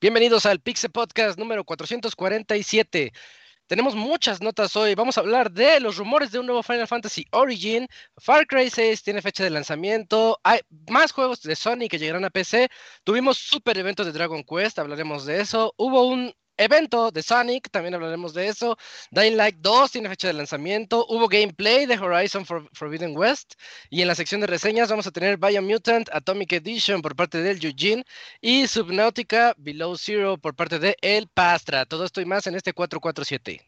Bienvenidos al Pixel Podcast número 447. Tenemos muchas notas hoy. Vamos a hablar de los rumores de un nuevo Final Fantasy Origin. Far Cry 6 tiene fecha de lanzamiento. Hay más juegos de Sony que llegarán a PC. Tuvimos super eventos de Dragon Quest, hablaremos de eso. Hubo un evento de Sonic, también hablaremos de eso. Dying Light 2 tiene fecha de lanzamiento. Hubo gameplay de Horizon Forbidden West. Y en la sección de reseñas vamos a tener Biomutant Atomic Edition por parte del Eugene y Subnautica Below Zero por parte de El Pastra. Todo esto y más en este 447.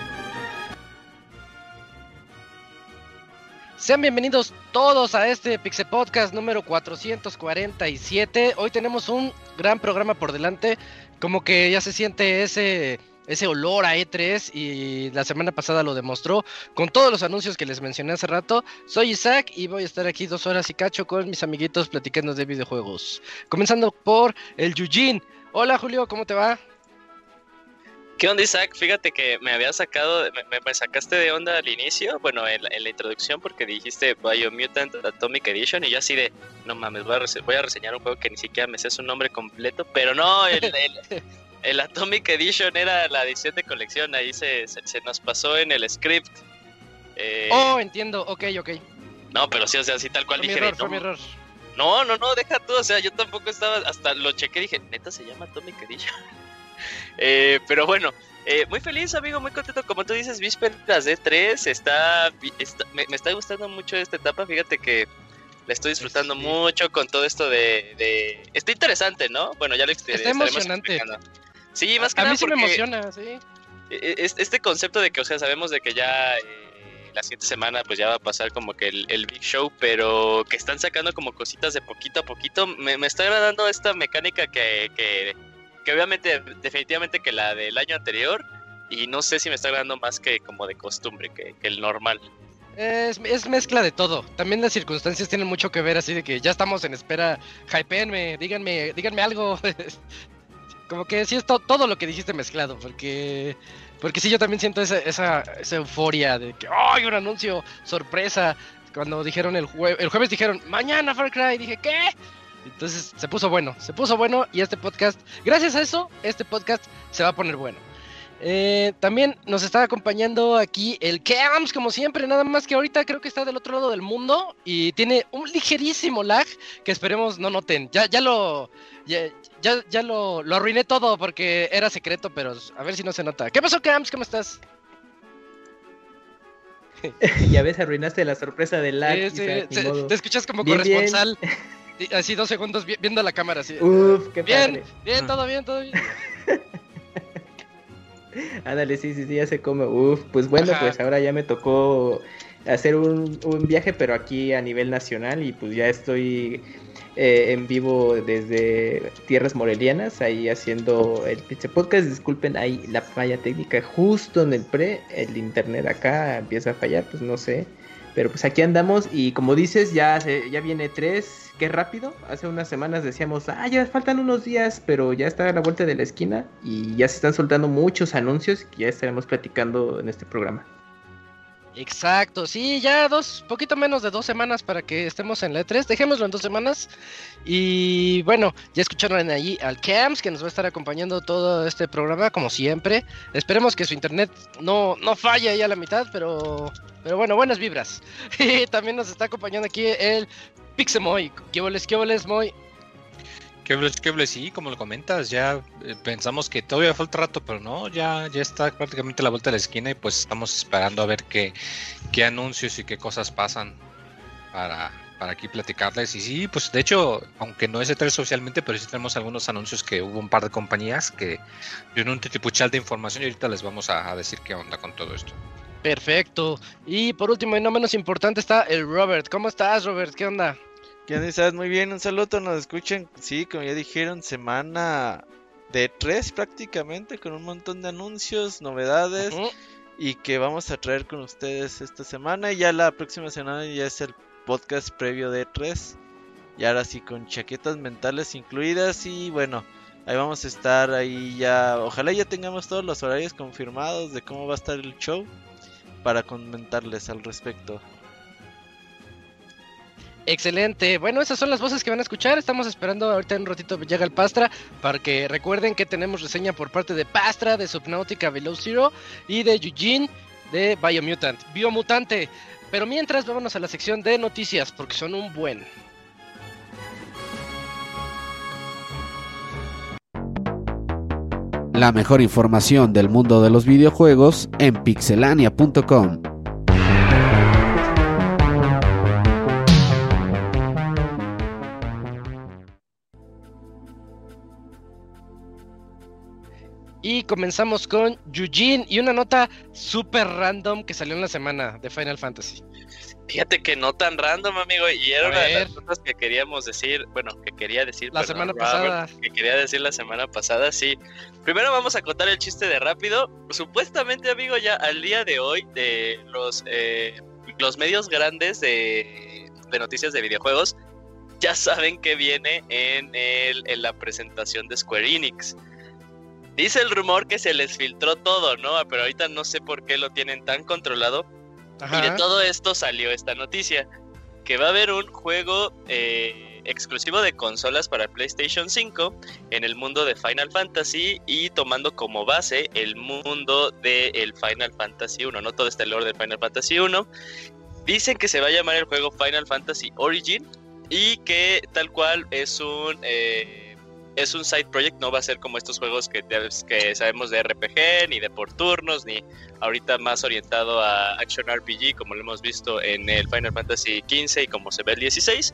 Sean bienvenidos todos a este Pixel Podcast número 447. Hoy tenemos un gran programa por delante, como que ya se siente ese ese olor a E3 y la semana pasada lo demostró con todos los anuncios que les mencioné hace rato. Soy Isaac y voy a estar aquí dos horas y cacho con mis amiguitos platicando de videojuegos. Comenzando por el Yujin. Hola Julio, ¿cómo te va? ¿Qué onda, Isaac? Fíjate que me había sacado, me, sacaste de onda al inicio, bueno, en, la introducción, porque dijiste Biomutant Atomic Edition, y yo así de, no mames, voy a, reseñar un juego que ni siquiera me sé su nombre completo, pero no, el, Atomic Edition era la edición de colección, ahí se, se, nos pasó en el script. Eh, oh, entiendo, ok, ok. No, pero sí, o sea, así tal cual dije. error, fue mi error. No, no, no, deja tú, o sea, yo tampoco estaba, hasta lo chequé, dije, neta se llama Atomic Edition. Eh, pero bueno, eh, muy feliz, amigo, muy contento. Como tú dices, vísperas de 3, está, me, está gustando mucho esta etapa. Fíjate que la estoy disfrutando mucho con todo esto de, Está interesante, ¿no? Bueno, ya lo Está emocionante. Sí, más que a, nada. A mí sí me emociona, sí. E, e, este concepto de que, o sea, sabemos de que ya. Eh, la siguiente semana pues ya va a pasar como que el, big show, pero que están sacando como cositas de poquito a poquito. Me, me está agradando esta mecánica que, que que obviamente, definitivamente que la del año anterior, y no sé si me está agradando más que como de costumbre, que, el normal. Es, es, mezcla de todo. También las circunstancias tienen mucho que ver, así de que ya estamos en espera. Hypeenme, díganme, díganme algo. como que sí es todo lo que dijiste mezclado, porque porque sí yo también siento esa, esa, esa euforia de que ¡ay, un anuncio sorpresa! Cuando dijeron el jueves, el jueves dijeron, mañana Far Cry, dije, ¿qué? Entonces se puso bueno, se puso bueno y este podcast, gracias a eso, este podcast se va a poner bueno. Eh, también nos está acompañando aquí el Cams, como siempre, nada más que ahorita creo que está del otro lado del mundo y tiene un ligerísimo lag que esperemos no noten. Ya, ya lo, ya, ya, lo, lo, arruiné todo porque era secreto, pero a ver si no se nota. ¿Qué pasó, Cams? ¿Cómo estás? ya ves, arruinaste la sorpresa del lag. te escuchas como corresponsal. así dos segundos viendo la cámara, así. Uf, qué Bien, bien, todo bien, todo bien. Ándale, sí, sí, sí, ya se come. Uf, pues bueno, pues ahora ya me tocó hacer un, viaje, pero aquí a nivel nacional y pues ya estoy eh, en vivo desde tierras morelianas, ahí haciendo el Pizza Podcast. Disculpen, ahí la falla técnica justo en el pre, el internet acá empieza a fallar, pues no sé. Pero pues aquí andamos y como dices, ya, ya viene tres qué rápido. Hace unas semanas decíamos, ah, ya faltan unos días, pero ya está a la vuelta de la esquina y ya se están soltando muchos anuncios que ya estaremos platicando en este programa. Exacto, sí, ya dos, poquito menos de dos semanas para que estemos en la E3, dejémoslo en dos semanas. Y bueno, ya escucharon ahí al Camps que nos va a estar acompañando todo este programa, como siempre. Esperemos que su internet no, no falle ahí a la mitad, pero, pero bueno, buenas vibras. Y también nos está acompañando aquí el Pixemoy. ¿Qué voles, qué voles, Moy? Que sí, como lo comentas, ya eh, pensamos que todavía falta rato, pero no, ya, ya está prácticamente a la vuelta de la esquina y pues estamos esperando a ver qué, qué anuncios y qué cosas pasan para, para aquí platicarles. Y sí, pues de hecho, aunque no es E3 socialmente, pero sí tenemos algunos anuncios que hubo un par de compañías que en un titipuchal de información y ahorita les vamos a, decir qué onda con todo esto. Perfecto. Y por último y no menos importante está el Robert. ¿Cómo estás, Robert? ¿Qué onda? ¿Qué onda? ¿Estás muy bien? Un saludo, nos escuchan. Sí, como ya dijeron, semana de tres prácticamente, con un montón de anuncios, novedades. Y que vamos a traer con ustedes esta semana. Y ya la próxima semana ya es el podcast previo de 3 y ahora sí con chaquetas mentales incluidas y bueno, ahí vamos a estar ahí ya, ojalá ya tengamos todos los horarios confirmados de cómo va a estar el show para comentarles al respecto. Excelente. Bueno, esas son las voces que van a escuchar. Estamos esperando ahorita en un ratito llega el Pastra para que recuerden que tenemos reseña por parte de Pastra de Subnautica Below Zero y de Eugene de Biomutant. Biomutante. Pero mientras, vámonos a la sección de noticias, porque son un buen. La mejor información del mundo de los videojuegos en pixelania.com. Y comenzamos con Eugene y una nota super random que salió en la semana de Final Fantasy. Fíjate que no tan random, amigo, y era una de las cosas que queríamos decir, bueno, que quería decir la semana pasada. Que quería decir la semana pasada, sí. Primero vamos a contar el chiste de rápido. Supuestamente, amigo, ya al día de hoy, de los, eh, los medios grandes de, de noticias de videojuegos, ya saben que viene en, el, en la presentación de Square Enix. Dice el rumor que se les filtró todo, ¿no? Pero ahorita no sé por qué lo tienen tan controlado. Y de todo esto salió esta noticia. Que va a haber un juego eh, exclusivo de consolas para PlayStation 5 en el mundo de Final Fantasy y tomando como base el mundo del Final Fantasy 1, ¿no? Todo este lore del Final Fantasy 1. Dicen que se va a llamar el juego Final Fantasy Origin y que tal cual es un... Eh, es un side project, no va a ser como estos juegos que, sabemos de RPG, ni de por turnos, ni ahorita más orientado a Action RPG, como lo hemos visto en el Final Fantasy XV y como se ve el 16.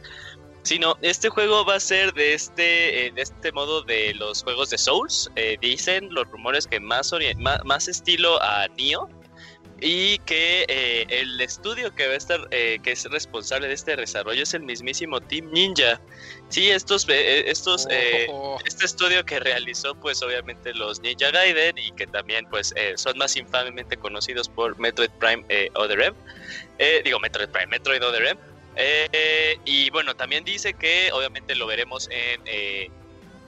Sino este juego va a ser de este, eh, de este modo de los juegos de Souls. Eh, dicen los rumores que más, más, más estilo a Nioh, y que eh, el estudio que va a estar eh, que es responsable de este desarrollo es el mismísimo Team Ninja sí estos eh, estos oh. este estudio que realizó pues obviamente los Ninja Gaiden y que también pues son más infamemente conocidos por Metroid Prime Other M digo Metroid Prime Metroid Other M y bueno también dice que obviamente lo veremos en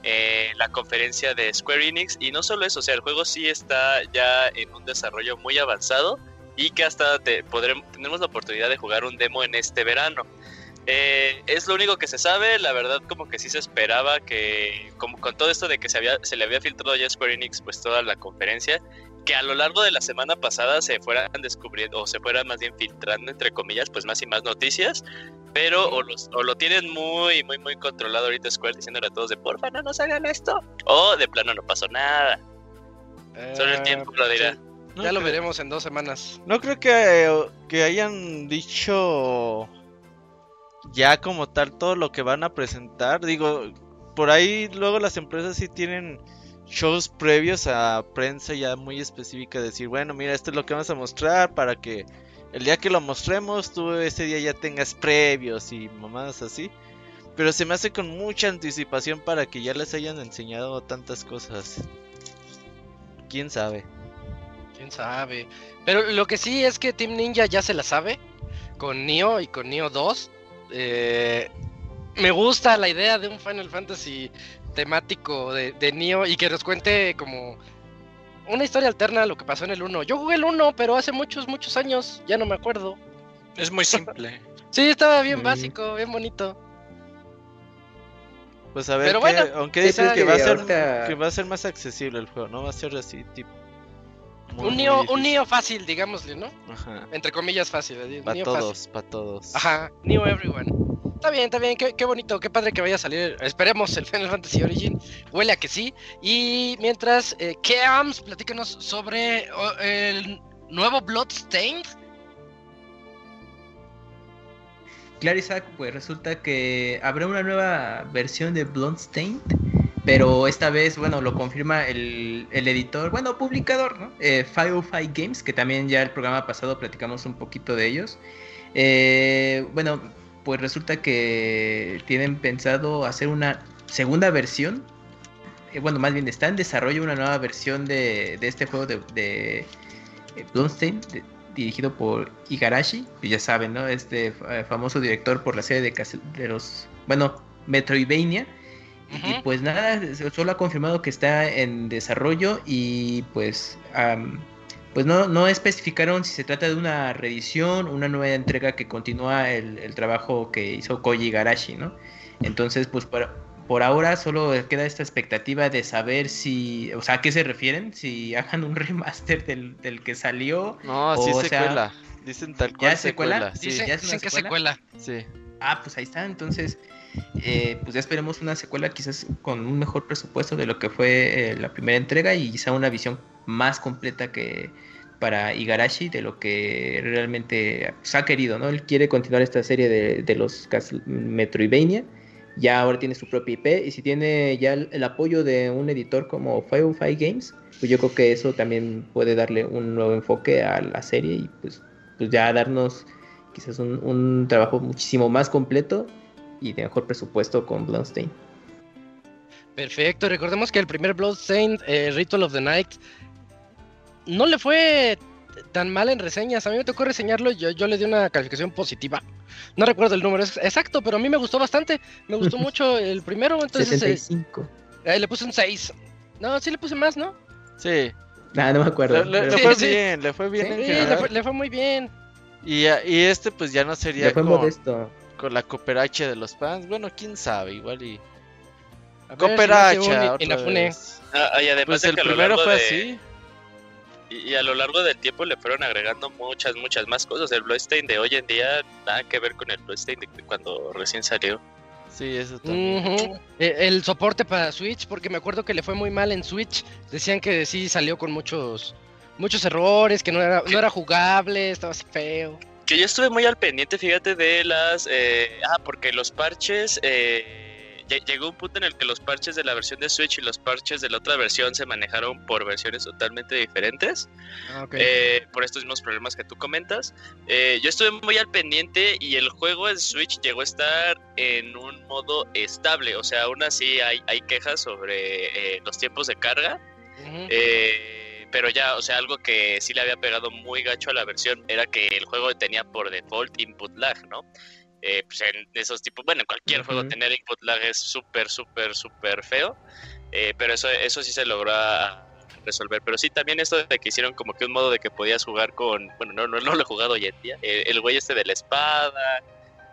eh, la conferencia de Square Enix. Y no solo eso, o sea, el juego sí está ya en un desarrollo muy avanzado y que hasta te podremos, tenemos la oportunidad de jugar un demo en este verano. Eh, es lo único que se sabe, la verdad como que sí se esperaba que, como con todo esto de que se, había, se le había filtrado ya a Square Enix pues toda la conferencia, que a lo largo de la semana pasada se fueran descubriendo o se fueran más bien filtrando entre comillas pues más y más noticias pero o, los, o lo tienen muy, muy, muy controlado ahorita Square diciéndole a todos de porfa no nos hagan esto. O de plano no pasó nada. Solo el tiempo lo dirá. ya lo veremos en dos semanas. No creo que, que hayan dicho ya como tal todo lo que van a presentar. Digo, por ahí luego las empresas sí tienen shows previos a prensa ya muy específica. Decir, bueno, mira, esto es lo que vamos a mostrar para que el día que lo mostremos, tú ese día ya tengas previos y mamadas así. Pero se me hace con mucha anticipación para que ya les hayan enseñado tantas cosas. ¿Quién sabe? ¿Quién sabe? Pero lo que sí es que Team Ninja ya se la sabe. Con Neo y con Neo 2. Eh, me gusta la idea de un Final Fantasy temático de, de Neo y que nos cuente como una historia alterna a lo que pasó en el 1. Yo jugué el 1, pero hace muchos, muchos años, ya no me acuerdo. Es muy simple. sí, estaba bien básico, bien bonito. Pues a ver, pero bueno, aunque dices que va, a ser, que va a ser más accesible el juego, ¿no? Va a ser así, tipo... un niño un niño fácil, digámosle, ¿no? Ajá. Entre comillas fácil. Para todos, para todos. Ajá, Neo Everyone. Está bien, está bien, qué, qué, bonito, qué padre que vaya a salir. Esperemos el Final Fantasy Origin. Huele a que sí. Y mientras, eh, Keams, platícanos sobre el nuevo Bloodstained. Claro, Isaac, pues resulta que habrá una nueva versión de Bloodstained, pero esta vez, bueno, lo confirma el, el editor, bueno, publicador, ¿no? Eh, Firefly Games, que también ya el programa pasado platicamos un poquito de ellos. Eh, bueno, pues resulta que tienen pensado hacer una segunda versión. Eh, bueno, más bien está en desarrollo una nueva versión de, este juego de, de eh, dirigido por Igarashi, que ya saben, ¿no? Este eh, famoso director por la serie de, de los, bueno, Metroidvania. Y pues nada, solo ha confirmado que está en desarrollo y pues pues no, no especificaron si se trata de una reedición, una nueva entrega que continúa el, trabajo que hizo Koji Garashi, ¿no? Entonces, pues por, por, ahora solo queda esta expectativa de saber si, o sea, ¿a qué se refieren? Si hagan un remaster del, que salió. No, sí es secuela. Dicen tal cual. ¿Ya secuela? Sí, ¿ya dicen que secuela. Sí. Ah, pues ahí está. Entonces, eh, pues ya esperemos una secuela quizás con un mejor presupuesto de lo que fue eh, la primera entrega y quizá una visión más completa que para Igarashi de lo que realmente se ha querido, ¿no? Él quiere continuar esta serie de, de los Metroidvania, ya ahora tiene su propia IP y si tiene ya el, apoyo de un editor como Firefly Games, pues yo creo que eso también puede darle un nuevo enfoque a la serie y pues, pues ya darnos quizás un, un trabajo muchísimo más completo y de mejor presupuesto con Bloodstained. Perfecto, recordemos que el primer Bloodstained, eh, Ritual of the Night, no le fue tan mal en reseñas. A mí me tocó reseñarlo y yo, yo le di una calificación positiva. No recuerdo el número exacto, pero a mí me gustó bastante. Me gustó mucho el primero, entonces... 65. Eh, le puse un 6. No, sí le puse más, ¿no? Sí. Nada, no me acuerdo. Le, fue bien, le fue bien. Sí, le fue, le fue, muy bien. Y, y, este pues ya no sería le fue con, modesto. Con la cooperacha de los fans. Bueno, quién sabe, igual y... Cooperacha. y, la Ah, y además pues el primero fue así. Y, a lo largo del tiempo le fueron agregando muchas, muchas más cosas. El Bloodstained de hoy en día nada que ver con el Bloodstained de cuando recién salió. Sí, eso también. E, el soporte para Switch, porque me acuerdo que le fue muy mal en Switch. Decían que sí salió con muchos muchos errores, que no era, no era jugable, estaba así feo. Que yo estuve muy al pendiente, fíjate, de las... Eh, ah, porque los parches... Eh, llegó un punto en el que los parches de la versión de Switch y los parches de la otra versión se manejaron por versiones totalmente diferentes. Ah, eh, por estos mismos problemas que tú comentas. Eh, yo estuve muy al pendiente y el juego en Switch llegó a estar en un modo estable. O sea, aún así hay, hay quejas sobre eh, los tiempos de carga. Pero ya, o sea, algo que sí le había pegado muy gacho a la versión era que el juego tenía por default input lag, ¿no? Eh, pues en esos tipos, bueno, en cualquier juego tener input lag es súper, súper, súper feo, eh, pero eso, eso sí se logró resolver. Pero sí, también esto de que hicieron como que un modo de que podías jugar con, bueno, no, no, no lo he jugado hoy en día, eh, el güey este de la espada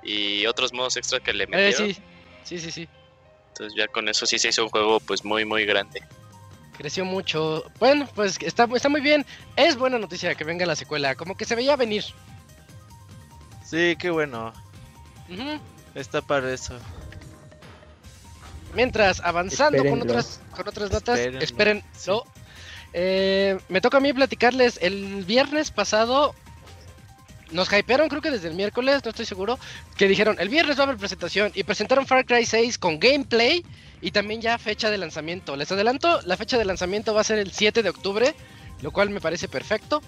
y otros modos extra que le metieron. sí, sí, sí, sí. Entonces ya con eso sí se hizo un juego pues muy, muy grande. Creció mucho. Bueno, pues está, está muy bien. Es buena noticia que venga la secuela. Como que se veía venir. Sí, qué bueno. Está para eso. Mientras, avanzando con otras, con otras notas, esperen. Eh, me toca a mí platicarles. El viernes pasado nos hypearon, creo que desde el miércoles, no estoy seguro, que dijeron, el viernes va a haber presentación y presentaron Far Cry 6 con gameplay y también ya fecha de lanzamiento. Les adelanto, la fecha de lanzamiento va a ser el 7 de octubre, lo cual me parece perfecto.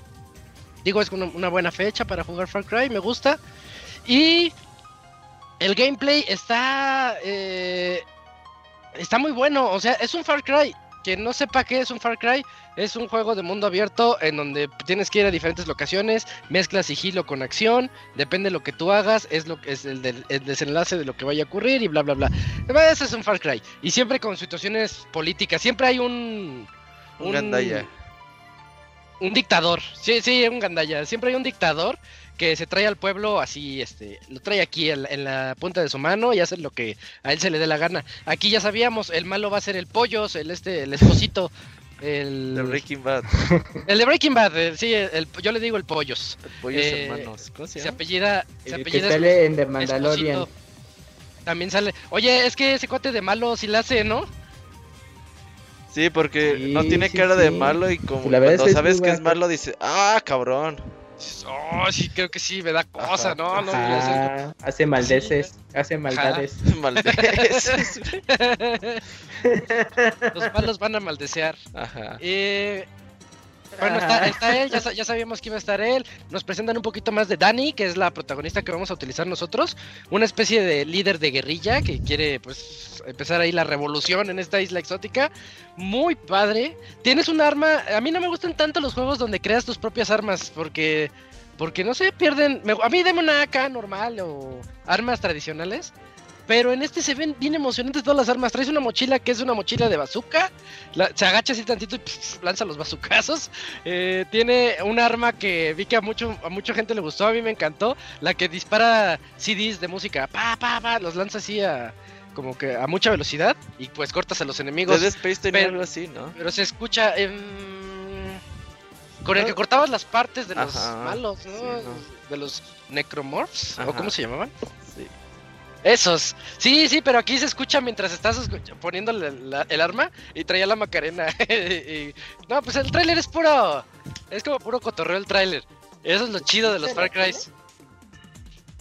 Digo, es una, buena fecha para jugar Far Cry, me gusta. Y el gameplay está. Eh, está muy bueno. O sea, es un Far Cry. Quien no sepa qué es un Far Cry, es un juego de mundo abierto en donde tienes que ir a diferentes locaciones, mezclas sigilo con acción, depende de lo que tú hagas, es lo es el, del, desenlace de lo que vaya a ocurrir y bla bla bla. Ese es un Far Cry. Y siempre con situaciones políticas, siempre hay un. Un, gandaya. Un dictador. Sí, sí, un gandaya. Siempre hay un dictador que se trae al pueblo así, este, lo trae aquí en, la punta de su mano y hace lo que a él se le dé la gana. Aquí ya sabíamos, el malo va a ser el pollos, el este, el esposito. El de Breaking Bad. El de Breaking Bad, sí, el, yo le digo el pollos. El pollos eh, hermanos. ¿Cómo se, llama? se apellida, se apellida que sale en The Mandalorian. También sale. Oye, es que ese cuate de malo sí la hace, ¿no? Sí, porque Sí, no tiene sí, cara de sí. malo y como La verdad cuando es sabes que es malo dice, ah, cabrón. Oh, sí, creo que sí, me da cosa, Ajá, ¿no? no voy a hacer- Ajá, hace maldeces, hace maldades. Maldeces. Los malos van a maldesear. Ajá. Eh, bueno, está, él, ya, sa- ya sabíamos que iba a estar él. Nos presentan un poquito más de Dani, que es la protagonista que vamos a utilizar nosotros. Una especie de líder de guerrilla que quiere, pues, empezar ahí la revolución en esta isla exótica. Muy padre. Tienes un arma. A mí no me gustan tanto los juegos donde creas tus propias armas, porque. Porque no sé, pierden. a mí deme una AK normal o armas tradicionales. Pero en este se ven bien emocionantes todas las armas. Traes una mochila que es una mochila de bazooka. la- se agacha así tantito y pf, lanza los bazucazos. Eh, tiene un arma que vi que a mucho a mucha gente le gustó, a mí me encantó. La que dispara CDs de música. Pa, pa, pa, los lanza así a como que a mucha velocidad y pues cortas a los enemigos. Dead Space tenía pero- algo así, ¿no? Pero se escucha em, con el que cortabas las partes de los Ajá, malos, ¿no? sí, ¿no? De los necromorphs, o cómo se llamaban. Esos. Sí, sí, pero aquí se escucha mientras estás poniéndole la- el arma y traía la macarena. y- no, pues el tráiler es puro. Es como puro cotorreo el tráiler. Eso es lo chido de los Far Cry.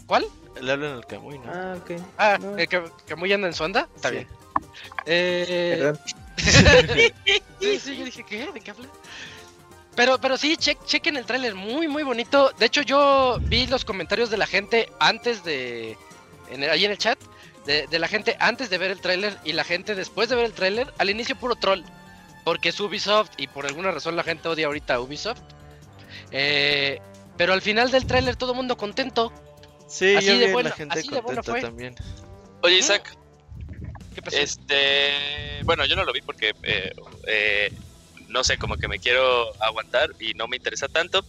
¿Cuál? Le hablan al Camuy, ¿no? Ah, ok. Ah, No. el que, que muy anda en su onda. Está Sí. bien. Eh, sí, sí, yo dije, ¿qué? ¿De qué habla? Pero, pero sí, che- chequen el tráiler, muy, muy bonito. De hecho, yo vi los comentarios de la gente antes de... En el- ahí en el chat, de, de la gente antes de ver el tráiler y la gente después de ver el tráiler. Al inicio puro troll, porque es Ubisoft y por alguna razón la gente odia ahorita a Ubisoft. Eh, pero al final del tráiler todo el mundo contento. Sí, Así yo de vi bueno- la gente así de bueno contenta fue. también. Oye, Isaac, ¿Qué pasó? este. Bueno, yo no lo vi porque. eh, eh, no sé, como que me quiero aguantar y no me interesa tanto.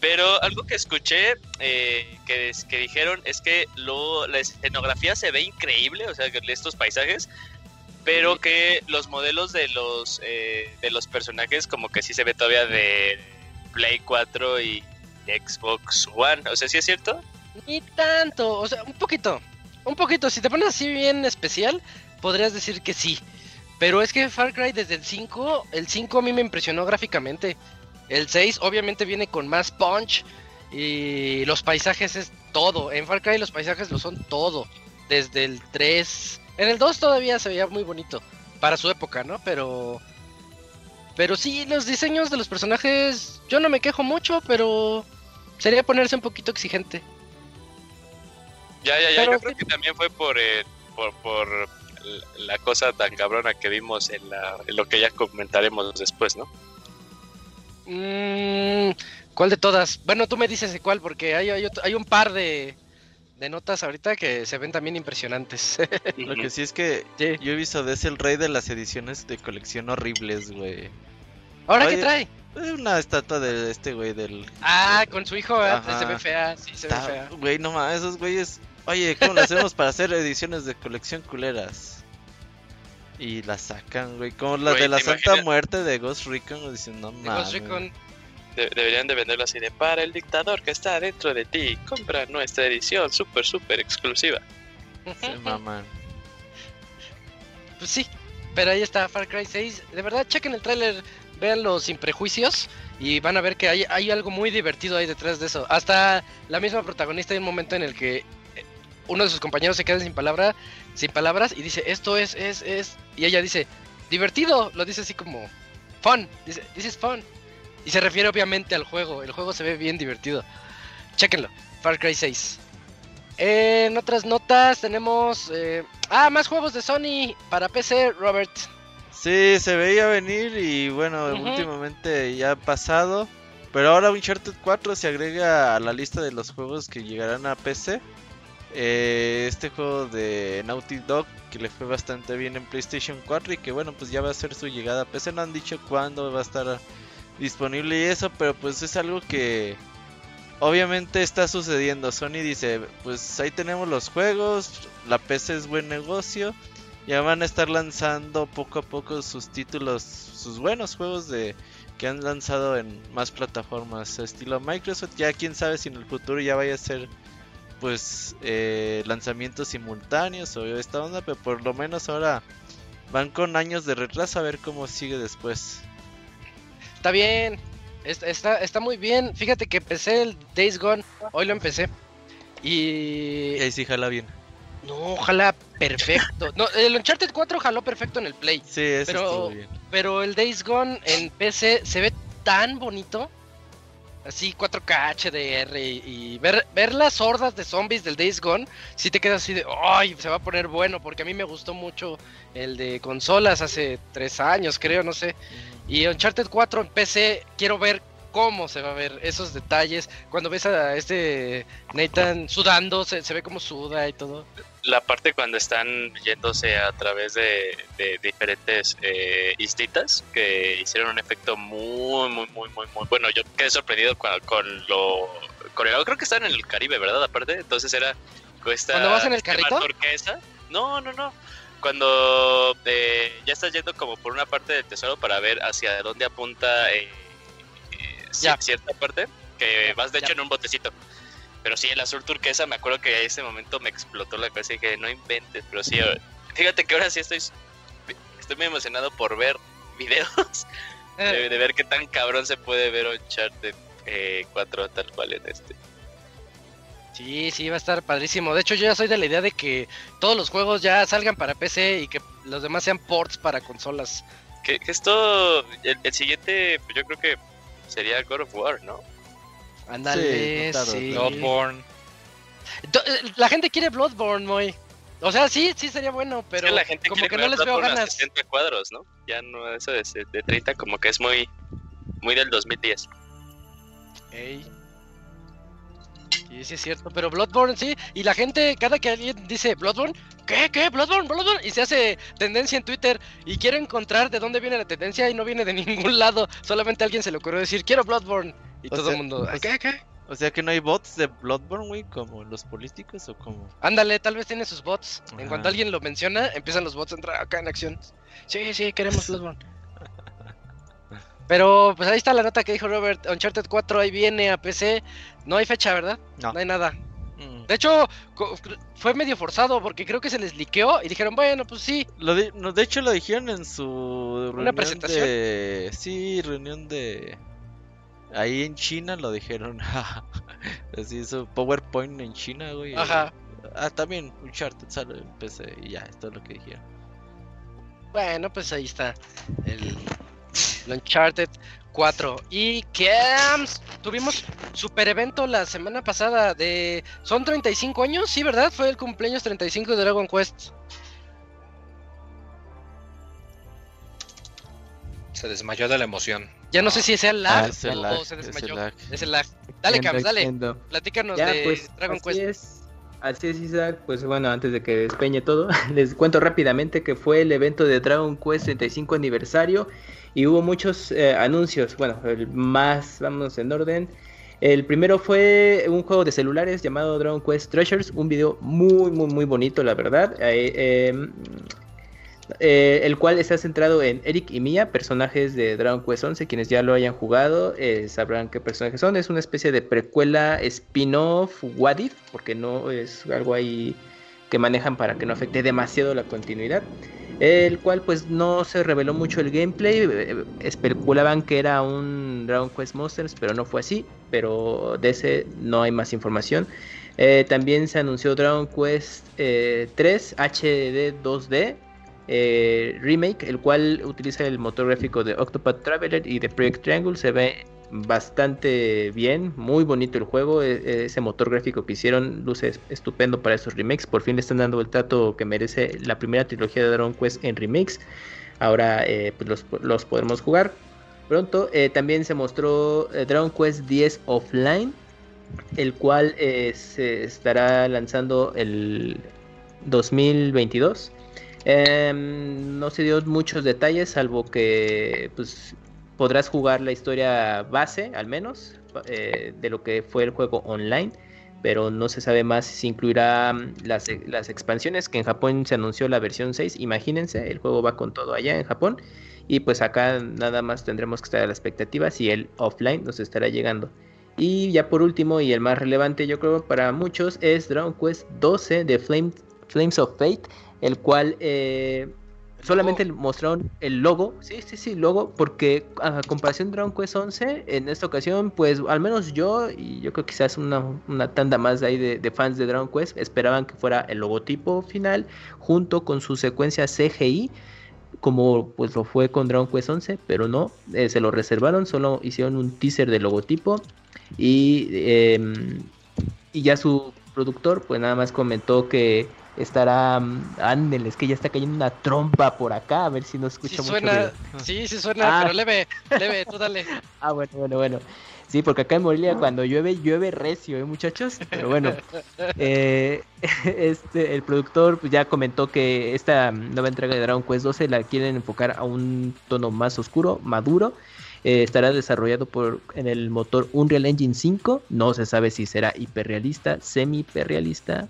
Pero algo que escuché eh, que, que dijeron es que lo, la escenografía se ve increíble, o sea, estos paisajes, pero que los modelos de los eh, de los personajes como que sí se ve todavía de Play 4 y Xbox One. O sea, ¿sí es cierto? Ni tanto, o sea, un poquito. Un poquito, si te pones así bien especial, podrías decir que sí. Pero es que Far Cry desde el 5, el 5 a mí me impresionó gráficamente. El 6 obviamente viene con más punch y los paisajes es todo. En Far Cry los paisajes lo son todo. Desde el 3. En el 2 todavía se veía muy bonito para su época, ¿no? Pero pero sí los diseños de los personajes yo no me quejo mucho, pero sería ponerse un poquito exigente. Ya, ya, ya. Pero Yo creo que también fue por, eh, por, por la cosa tan cabrona que vimos en, la, en lo que ya comentaremos después, ¿no? Mm, ¿Cuál de todas? Bueno, tú me dices de cuál, porque hay, hay, otro- hay un par de, de notas ahorita que se ven también impresionantes. Lo que sí es que Sí. yo he visto de es el rey de las ediciones de colección horribles, güey. ¿Ahora Oye, qué trae? Una estatua de este güey del... Ah, con su hijo. Se ve fea, sí, se ve fea. Güey, no mames, esos güeyes... Oye, ¿cómo lo hacemos para hacer ediciones de colección culeras? Y las sacan, güey. Como la Güey, de la ¿te Santa imaginas? Muerte de Ghost Recon. Dicen, no De Ghost mames. Recon. De- deberían de venderlo así de para el dictador que está dentro de ti. Compra nuestra edición súper, súper exclusiva. Se maman. Pues sí, pero ahí está Far Cry 6. De verdad, chequen el tráiler, véanlo sin prejuicios y van a ver que hay, hay algo muy divertido ahí detrás de eso. Hasta la misma protagonista hay un momento en el que uno de sus compañeros se queda sin palabra, sin palabras y dice, esto es, es, es... Y ella dice, divertido, lo dice así como, fun, dice, this is fun. Y se refiere obviamente al juego, el juego se ve bien divertido. Chequenlo, Far Cry 6. En otras notas tenemos... eh, ah, más juegos de Sony para PC, Robert. Sí, se veía venir y bueno, últimamente ya ha pasado. Pero ahora Uncharted 4 se agrega a la lista de los juegos que llegarán a PC. Eh, este juego de Naughty Dog que le fue bastante bien en PlayStation 4 y que bueno, pues ya va a ser su llegada a PC. No han dicho cuándo va a estar disponible y eso, pero pues es algo que obviamente está sucediendo. Sony dice, pues ahí tenemos los juegos, la PC es buen negocio. Ya van a estar lanzando poco a poco sus títulos, sus buenos juegos de que han lanzado en más plataformas estilo Microsoft. Ya quién sabe si en el futuro ya vaya a ser pues eh, lanzamientos simultáneos o esta onda, pero por lo menos ahora van con años de retraso a ver cómo sigue después. Está bien, está, está muy bien. Fíjate que empecé el Days Gone, hoy lo empecé. Y... ahí sí jala bien. No, jala perfecto. No, el Uncharted 4 jaló perfecto en el Play. Sí, eso pero, bien. pero el Days Gone en PC se ve tan bonito. Así 4K HDR y, y ver, ver las hordas de zombies del Days Gone, si te quedas así de, ay, se va a poner bueno, porque a mí me gustó mucho el de consolas hace tres años, creo, no sé. Y Uncharted 4 en PC, quiero ver cómo se va a ver esos detalles. Cuando ves a este Nathan sudando, se, se ve como suda y todo. La parte cuando están yéndose a través de, de diferentes eh, que hicieron un efecto muy, muy, muy, muy, muy bueno. Yo quedé sorprendido con, con lo. El, creo que están en el Caribe, ¿verdad? Aparte, entonces era. Esta, ¿Cuando vas en el carrito? turquesa. No, no, no. Cuando eh, ya estás yendo como por una parte del tesoro para ver hacia dónde apunta eh, eh, Ya. cierta parte, que vas de Ya. hecho en un botecito. Pero sí, el azul turquesa, me acuerdo que a ese momento me explotó la cabeza y dije, no inventes, pero sí, eh, fíjate que ahora sí estoy, estoy muy emocionado por ver videos, de, de ver qué tan cabrón se puede ver Uncharted eh, 4 tal cual en este. Sí, sí, va a estar padrísimo. De hecho, yo ya soy de la idea de que todos los juegos ya salgan para PC y que los demás sean ports para consolas. Que, que esto, el, el siguiente, yo creo que sería God of War, ¿no? Ándale, claro, sí. Bloodborne. Eh, La gente quiere Bloodborne, muy. O sea, sí, sí sería bueno, pero que la gente como que no les veo ganas. 60 cuadros, ¿no? Ya no, eso de, de 30 como que es muy, muy del 2010. Ey. Sí, sí es cierto, pero Bloodborne sí, y la gente, cada que alguien dice Bloodborne, ¿qué? ¿Qué? Bloodborne, Bloodborne, y se hace tendencia en Twitter y quiero encontrar de dónde viene la tendencia y no viene de ningún lado, solamente a alguien se le ocurrió decir, quiero Bloodborne, y O todo sea, el mundo, o ¿qué? ¿Qué? O sea que no hay bots de Bloodborne, güey, como los políticos o como... Ándale, tal vez tiene sus bots. En cuanto alguien lo menciona, empiezan los bots a entrar acá en acción. Sí, sí, queremos Bloodborne. Pero pues ahí está la nota que dijo Robert. Uncharted 4 ahí viene a PC. No hay fecha, ¿verdad? No. hay nada. Mm. De hecho, fue medio forzado porque creo que se les liqueó y dijeron, bueno, pues sí. Lo no, de hecho lo dijeron en su reunión presentación? de... Sí, reunión de... Ahí en China lo dijeron. Así su PowerPoint en China, güey. Ajá. Ah, también Uncharted sale en PC y ya, esto es lo que dijeron. Bueno, pues ahí está. El, el Uncharted 4. Y que tuvimos super evento la semana pasada de... ¿Son 35 años? Sí, ¿verdad? Fue el cumpleaños 35 de Dragon Quest. Se desmayó de la emoción. Ya no sé si sea lag Ah, es el o, lag, o se es el desmayó. lag. Es el lag. Dale, Cams, dale. Entiendo. Platícanos Ya, de pues, Dragon así Quest. es. Así es, Isaac. Pues bueno, antes de que despeñe todo, les cuento rápidamente que fue el evento de Dragon Quest 35 aniversario y hubo muchos eh, anuncios. Bueno, el más, vamos en orden. El primero fue un juego de celulares llamado Dragon Quest Treasures, un video muy, muy, muy bonito, la verdad. Eh, eh, eh, el cual está centrado en Eric y Mia, personajes de Dragon Quest 11. Quienes ya lo hayan jugado eh, sabrán qué personajes son. Es una especie de precuela spin-off, what porque no es algo ahí que manejan para que no afecte demasiado la continuidad. El cual pues no se reveló mucho el gameplay. eh, Especulaban que era un Dragon Quest Monsters, pero no fue así. Pero de ese no hay más información. También se anunció Dragon Quest eh, 3 HD 2D eh, remake, el cual utiliza el motor gráfico de Octopath Traveler y de Project Triangle. Se ve bastante bien, muy bonito el juego. e- Ese motor gráfico que hicieron luce es- estupendo para esos remakes. Por fin le están dando el trato que merece la primera trilogía de Dragon Quest en remakes. Ahora eh, pues los, los podremos jugar pronto. Eh, también se mostró Dragon Quest 10 Offline, el cual se estará lanzando el 2022. Em, no se dio muchos detalles, salvo que pues, podrás jugar la historia base, al menos, eh, de lo que fue el juego online. Pero no se sabe más si incluirá mm, las, las expansiones, que en Japón se anunció la versión 6. Imagínense, el juego va con todo allá en Japón. Y pues acá nada más tendremos que estar a la expectativa si el offline nos estará llegando. Y ya por último, y el más relevante yo creo para muchos, es Dragon Quest 12 de Flames of Fate, el cual eh, solamente mostraron el logo, sí, sí, sí, logo, porque a comparación de Dragon Quest 11, en esta ocasión, pues al menos yo, y yo creo que quizás una, una tanda más ahí de, fans de Dragon Quest, esperaban que fuera el logotipo final, junto con su secuencia CGI, como pues lo fue con Dragon Quest 11, pero no, eh, se lo reservaron, solo hicieron un teaser del logotipo y, em, y ya su productor pues nada más comentó que estará Ándel, es que ya está cayendo una trompa por acá, a ver si no escucha sí, Suena, sí, sí suena, ah. pero leve, leve, tú dale. ah, bueno, bueno, bueno. Sí, porque acá en Morelia cuando llueve, llueve recio, ¿eh, muchachos? Pero bueno, eh, este, el productor pues, ya comentó que esta nueva entrega de Dragon Quest 12 la quieren enfocar a un tono más oscuro, maduro. Eh, estará desarrollado por en el motor Unreal Engine 5. No se sabe si será hiperrealista, semi hiperrealista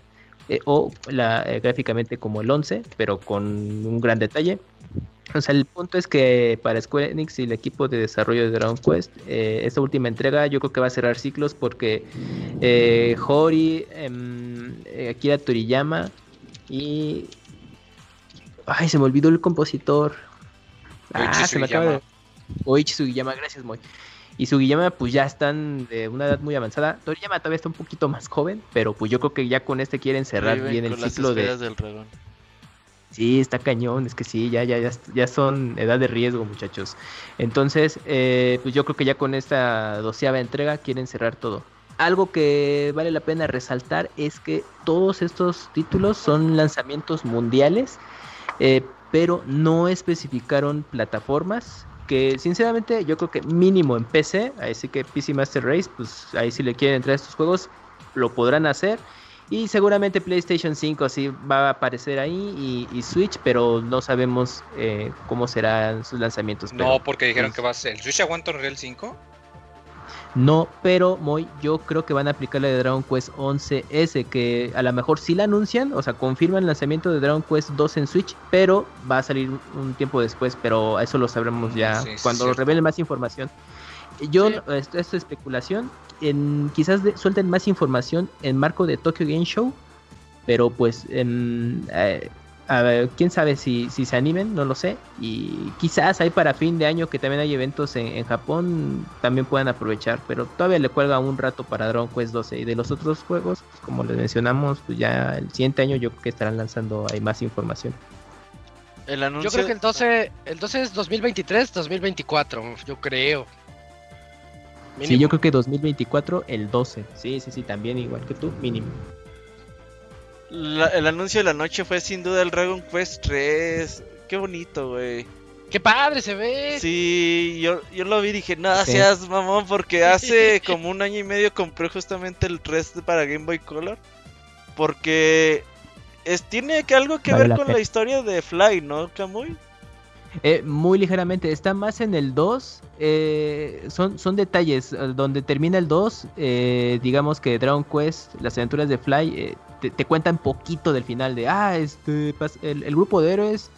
eh, o la, eh, gráficamente como el 11, pero con un gran detalle. O sea, el punto es que para Square Enix y el equipo de desarrollo de Dragon Quest, eh, esta última entrega yo creo que va a cerrar ciclos porque Hori, em, Akira Toriyama y... Ay, se me olvidó el compositor. Ah, se me acaba de... Oichi Sugiyama, gracias, Moy y su Guillama pues ya están de una edad muy avanzada. Toriyama todavía está un poquito más joven, pero pues yo creo que ya con este quieren cerrar bien el ciclo de... Del Sí, está cañón, es que sí, ya, ya, ya, ya son edad de riesgo, muchachos. Entonces, eh, pues yo creo que ya con esta doceava entrega quieren cerrar todo. Algo que vale la pena resaltar es que todos estos títulos son lanzamientos mundiales, eh, pero no especificaron plataformas que sinceramente yo creo que mínimo en PC, así que PC Master Race, pues ahí si le quieren entrar a estos juegos, lo podrán hacer. Y seguramente PlayStation 5 sí va a aparecer ahí y, Switch, pero no sabemos eh, cómo serán sus lanzamientos. No, porque dijeron pues que va a ser. ¿El Switch aguanta Unreal 5? No, pero muy, yo creo que van a aplicar la de Dragon Quest 11S, que a lo mejor sí la anuncian, o sea, confirman el lanzamiento de Dragon Quest 2 en Switch, pero va a salir un tiempo después, pero eso lo sabremos ya cuando revelen más información. Yo, esto, es especulación, en, quizás suelten más información en marco de Tokyo Game Show, pero pues en, eh, a ver, quién sabe si, si se animen, no lo sé. Y quizás hay para fin de año que también hay eventos en, Japón, también puedan aprovechar. Pero todavía le cuelga un rato para Dragon Quest 12. Y de los otros juegos, pues, como les mencionamos, pues ya el siguiente año yo creo que estarán lanzando ahí más información. El anuncio... Yo creo que el 12, el 12 es 2023, 2024, yo creo. Sí, yo creo que 2024, el 12. Sí, sí, sí, también igual que tú, mínimo el anuncio de la noche fue sin duda el Dragon Quest 3. Qué bonito, güey. ¡Qué padre se ve! Sí, yo, yo lo vi y dije, no seas mamón, porque hace como un año y medio compré justamente el 3 para Game Boy Color. Porque es, tiene que algo que ver con la historia de Fly, ¿no, Kamui? Eh, muy ligeramente, está más en el 2. Eh, son, son detalles. Eh, donde termina el 2, digamos que Dragon Quest, las aventuras de Fly, te, cuentan poquito del final. De, ah, este, el, el grupo de héroes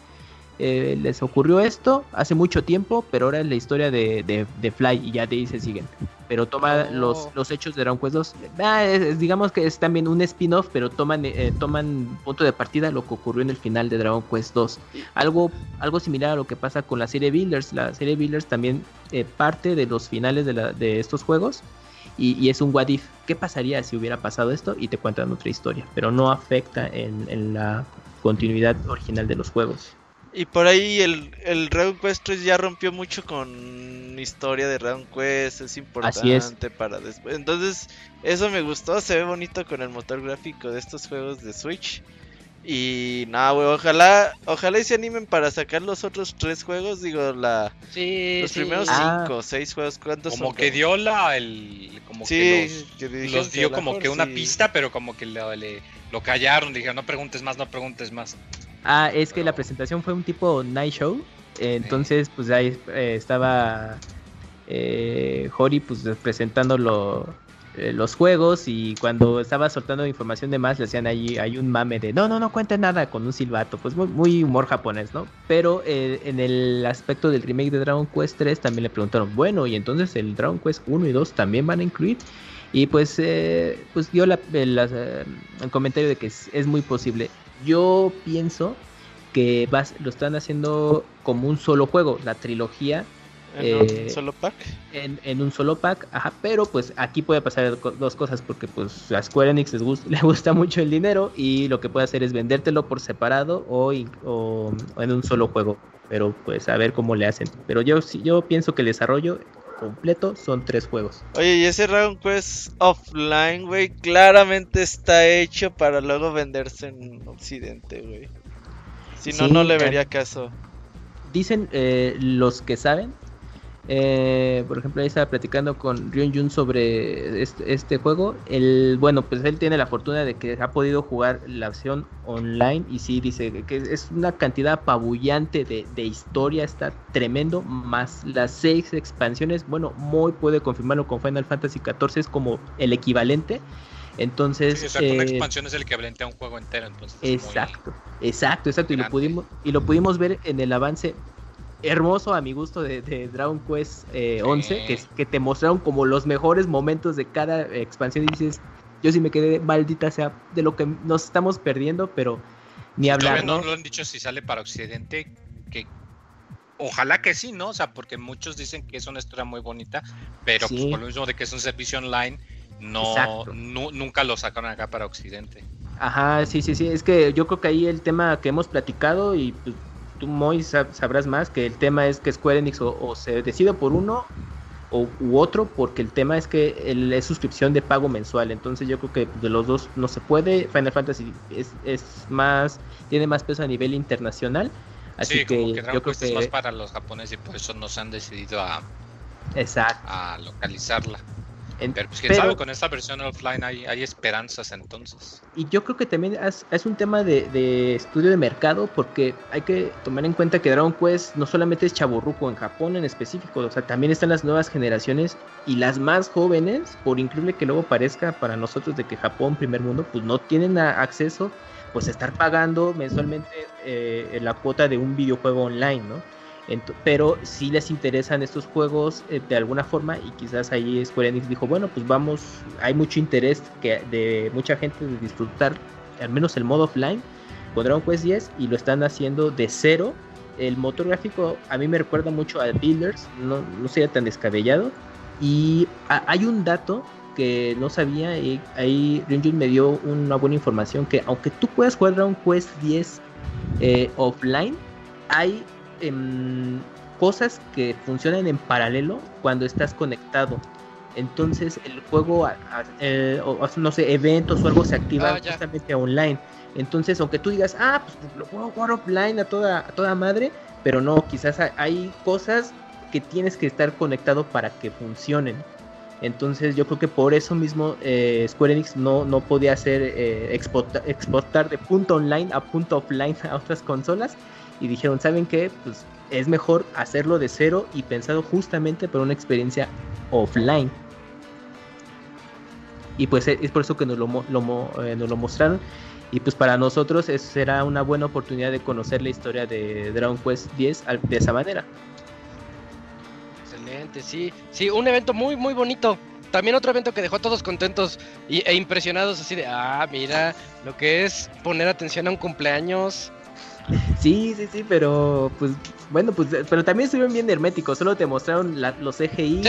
les ocurrió esto hace mucho tiempo, pero ahora es la historia de, de, Fly y ya de ahí se siguen pero toma los, oh. los hechos de Dragon Quest 2. Ah, digamos que es también un spin-off, pero toman, eh, toman punto de partida lo que ocurrió en el final de Dragon Quest 2. Algo, algo similar a lo que pasa con la serie Builders. La serie Builders también eh, parte de los finales de, la, de estos juegos. Y, es un what if. ¿Qué pasaría si hubiera pasado esto? Y te cuentan otra historia. Pero no afecta en, en la continuidad original de los juegos. Y por ahí el, el Dragon Quest 3 ya rompió mucho con historia de Dragon Quest, es importante para después. Entonces, eso me gustó, se ve bonito con el motor gráfico de estos juegos de Switch. Y nada, güey, ojalá, ojalá y se animen para sacar los otros tres juegos, digo, la los primeros ah. cinco, seis juegos, ¿cuántos Como que dio la, el, como que los, dio como que una pista, pero como que lo, le, lo callaron, dijeron, no preguntes más, no preguntes más. Ah, es que la presentación fue un tipo night show. entonces, pues ahí eh, estaba eh, Hori pues presentándolo eh, los juegos y cuando estaba soltando información de más le hacían ahí hay un mame de no no no cuente nada con un silbato pues muy, muy humor japonés no pero eh, en el aspecto del remake de Dragon Quest 3 también le preguntaron bueno y entonces el Dragon Quest 1 y 2 también van a incluir y pues eh, pues dio la, el comentario de que es, es, muy posible. Yo pienso que vas, lo están haciendo como un solo juego la trilogía ¿En un eh, solo pack? En, un solo pack, ajá, pero pues aquí puede pasar dos cosas porque pues a Square Enix les gusta, le gusta mucho el dinero y lo que puede hacer es vendértelo por separado o, o, en un solo juego, pero pues a ver cómo le hacen. Pero yo, yo pienso que el desarrollo completo son tres juegos. Oye, y ese Dragon Quest offline, güey, claramente está hecho para luego venderse en Occidente, güey. Si no, no le vería caso. Dicen eh, los que saben eh, por ejemplo, ahí estaba platicando con Ryun Jun sobre este, juego. El, bueno, pues él tiene la fortuna de que ha podido jugar la opción online y sí dice que es una cantidad apabullante de, historia, está tremendo, más las seis expansiones. Bueno, muy puede confirmarlo con Final Fantasy XIV, es como el equivalente. Entonces, una eh, expansión es el equivalente a un juego entero. Entonces exacto, exacto, exacto. Y lo, pudimos, y lo pudimos ver en el avance hermoso a mi gusto de, Dragon Quest 11, eh, que, que te mostraron como los mejores momentos de cada expansión y dices, yo sí me quedé maldita sea de lo que nos estamos perdiendo, pero ni hablar. No, lo han dicho si sale para Occidente, que ojalá que sí, ¿no? O sea, porque muchos dicen que es una historia muy bonita, pero pues por lo mismo de que es un servicio online, no, nunca lo sacaron acá para Occidente. Ajá, sí, sí, sí, es que yo creo que ahí el tema que hemos platicado y pues, tú, Moy, sabrás más que el tema es que Square Enix o, se decide por uno o, u otro, porque el tema es que el, es suscripción de pago mensual. Entonces yo creo que de los dos no se puede. Final Fantasy es, es más, tiene más peso a nivel internacional. Así que, yo creo que es más para los japoneses y por eso nos han decidido a, Exacto. a localizarla pero pues quién sabe, con esta versión offline hay, hay, esperanzas entonces. Y yo creo que también es, un tema de, estudio de mercado porque hay que tomar en cuenta que Dragon Quest no solamente es chaburruco en Japón en específico, o sea, también están las nuevas generaciones y las más jóvenes, por increíble que luego parezca para nosotros de que Japón, primer mundo, pues no tienen acceso pues a estar pagando mensualmente eh, la cuota de un videojuego online, ¿no? Pero si les interesan estos juegos eh, de alguna forma y quizás ahí Square Enix dijo, bueno, pues vamos, hay mucho interés que, de mucha gente de disfrutar al menos el modo offline con Dragon Quest 10 y lo están haciendo de cero. El motor gráfico a mí me recuerda mucho a Builders, no, no sería tan descabellado. Y hay un dato que no sabía y ahí Ryunjun me dio una buena información que aunque tú puedas jugar Dragon Quest 10 eh, offline, hay cosas que funcionan en paralelo cuando estás conectado. Entonces el juego, no sé, eventos o algo se activa ah, justamente online. Entonces, aunque tú digas, ah, pues lo puedo jugar offline a toda, a toda madre, pero no, quizás hay cosas que tienes que estar conectado para que funcionen. Entonces yo creo que por eso mismo eh, Square Enix no, no podía hacer eh, exportar de punto online a punto offline a otras consolas y dijeron, ¿saben qué? Pues es mejor hacerlo de cero y pensado justamente para una experiencia offline. Y pues es por eso que nos lo, eh, nos lo mostraron. Y pues para nosotros será una buena oportunidad de conocer la historia de Dragon Quest X de esa manera. Excelente, sí. Sí, un evento muy, muy bonito. También otro evento que dejó a todos contentos e impresionados así de, ah, mira, lo que es poner atención a un cumpleaños Sí, sí, sí, pero pues bueno, pues pero también estuvieron bien herméticos, solo te mostraron los CGI,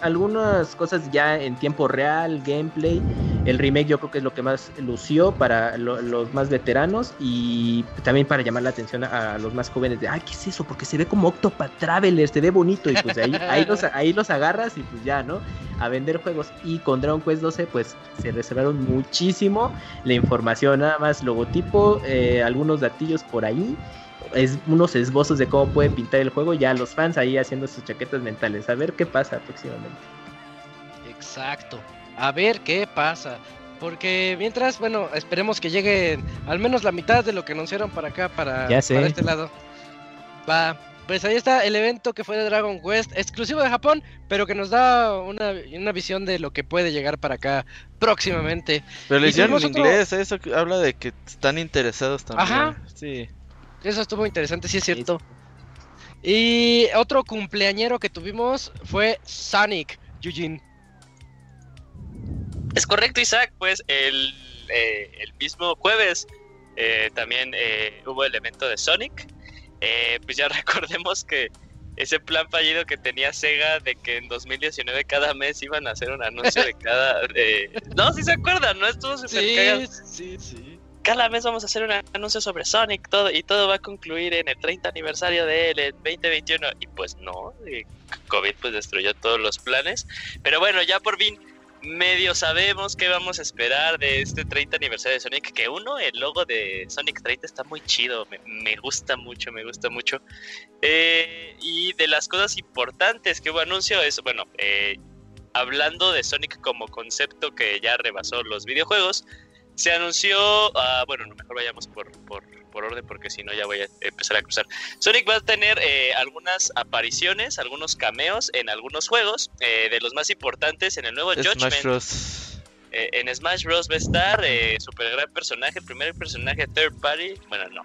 algunas cosas ya en tiempo real, gameplay. El remake yo creo que es lo que más lució para los más veteranos y también para llamar la atención a, los más jóvenes de, ay, ¿qué es eso? Porque se ve como Octopath Traveler, se ve bonito y pues ahí, ahí, los, ahí los agarras y pues ya, ¿no? A vender juegos. Y con Dragon Quest 12 pues se reservaron muchísimo la información, nada más logotipo, eh, algunos datillos por ahí es unos esbozos de cómo puede pintar el juego, ya los fans ahí haciendo sus chaquetas mentales. A ver qué pasa próximamente. Exacto. A ver qué pasa. Porque mientras, bueno, esperemos que llegue al menos la mitad de lo que anunciaron para acá, para, para este lado. Va. pues ahí está el evento que fue de Dragon Quest, exclusivo de Japón, pero que nos da una, una visión de lo que puede llegar para acá próximamente. Pero le hicieron en otro- inglés, eso habla de que están interesados también. Ajá. Sí. Eso estuvo interesante, sí es cierto. Y otro cumpleañero que tuvimos fue Sonic, Eugene. Es correcto, Isaac, pues el, eh, el mismo jueves eh, también eh, hubo el evento de Sonic. Eh, pues ya recordemos que ese plan fallido que tenía Sega de que en 2019 cada mes iban a hacer un anuncio de cada... eh, No, si se acuerdan, ¿no? Estuvo súper cagado. sí, sí. Cada mes vamos a hacer un anuncio sobre Sonic todo y todo va a concluir en el 30 aniversario de él, en 2021. Y pues no, eh, COVID pues destruyó todos los planes. Pero bueno, ya por fin medio sabemos qué vamos a esperar de este 30 aniversario de Sonic. Que uno, el logo de Sonic 30 está muy chido, me, gusta mucho, me gusta mucho. Eh, y de las cosas importantes que hubo anuncio es, bueno, eh, hablando de Sonic como concepto que ya rebasó los videojuegos, se anunció, ah, bueno, no, mejor vayamos por, por, por orden porque si no ya voy a empezar a cruzar. Sonic va a tener eh, algunas apariciones, algunos cameos en algunos juegos, eh, de los más importantes en el nuevo Smash Judgment. Bros. Eh, en Smash Bros. va a estar, eh, super gran personaje, primer personaje third party, bueno, no.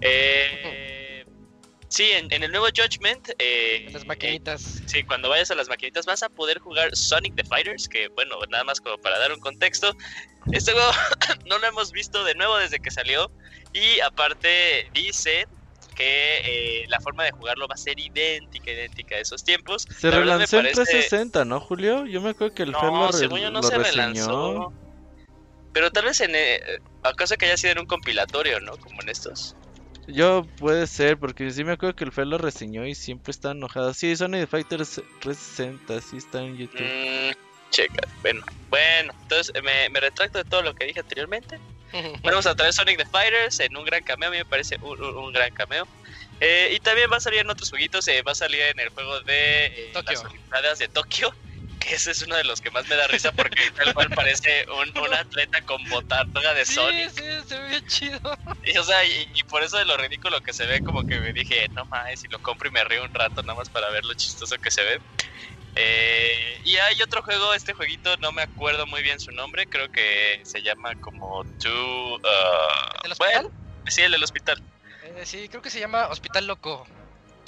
Eh, sí, en, en el nuevo Judgment, eh, Las eh, maquinitas. Sí, cuando vayas a las maquinitas vas a poder jugar Sonic the Fighters, que bueno, nada más como para dar un contexto. Este juego no lo hemos visto de nuevo desde que salió y aparte dicen que eh, la forma de jugarlo va a ser idéntica, idéntica a esos tiempos. Se La relanzó en parece- 360, ¿no, Julio? Yo me acuerdo que el No, lo, según yo no lo se reseñó. relanzó. Pero tal vez en... Eh, ¿Acaso que haya sido en un compilatorio, no? Como en estos. Yo puede ser, porque sí me acuerdo que el Fer lo reseñó y siempre está enojado. Sí, Sonic Fighters 360, sí está en YouTube. Mm, checa, bueno. Bueno, entonces me, me retracto de todo lo que dije anteriormente. Vamos a traer Sonic the Fighters en un gran cameo, a mí me parece un, un- un gran cameo. Eh, y también va a salir en otros jueguitos, eh, va a salir en el juego de eh, Tokio. las Olimpiadas de Tokio, ese es uno de los que más me da risa porque tal cual parece un, un atleta con botarga de Sí, Sonic. sí, se ve chido. Y, o sea, y, y por eso de lo ridículo que se ve, como que me dije, no mames, si lo compro y me río un rato nada más para ver lo chistoso que se ve. Eh, y hay otro juego, este jueguito, no me acuerdo muy bien su nombre, creo que se llama como Two... uh, ¿El hospital? bueno, sí, el del hospital. Eh, sí, creo que se llama Hospital Loco.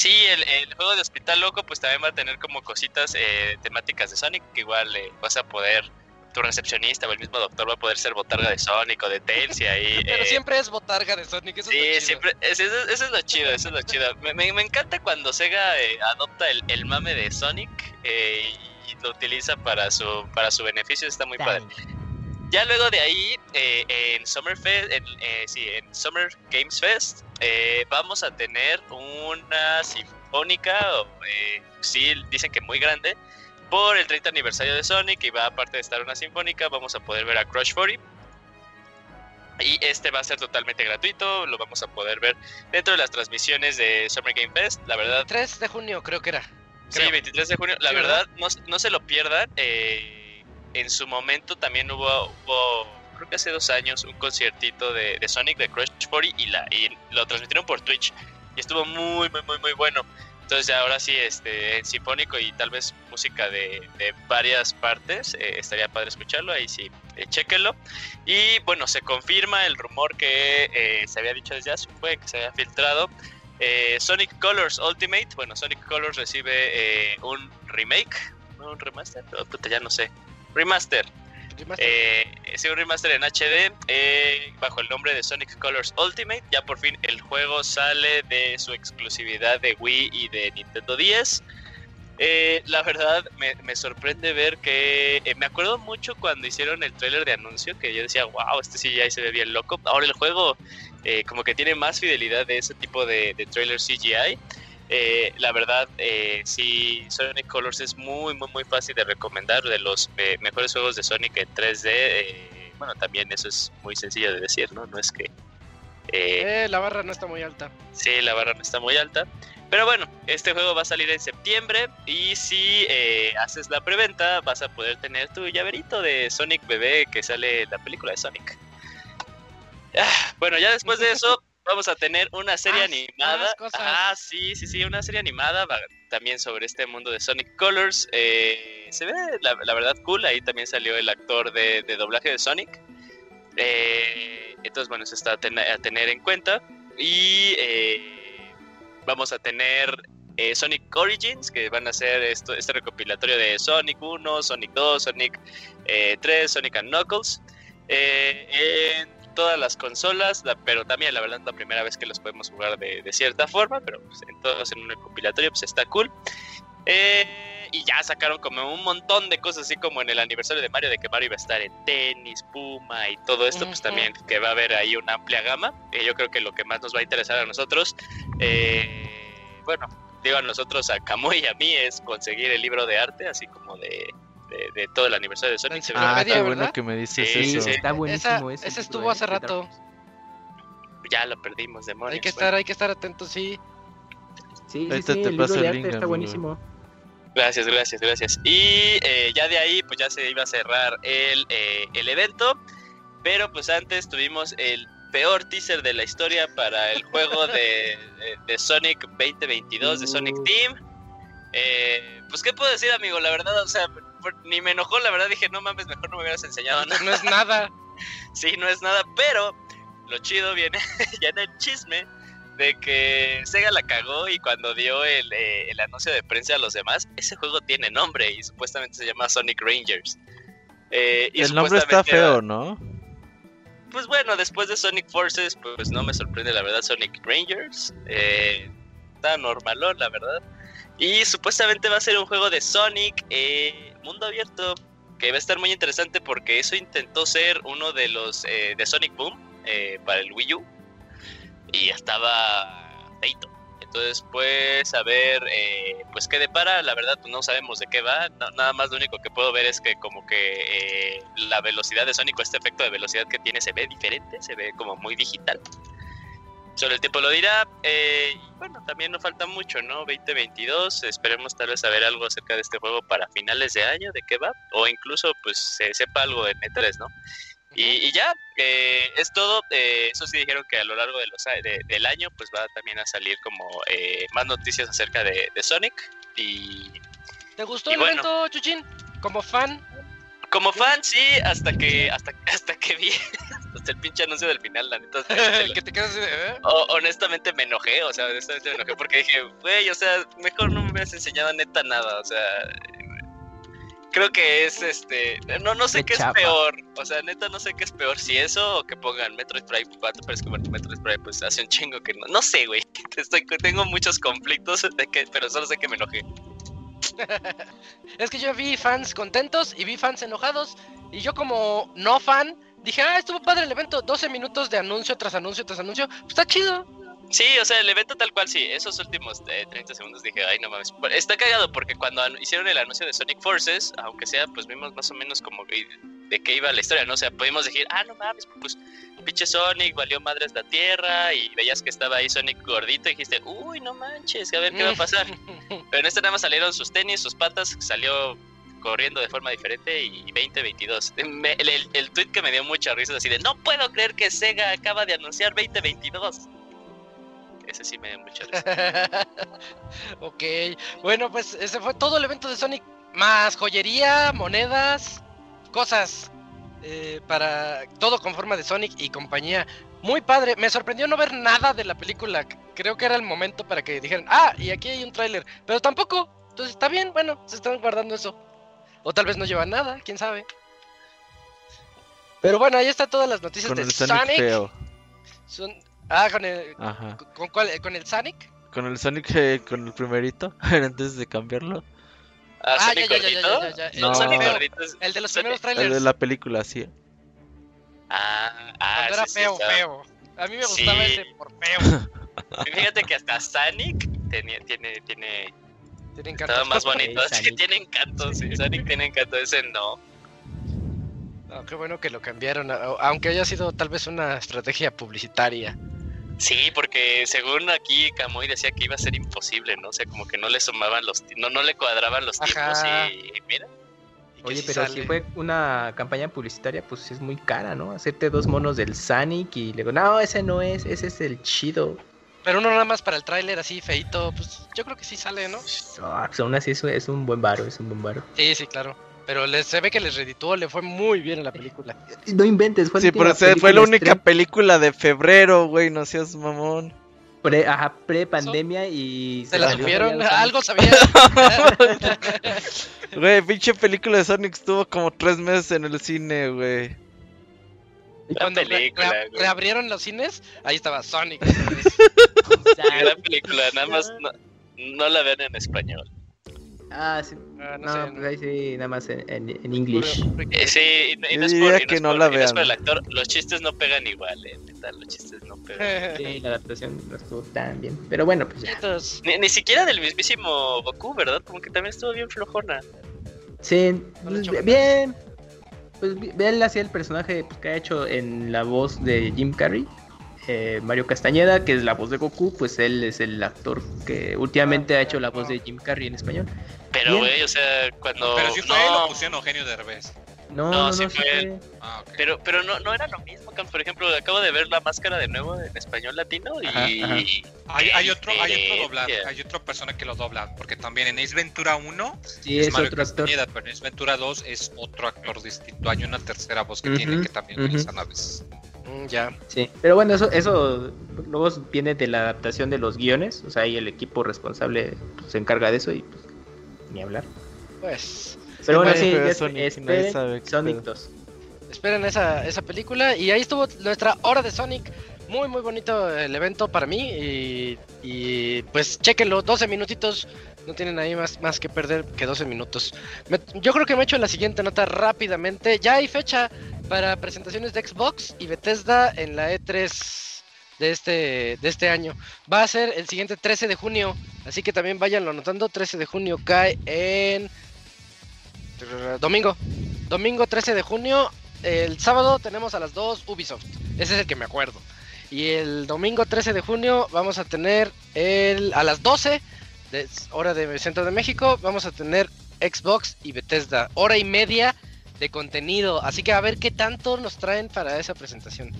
Sí, el, el juego de Hospital Loco pues también va a tener como cositas eh, temáticas de Sonic, que igual eh, vas a poder, tu recepcionista o el mismo doctor va a poder ser botarga de Sonic o de Tails y ahí... Pero eh, siempre es botarga de Sonic, eso es lo Sí, chido. siempre, eso, eso- es lo chido, eso es lo chido. Me, me- me encanta cuando Sega eh, adopta el, el mame de Sonic eh, y lo utiliza para su, para su beneficio, está muy padre. Ya luego de ahí, eh, en Summer Fest, en, eh, sí, en Summer Games Fest, eh, vamos a tener una sinfónica, o, eh, sí, dicen que muy grande, por el 30 aniversario de Sonic, y va aparte de estar una sinfónica, vamos a poder ver a Crush 40. Y este va a ser totalmente gratuito, lo vamos a poder ver dentro de las transmisiones de Summer Game Fest. La verdad, 3 de junio creo que era. Sí, Creo. 23 de junio. La Sí, verdad, no, no se lo pierdan. eh, en su momento también hubo, creo que hace dos años, un conciertito de, Sonic de Crush 40 y, la, y lo transmitieron por Twitch. Y estuvo muy, muy, muy, muy bueno. Entonces ahora sí, este, en sinfónico y tal vez música de, de varias partes, eh, estaría padre escucharlo, ahí sí, eh, chéquenlo. Y bueno, se confirma el rumor que eh, se había dicho desde hace buen, que se había filtrado, eh, Sonic Colors Ultimate, bueno, Sonic Colors recibe un remake, un remaster, Oh, puta, ya no sé, remaster, Remaster. eh, sí, un remaster en HD eh, bajo el nombre de Sonic Colors Ultimate. Ya por fin el juego sale de su exclusividad de Wii y de Nintendo 10. Eh, la verdad me, me sorprende ver que eh, me acuerdo mucho cuando hicieron el tráiler de anuncio que yo decía, wow, este CGI se ve bien loco. Ahora el juego eh, como que tiene más fidelidad de ese tipo de, de trailer CGI. Eh, la verdad, eh, sí, Sonic Colors es muy, muy, muy fácil de recomendar, de los eh, mejores juegos de Sonic en 3D. eh, bueno, también eso es muy sencillo de decir, ¿no? No es que... eh, Eh, la barra no está muy alta. Sí, la barra no está muy alta. Pero bueno, este juego va a salir en septiembre y si eh, haces la preventa vas a poder tener tu llaverito de Sonic Bebé que sale en la película de Sonic. Ah, bueno, ya después de eso vamos a tener una serie Más- animada. Ah, sí, sí, sí, una serie animada también sobre este mundo de Sonic Colors. Eh, se ve, la, la verdad, cool. Ahí también salió el actor de, de doblaje de Sonic. Eh, entonces, bueno, eso está a, ten- a tener en cuenta. Y eh, vamos a tener eh, Sonic Origins, que van a ser esto, este recopilatorio de Sonic 1, Sonic 2, Sonic eh, 3, Sonic and Knuckles. eh, en todas las consolas, la- pero también la verdad es la primera vez que los podemos jugar de, de cierta forma, pero pues, en todos en un recopilatorio pues está cool. Eh, y ya sacaron como un montón de cosas, así como en el aniversario de Mario, de que Mario iba a estar en tenis, Puma y todo esto, pues también que va a haber ahí una amplia gama. Eh, yo creo que lo que más nos va a interesar a nosotros, eh, bueno, digo a nosotros, a Camuy y a mí, es conseguir el libro de arte, así como de, de, de todo el aniversario de Sonic. Se Ah, qué bueno ¿verdad? que me dices Sí, eso. sí. está buenísimo Esa- ese. estuvo hace rato. Ya lo perdimos, demonios. Hay que Bueno. estar, hay que estar atentos, sí. Sí, sí, Ahorita sí, te el libro paso de el arte link, está buenísimo. Gracias, gracias, gracias. Y eh, ya de ahí, pues ya se iba a cerrar el, eh, el evento. Pero pues antes tuvimos el peor teaser de la historia para el juego de, de- de Sonic 2022 de Sonic Uh. Team. Eh, pues, ¿qué puedo decir, amigo? La verdad, o sea, ni me enojó, la verdad dije, no mames, mejor no me hubieras enseñado nada. No es nada. Sí, no es nada, pero lo chido viene ya en el chisme de que Sega la cagó y cuando dio el, eh, el anuncio de prensa a los demás, ese juego tiene nombre y supuestamente se llama Sonic Rangers. Eh, y El nombre está feo, ¿no? Pues bueno, después de Sonic Forces, pues no me sorprende la verdad Sonic Rangers. Eh, está normalón, la verdad. Y supuestamente va a ser un juego de Sonic eh, mundo abierto, que va a estar muy interesante porque eso intentó ser uno de los eh, de Sonic Boom eh, para el Wii U y estaba feito. Entonces, pues, a ver, eh, pues qué depara, la verdad, pues no sabemos de qué va. Nada más lo único que puedo ver es que como que eh, la velocidad de Sonic, este efecto de velocidad que tiene, se ve diferente, se ve como muy digital. Solo el tiempo lo dirá. eh, bueno, también no falta mucho, ¿no? 2022. Esperemos tal vez saber algo acerca de este juego para finales de año, de qué va. O incluso, pues, se sepa algo en E3, ¿no? Y, y ya, eh, es todo. eh, eso sí dijeron que a lo largo de los, de- del año, pues va también a salir como eh, más noticias acerca de, de Sonic. Y ¿Te gustó Y el bueno. evento, Chuchín? Como fan. Como fan, sí, hasta que hasta, hasta que vi hasta el pinche anuncio del final, la neta. el que te quedas así de, ¿eh? O- honestamente me enojé, o sea, honestamente me enojé porque dije, güey, o sea, mejor no me hubieras enseñado neta nada, o sea, creo que es este, no, no sé Qué qué, es peor, o sea, neta no sé qué es peor, si eso o que pongan Metroid Prime 4, pero es que Metroid Prime pues hace un chingo que no, no sé, güey, estoy, tengo muchos conflictos, de que, pero solo sé que me enojé. Es que yo vi fans contentos y vi fans enojados. Y yo como no fan, dije, ah, estuvo padre el evento. 12 minutos de anuncio tras anuncio tras anuncio. Pues está chido. Sí, o sea, el evento tal cual, sí. Esos últimos eh, 30 segundos dije, ay, no mames. Está cagado porque cuando hicieron el anuncio de Sonic Forces, aunque sea, pues vimos más o menos como que- de qué iba la historia, ¿no? O sea, pudimos decir, ah, no mames, pues pinche Sonic valió madres la tierra y veías que estaba ahí Sonic gordito y dijiste, uy, no manches, a ver qué va a pasar. Pero en este nada más salieron sus tenis, sus patas, salió corriendo de forma diferente y 2022. Me- el, el, el tweet que me dio mucha risa es así de, no puedo creer que Sega acaba de anunciar 2022. Ese sí me dio mucha risa. ok. Bueno, pues ese fue todo el evento de Sonic. Más joyería, monedas, cosas. eh, para todo con forma de Sonic y compañía. Muy padre. Me sorprendió no ver nada de la película. Creo que era el momento para que dijeran, ah, y aquí hay un tráiler. Pero tampoco. Entonces está bien, bueno, se están guardando eso. O tal vez no llevan nada, quién sabe. Pero bueno, ahí está todas las noticias Con de el Sonic, Sonic. feo. Son- Ah, con el, Ajá. ¿con, cuál? ¿Con el Sonic? Con el Sonic, eh, con el primerito, antes de cambiarlo. Ah, Ah, Sonic ya, ya, ya, ya, ya, ya. El No. Sonic feo. gordito es- El de los Sonic- primeros El trailers. de la película, sí. Ah, ah, Cuando era sí, sí, feo, feo. A mí me gustaba Sí. ese por feo. Fíjate que hasta Sonic tenía, tiene, tiene, Tiene encanto. estaba más bonito. Así que Sonic. tiene encanto, sí. Sonic tiene encanto, ese no. No, qué bueno que lo cambiaron, aunque haya sido tal vez una estrategia publicitaria. Sí, porque según aquí Kamui decía que iba a ser imposible, ¿no? O sea, como que no le sumaban los, ti- no, no le cuadraban los tiempos Ajá. y, y mira. y Oye, sí pero sale. si fue una campaña publicitaria, pues es muy cara, ¿no? Hacerte dos monos del Sonic y luego, no, ese no es, ese es el chido. Pero uno nada más para el tráiler así feito, pues yo creo que sí sale, ¿no? Ah, pues aún así es, es un buen varo, es un buen varo. Sí, sí, claro. Pero les, se ve que les redituó, le fue muy bien en la película. No inventes, fue, Sí, pero se- fue la única película de febrero, güey, no seas mamón. Pre, ajá, pre-pandemia y... ¿Se la salió supieron? ¿Algo sabía? Güey, pinche película de Sonic estuvo como tres meses en el cine, güey. La cuando re- película, re- güey. reabrieron los cines, ahí estaba Sonic. Gran película, nada más no, no la vean en español. Ah, sí. Ah, no No, sé, pues ahí sí, nada más en, en, en English. Eh, sí, y, no- y no es por, y que es no por- la y no vean. el actor, los chistes no pegan igual, eh, los chistes no pegan. Sí, la adaptación no estuvo tan bien. Pero bueno, pues ya. Ni, ni siquiera del mismísimo Goku, ¿verdad? Como que también estuvo bien flojona. Sí, No pues, bien. Pues bi- él hacía el personaje pues, que ha hecho en la voz de Jim Carrey. Eh, Mario Castañeda, que es la voz de Goku, pues él es el actor que últimamente ha hecho la voz de Jim Carrey en español. Pero, güey, o sea, cuando. Pero si fue no, él o pusieron Eugenio Derbez. No, No, no, sí fue él. fue- Ah. Pero, pero no, no era lo mismo, Cam. Por ejemplo, acabo de ver la máscara de nuevo en español latino y. Ajá, ajá. Hay, hay otro, hay otro doblaje, hay otra persona que lo dobla, porque también en Ace Ventura 1 Sí, es Mario otro actor. Castañeda, pero en Ace Ventura 2 es otro actor distinto. Hay una tercera voz que tiene que también ujú. utilizan a veces. Mm, ya. Sí, pero bueno, eso, eso luego viene de la adaptación de los guiones, o sea, ahí el equipo responsable pues, se encarga de eso y pues, ni hablar. Pues Pero bueno, sí, ya Sonic y esperen sabe qué Sonic pedo. 2. esperen esa, esa película. Y ahí estuvo nuestra hora de Sonic. Muy, muy bonito el evento para mí. Y, y, pues chéquenlo, 12 minutitos. No tienen ahí más, más que perder que 12 minutos. Me- yo creo que me echo la siguiente nota rápidamente. Ya hay fecha para presentaciones de Xbox y Bethesda en la E3 de este, de este año. Va a ser el siguiente 13 de junio. Así que también váyanlo anotando. 13 de junio cae en... Domingo. Domingo 13 de junio. El sábado tenemos a las 2 Ubisoft. Ese es el que me acuerdo. Y el domingo 13 de junio vamos a tener el a las 12 de hora de Centro de México vamos a tener Xbox y Bethesda, hora y media de contenido, así que a ver qué tanto nos traen para esa presentación.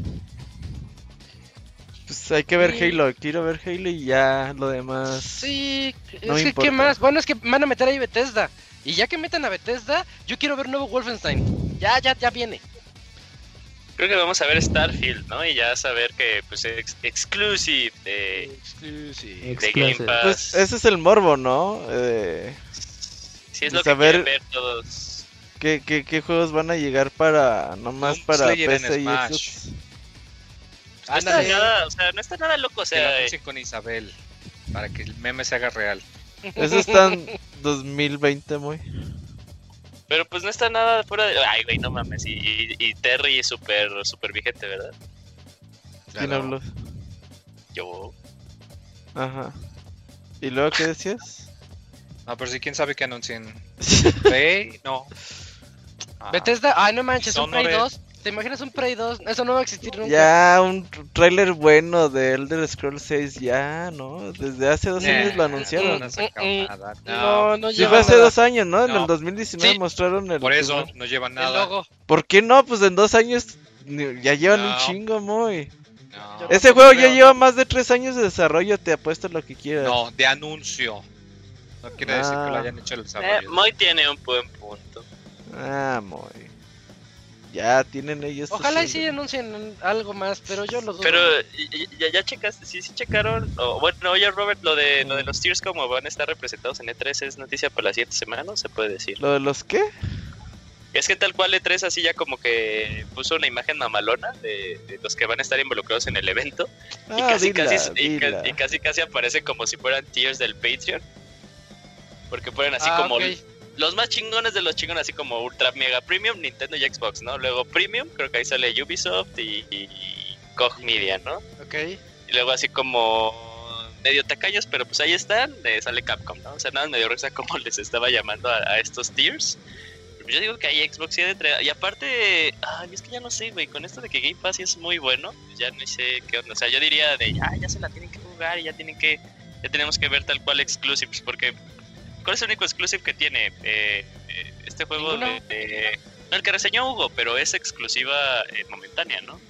Pues hay que ver Sí. Halo, quiero ver Halo y ya lo demás. Sí, No es que qué importa. más, bueno es que van a meter ahí Bethesda y ya que metan a Bethesda, yo quiero ver nuevo Wolfenstein. Ya, ya, ya viene. Creo que vamos a ver Starfield, ¿no? Y ya saber que, pues, es exclusive de, Exclusive. de Exclusive. Game Pass. Pues ese es el morbo, ¿no? Eh, sí, es lo saber- que quieren ver todos. ¿Qué, qué, qué juegos van a llegar para nomás Doom para Slayer PC y. Xbox? No está nada, o sea, no está nada loco, o Que sea, eh, con Isabel, para que el meme se haga real. Ese está en 2020, muy. pero pues no está nada fuera de... Ay, güey, no mames, y, y, y Terry es súper, súper vigente, ¿verdad? ¿Quién Claro. habló? Yo... Ajá. ¿Y luego qué decías? No, pero sí, quién sabe que anuncien. Prey, no. Ah, Bethesda, ay no manches, un Prey Dishonored. 2. ¿Te imaginas un Prey 2? Eso no va a existir nunca. Ya, un tráiler bueno de Elder Scrolls 6, ya, ¿no? Desde hace dos Nah, años lo anunciaron. No Mm, mm, nada, No, No, no Sí, lleva fue hace nada. dos años, ¿no? En el 2019 Sí. mostraron el. por eso no llevan nada. logo. ¿Por qué no? Pues en dos años ya llevan un chingo, muy. Ese juego ya lleva más de tres años de desarrollo, te apuesto lo que quieras. no, de anuncio. No quiere decir que lo Ah. hayan hecho el Eh, desarrollo. Moy tiene un buen punto. Ah, muy. Ya tienen ellos. Ojalá y sí anuncien algo más, pero yo lo dudo. Pero ya, ya checaste, sí, sí checaron. o bueno, oye Robert, lo de, lo de los tiers como van a estar representados en E3 es noticia para la siguiente semana, ¿no? Se puede decir. ¿Lo de los qué? Es que tal cual E3 así ya como que puso una imagen mamalona de, de los que van a estar involucrados en el evento. y, Ah, casi, dila, casi, y, ca- dila. y casi casi aparece como si fueran tiers del Patreon. Porque ponen así Ah, como. Los más chingones de los chingones, así como Ultra Mega Premium, Nintendo y Xbox, ¿no? Luego Premium, creo que ahí sale Ubisoft y, y, y Koch Media, ¿no? Ok. Y luego así como medio tacaños, pero pues ahí están, eh, sale Capcom, ¿no? O sea, nada medio risa como les estaba llamando a, a estos tiers. Yo digo que ahí Xbox ha de Y aparte, ay, es que ya no sé, güey, con esto de que Game Pass es muy bueno, ya no sé qué onda. O sea, yo diría de, ah, ya se la tienen que jugar y ya tienen que, ya tenemos que ver tal cual exclusives, porque ¿cuál es el único exclusive que tiene eh, eh, este juego de, de- No, el que reseñó Hugo, pero es exclusiva eh, momentánea, ¿no?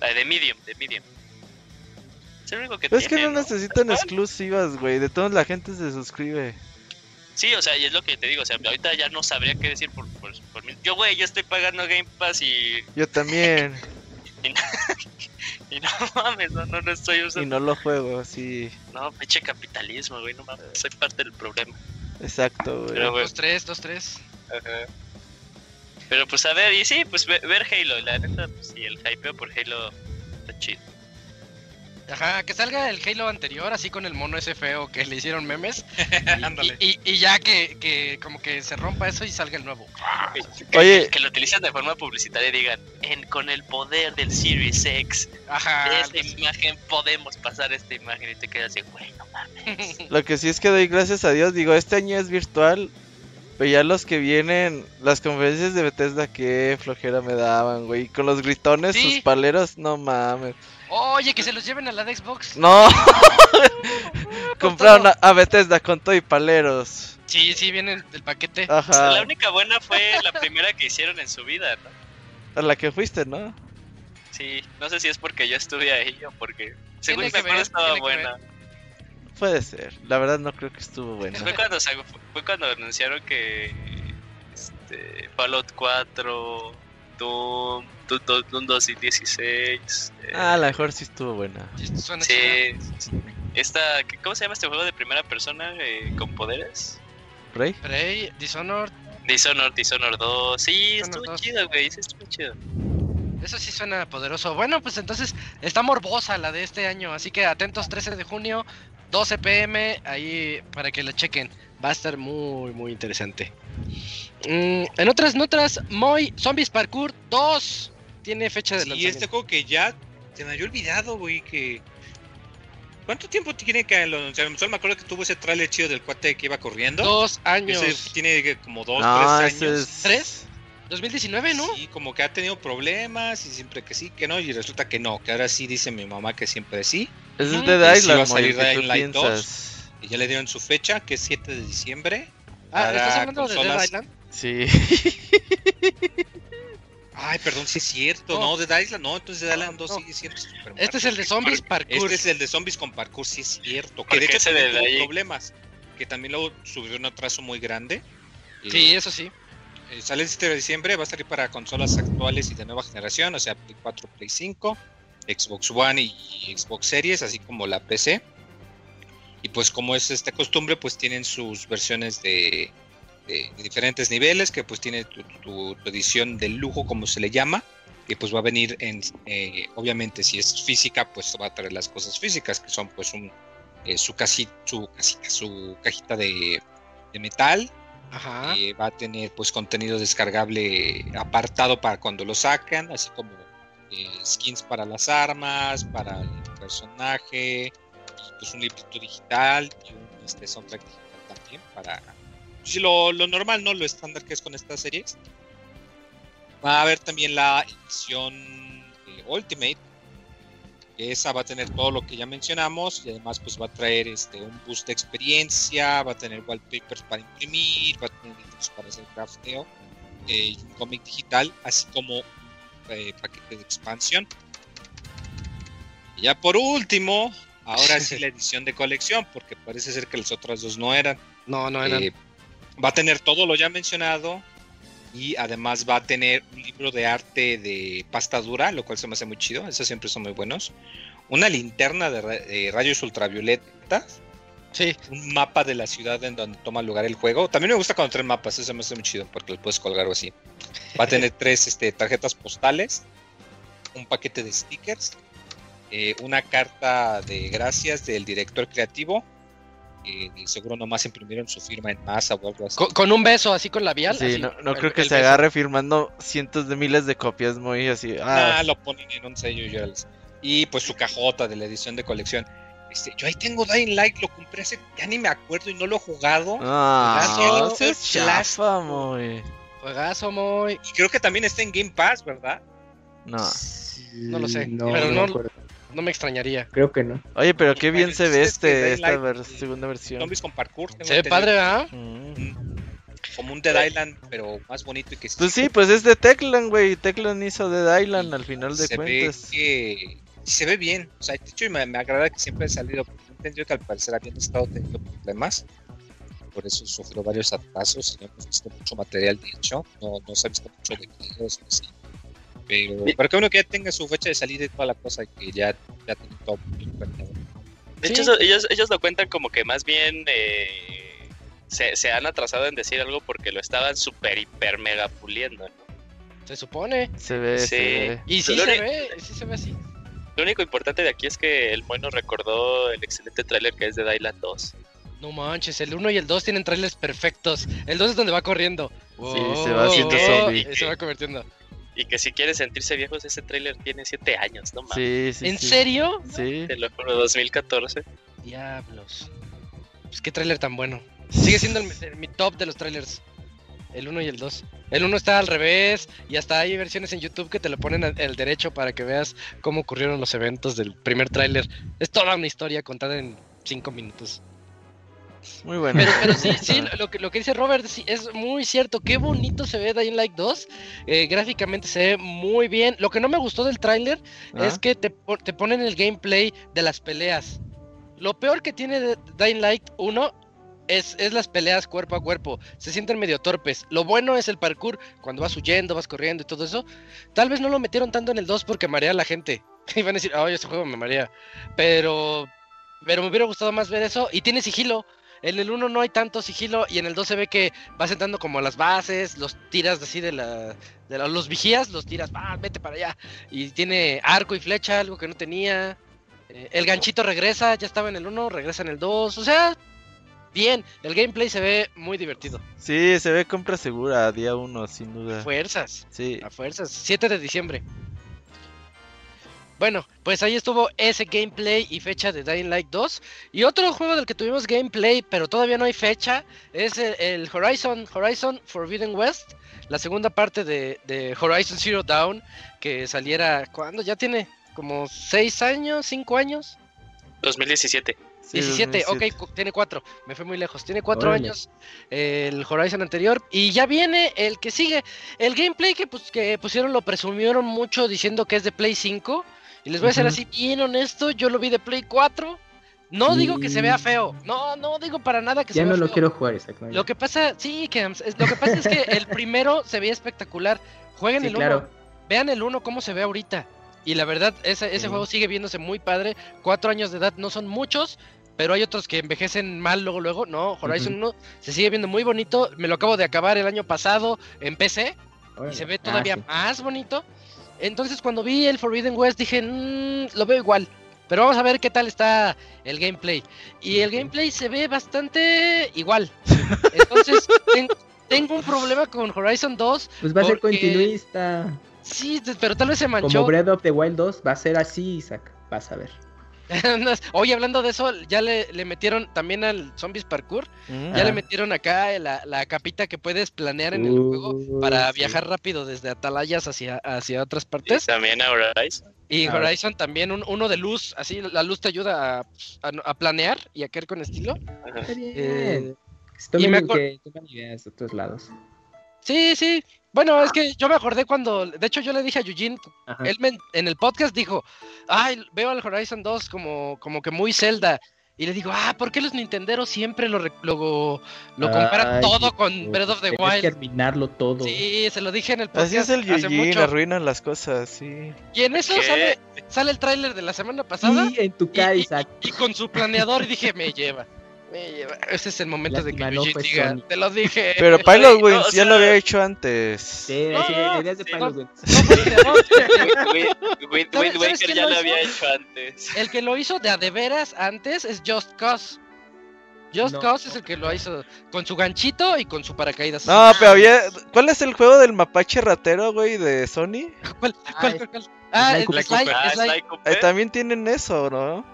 La de Medium, de Medium. Es el único que Pero es que no necesitan exclusivas, güey. De todos la gente se suscribe. Sí, o sea, y es lo que te digo, o sea, ahorita ya no sabría qué decir por, por, por mí. Yo, güey, yo estoy pagando Game Pass y, Yo también. y no mames, no, no, no estoy y usando. no lo juego, así. No, pinche capitalismo, güey, no mames, soy parte del problema. Exacto, güey. Pero, güey, Dos, tres, dos, tres. Ajá. Pero pues a ver, y sí, pues ve- ver Halo, la neta, pues sí, el hypeo por Halo está chido. Ajá, que salga el Halo anterior, así con el mono ese feo que le hicieron memes. y, Ándale. y- y ya que, que como que se rompa eso y salga el nuevo. Que, Oye. que lo utilizan de forma publicitaria y digan, en, con el poder del Series X, Ajá. de esta imagen podemos pasar esta imagen y te quedas así, güey, no mames. Lo que sí es que doy gracias a Dios. Digo, este año es virtual. Pero ya los que vienen, las conferencias de Bethesda, qué flojera me daban, güey. Con los gritones, Sí. sus paleros, no mames. Oye, que se los lleven a la de Xbox. No, compraron a, a Bethesda con todo y paleros. Sí, sí, viene el, el paquete. La única buena fue la primera que hicieron en su vida, ¿no? A la que fuiste, ¿no? Sí, no sé si es porque yo estuve ahí o porque... Según me que acuerdo ver, estaba buena. Puede ser. La verdad no creo que estuvo buena. Fue cuando, fue cuando anunciaron que este, Fallout 4, Doom, Doom, Doom, Doom 2016. eh, Ah, a lo mejor sí estuvo buena. Sí, suena sí, chido. esta, ¿cómo se llama este juego de primera persona eh, con poderes? ¿Rey? Prey, Dishonored, Dishonored, Dishonored 2. Sí, Dishonored estuvo 2. chido, güey. Sí, estuvo chido. eso sí suena poderoso. Bueno, pues entonces está morbosa la de este año, así que atentos 13 de junio, 12 pm, ahí para que la chequen. Va a estar muy, muy interesante. Mm, en otras notas, Moy Zombies Parkour 2 tiene fecha de Sí, lanzamiento. este juego que ya se me había olvidado, güey, que... ¿Cuánto tiempo tiene que lo anunciaron? Solo me acuerdo que tuvo ese trailer chido del cuate que iba corriendo. Dos años. Ese tiene como dos, No, tres años. es... ¿Tres? 2019, ¿no? Sí, como que ha tenido problemas y siempre que sí, que no, y resulta que no, que ahora sí dice mi mamá que siempre sí. Es el Ujú. Dead Y sí va a Island, salir Dying Light 2. piensas. Y ya le dieron su fecha, que es 7 de diciembre. Ah, ¿estás hablando de Dead. Island? Sí. Ay, perdón, sí es cierto. No. No, Dead Island, no, entonces Dead No, Island 2 no. sigue siendo super Este es el de Zombies Parkour. Este es el de zombies con parkour, sí es cierto. Que de hecho también de tuvo ahí- problemas. Que también luego subió un atraso muy grande. Y, Sí, eso sí. eh, sale el 7 de diciembre, va a salir para consolas actuales y de nueva generación, o sea, Play 4, Play 5, Xbox One y Xbox Series, así como la PC. Y pues como es esta costumbre, pues tienen sus versiones de, de- de diferentes niveles, que pues tiene tu, tu- tu edición de lujo, como se le llama. Y pues va a venir en, eh, obviamente si es física, pues va a traer las cosas físicas, que son pues un, eh, su, casi, su casita, su cajita de, de metal, Ajá. eh, va a tener pues contenido descargable apartado para cuando lo sacan, así como eh, skins para las armas, para el personaje, pues un librito digital y un este, soundtrack digital también para lo, lo normal, ¿no? Lo estándar que es con estas series. Va a haber también la edición eh, Ultimate, que esa va a tener todo lo que ya mencionamos y además pues va a traer este un boost de experiencia, va a tener wallpapers para imprimir, va a tener libros para hacer crafteo eh, y un cómic digital, así como eh, paquete de expansión. Y ya por último, ahora sí la edición de colección, porque parece ser que las otras dos no eran. No, no eran. Eh, va a tener todo lo ya mencionado y además va a tener un libro de arte de pasta dura, lo cual se me hace muy chido, esos siempre son muy buenos. Una linterna de, ra- de rayos ultravioleta, Sí. un mapa de la ciudad en donde toma lugar el juego. También me gusta cuando traen mapas, eso me hace muy chido porque los puedes colgar o así. Va a tener tres este, tarjetas postales, un paquete de stickers, eh, una carta de gracias del director creativo. Eh, seguro nomás imprimieron su firma en masa o algo así. Con, con un beso así con labial. Sí, así, no, no el- creo que se beso. agarre firmando cientos de miles de copias muy así. Ah, Ah, lo ponen en un sello y pues su cajota de la edición de colección. Este, yo ahí tengo Dying Light, lo compré hace, ya ni me acuerdo y no lo he jugado. ah, eso es chafa, muy. Juegazo muy. Y creo que también está en Game Pass, ¿verdad? No. No lo sé, No, pero no, no- me. No extrañaría. Creo que no. Oye, pero qué bien se ve este, Dying esta segunda versión. Zombies con parkour. Se ve padre, ¿verdad? Mm. como un Dead Island, pero más bonito y que Pues sí, pues es de Techland, güey. Techland hizo Dead Island al final de se cuentas. Ve que se ve bien. O sea, de hecho, me, me agrada que siempre ha salido. Entendió que al parecer habían estado teniendo problemas. Por eso sufrió varios atrasos. Y no hemos visto mucho material, de hecho. No, no se ha visto mucho de videos. Así. Pero, pero que uno que ya tenga su fecha de salida y toda la cosa, y que ya, ya tiene todo planeado. De hecho, ellos, ellos lo cuentan como que más bien eh, se, se han atrasado en decir algo porque lo estaban super, hiper, mega puliendo, ¿no? Se supone. Se ve, Sí. se ve. Y sí Lo se ve, sí se ve así. Lo único importante de aquí es que el bueno recordó el excelente tráiler que es de Island 2. No manches, el 1 y el 2 tienen trailers perfectos. El 2 es donde va corriendo. se va haciendo zombie. Se va convirtiendo. Y que si quieren sentirse viejos, ese tráiler tiene 7 años, no mames. Sí, sí. ¿En sí. serio? Sí. Te lo juro, 2014. Diablos. Pues qué trailer tan bueno. Sigue siendo el- el- mi top de los trailers. El 1 y el 2. El 1 está al revés y hasta hay versiones en YouTube que te lo ponen al al derecho para que veas cómo ocurrieron los eventos del primer tráiler. Es toda una historia contada en 5 minutos. Muy bueno. Pero, pero sí, sí, lo que, lo que dice Robert sí, es muy cierto. Qué bonito se ve Dying Light 2. Eh, gráficamente se ve muy bien. Lo que no me gustó del tráiler Ah. es que te, te ponen el gameplay de las peleas. Lo peor que tiene Dying Light 1 es, es las peleas cuerpo a cuerpo. Se sienten medio torpes. Lo bueno es el parkour, cuando vas huyendo, vas corriendo y todo eso. Tal vez no lo metieron tanto en el 2 porque marea a la gente. Y van a decir, oh, ese juego me marea. Pero, pero me hubiera gustado más ver eso. Y tiene sigilo. En el 1 no hay tanto sigilo y en el 2 se ve que vas entrando como a las bases, los tiras así de la... De la- los vigías, los tiras, va, vete para allá. Y tiene arco y flecha, algo que no tenía. Eh, el ganchito regresa, ya estaba en el 1, regresa en el 2. O sea, bien. El gameplay se ve muy divertido. Sí, se ve compra segura, día uno, sin duda. Fuerzas, Sí. a fuerzas. 7 de diciembre. Bueno, pues ahí estuvo ese gameplay y fecha de Dying Light 2. Y otro juego del que tuvimos gameplay, pero todavía no hay fecha, es el, el Horizon, Horizon Forbidden West. La segunda parte de, de Horizon Zero Dawn, que saliera, ¿cuándo? Ya tiene como 6 años, 5 años. 2017. sí, 17, 2007. ok, tiene 4, me fui muy lejos. Tiene 4 Órale. años el Horizon anterior y ya viene el que sigue. El gameplay que, pues, que pusieron lo presumieron mucho diciendo que es de Play 5. Y les voy a ser así bien honesto, yo lo vi de Play 4. No digo que se vea feo, no, no digo para nada que Ya se no vea lo feo. quiero jugar, exacto. Lo que pasa, sí, que es- lo que pasa es que el primero se veía espectacular. Jueguen Sí, el 1, claro. vean el 1 cómo se ve ahorita. Y la verdad, ese, ese Sí. juego sigue viéndose muy padre. Cuatro años de edad no son muchos, pero hay otros que envejecen mal luego, luego. No, Horizon 1 se sigue viendo muy bonito. Me lo acabo de acabar el año pasado en PC y se ve Ah, todavía sí. más bonito. Entonces cuando vi el Forbidden West dije, "Mm, lo veo igual. Pero vamos a ver qué tal está el gameplay. Y el gameplay se ve bastante igual. Entonces ten- tengo un problema con Horizon 2. Pues va a ser continuista. Sí, pero tal vez se Como manchó. Breath of the Wild 2 va a ser así, Isaac. Vas a ver. Oye, hablando de eso, ya le, le metieron también al Zombies Parkour. Ya Ah. le metieron acá la, la capita que puedes planear en el juego para sí. viajar rápido desde Atalayas hacia, hacia otras Y partes. también a Horizon. Y Ah. Horizon también, un- uno de luz, así la luz te ayuda a, a- a planear y a caer con estilo. Está bien. Eh, y me que tomen ideas de otros lados. Sí, sí. Bueno, es que yo me acordé cuando, de hecho yo le dije a Eugene, Ajá. él me- en el podcast dijo, ay, veo al Horizon 2 como, como que muy Zelda. Y le digo, ah, ¿por qué los Nintenderos siempre lo, re- lo, lo comparan Ay, todo con Breath of the Tenías que Wild? terminarlo todo. Sí, se lo dije en el podcast Así es el Eugene, arruinan las cosas, sí. Y en eso ¿Qué? sale, sale el tráiler de la semana pasada Y en tu y, cara, y- y con su planeador y dije, me lleva. Ese es el momento de que no fue diga, te lo dije. Pero Pilot no, Wings ya lo había hecho antes. Sí, No, sí, no, ideas de sí. Pilot Wings. Wind, Wind- ¿Sabes- Wind sabes Waker ya lo había hecho antes. El que lo hizo de a de veras antes es Just Cause. Just No. Cause es el que lo hizo con su ganchito y con su paracaídas. No, pero había. ¿Cuál es el juego del mapache ratero, güey, de Sony? ¿Cuál, Ah, cuál, es- cuál, cuál? Ah, Sly el. Sly- Ah, Cooper. También tienen eso, ¿no?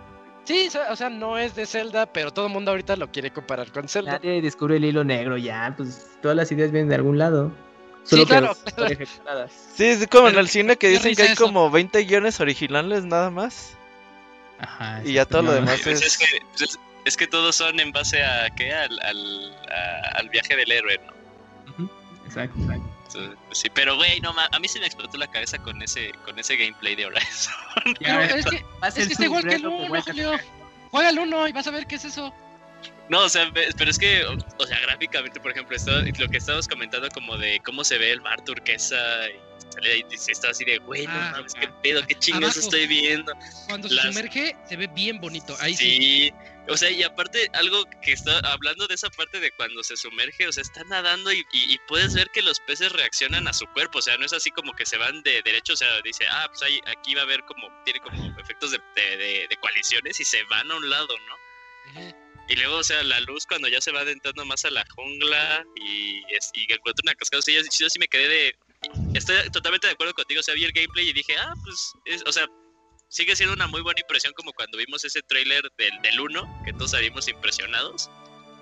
Sí, o sea, no es de Zelda, pero todo el mundo ahorita lo quiere comparar con Zelda. Nadie descubre el hilo negro ya, pues todas las ideas vienen de algún lado. Solo Sí, claro. Sí, es como en el cine que dicen que hay eso. como 20 guiones originales nada más. Ajá. Y ya todo lo demás es. es, que, pues es, es que todos son en base a ¿qué? Al, al, a- al viaje del héroe, ¿no? exacto. Sí, pero güey, no a mí se me explotó la cabeza con ese con ese gameplay de Horizon. Pero es que, es que está igual que el 1, Julio. Juega el 1 y vas a ver qué es eso. No, o sea, pero es que, o sea, gráficamente, por ejemplo, esto, lo que estabas comentando como de cómo se ve el mar turquesa y sale ahí y está así de, güey, no ah, mames, qué pedo, qué chingados estoy viendo. Cuando se sumerge, se ve bien bonito. Ahí sí. sí. O sea, y aparte, algo que está hablando de esa parte de cuando se sumerge, o sea, está nadando y, y, puedes ver que los peces reaccionan a su cuerpo, o sea, no es así como que se van de derecho, o sea, dice, ah, pues ahí, aquí va a haber como, tiene como efectos de, de, de, coaliciones y se van a un lado, ¿no? Y luego, o sea, la luz cuando ya se va adentrando más a la jungla y, es, y encuentra una cascada, o sea, yo, sí me quedé de... Estoy totalmente de acuerdo contigo, o sea, vi el gameplay y dije, ah, pues, es, o sea, sigue siendo una muy buena impresión como cuando vimos ese tráiler del, del 1, que todos salimos impresionados.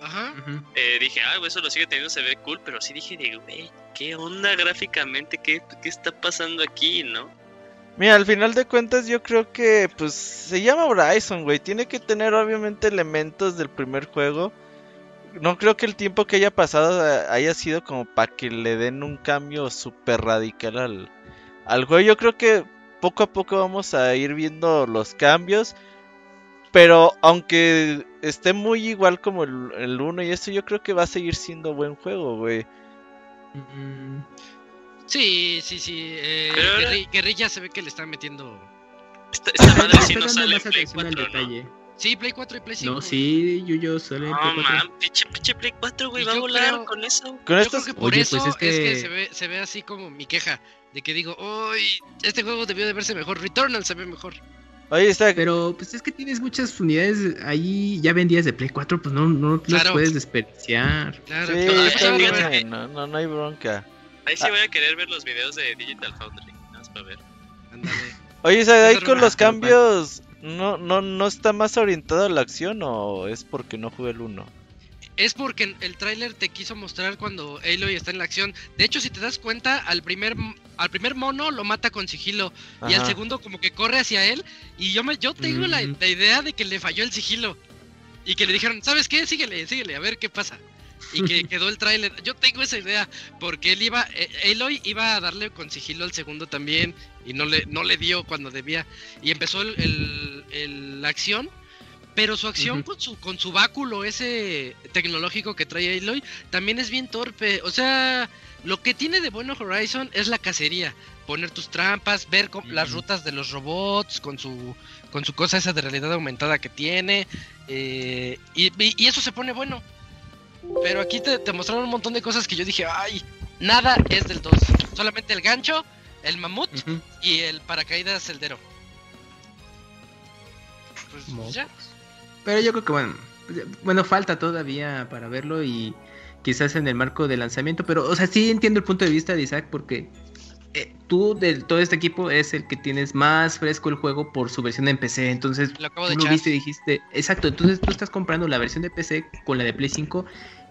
Ajá. Eh, dije, ah, eso lo sigue teniendo, se ve cool, pero sí dije, güey, ¿qué onda gráficamente? ¿Qué, ¿Qué está pasando aquí, no? Mira, al final de cuentas yo creo que pues se llama Horizon, güey. Tiene que tener obviamente elementos del primer juego. No creo que el tiempo que haya pasado eh, haya sido como para que le den un cambio súper radical al, al juego. Yo creo que poco a poco vamos a ir viendo los cambios. Pero aunque esté muy igual como el 1 y eso, yo creo que va a seguir siendo buen juego, güey. Mm, Sí, sí, sí. Eh, Guerrilla se ve que le están metiendo. Esta, esta madre sí no sale en Play 4, ¿no? Sí, Play 4 y Play 5. No, sí, Yuyo sale en Play 4. No, man, pinche, pinche Play 4, güey, va a volar creo, con eso. Con esto que por Oye, eso pues es, que... es que, se, ve, se ve así como mi queja. De que digo, uy, este juego debió de verse mejor. Returnal se ve mejor. Oye, está. Pero pues es que tienes muchas unidades ahí ya vendidas de Play 4, pues no, no claro. las puedes desperdiciar. Claro, sí, claro. Está bien, no, no, no hay bronca. Ahí sí voy a querer ver los videos de Digital Foundry, nada más para ver. Oye, ¿sabes? ahí con los cambios, ¿no, no, ¿no está más orientado a la acción o es porque no jugué el 1? Es porque el tráiler te quiso mostrar cuando Aloy está en la acción. De hecho, si te das cuenta, al primer al primer mono lo mata con sigilo Ajá. y al segundo como que corre hacia él y yo me yo tengo mm. la, la, idea de que le falló el sigilo y que le dijeron, "¿Sabes qué? Síguele, síguele, a ver qué pasa." Y que quedó el tráiler. Yo tengo esa idea, porque él iba, eh, Aloy iba a darle con sigilo al segundo también, y no le, no le dio cuando debía. Y empezó el, el, el la acción, pero su acción uh -huh. con su con su báculo ese tecnológico que trae Aloy también es bien torpe. O sea, lo que tiene de bueno Horizon es la cacería. Poner tus trampas, ver uh -huh. las rutas de los robots con su con su cosa esa de realidad aumentada que tiene. Eh, y, y, eso se pone bueno. Pero aquí te, te, mostraron un montón de cosas que yo dije, ay, nada es del 2. Solamente el gancho, el mamut uh -huh. y el paracaídas celdero. Pues ya. Pero yo creo que bueno, bueno, falta todavía para verlo y quizás en el marco de lanzamiento, pero o sea, sí entiendo el punto de vista de Isaac porque eh, tú de todo este equipo es el que tienes más fresco el juego por su versión en PC, entonces lo, acabo de tú lo viste y dijiste, exacto, entonces tú estás comprando la versión de PC con la de Play 5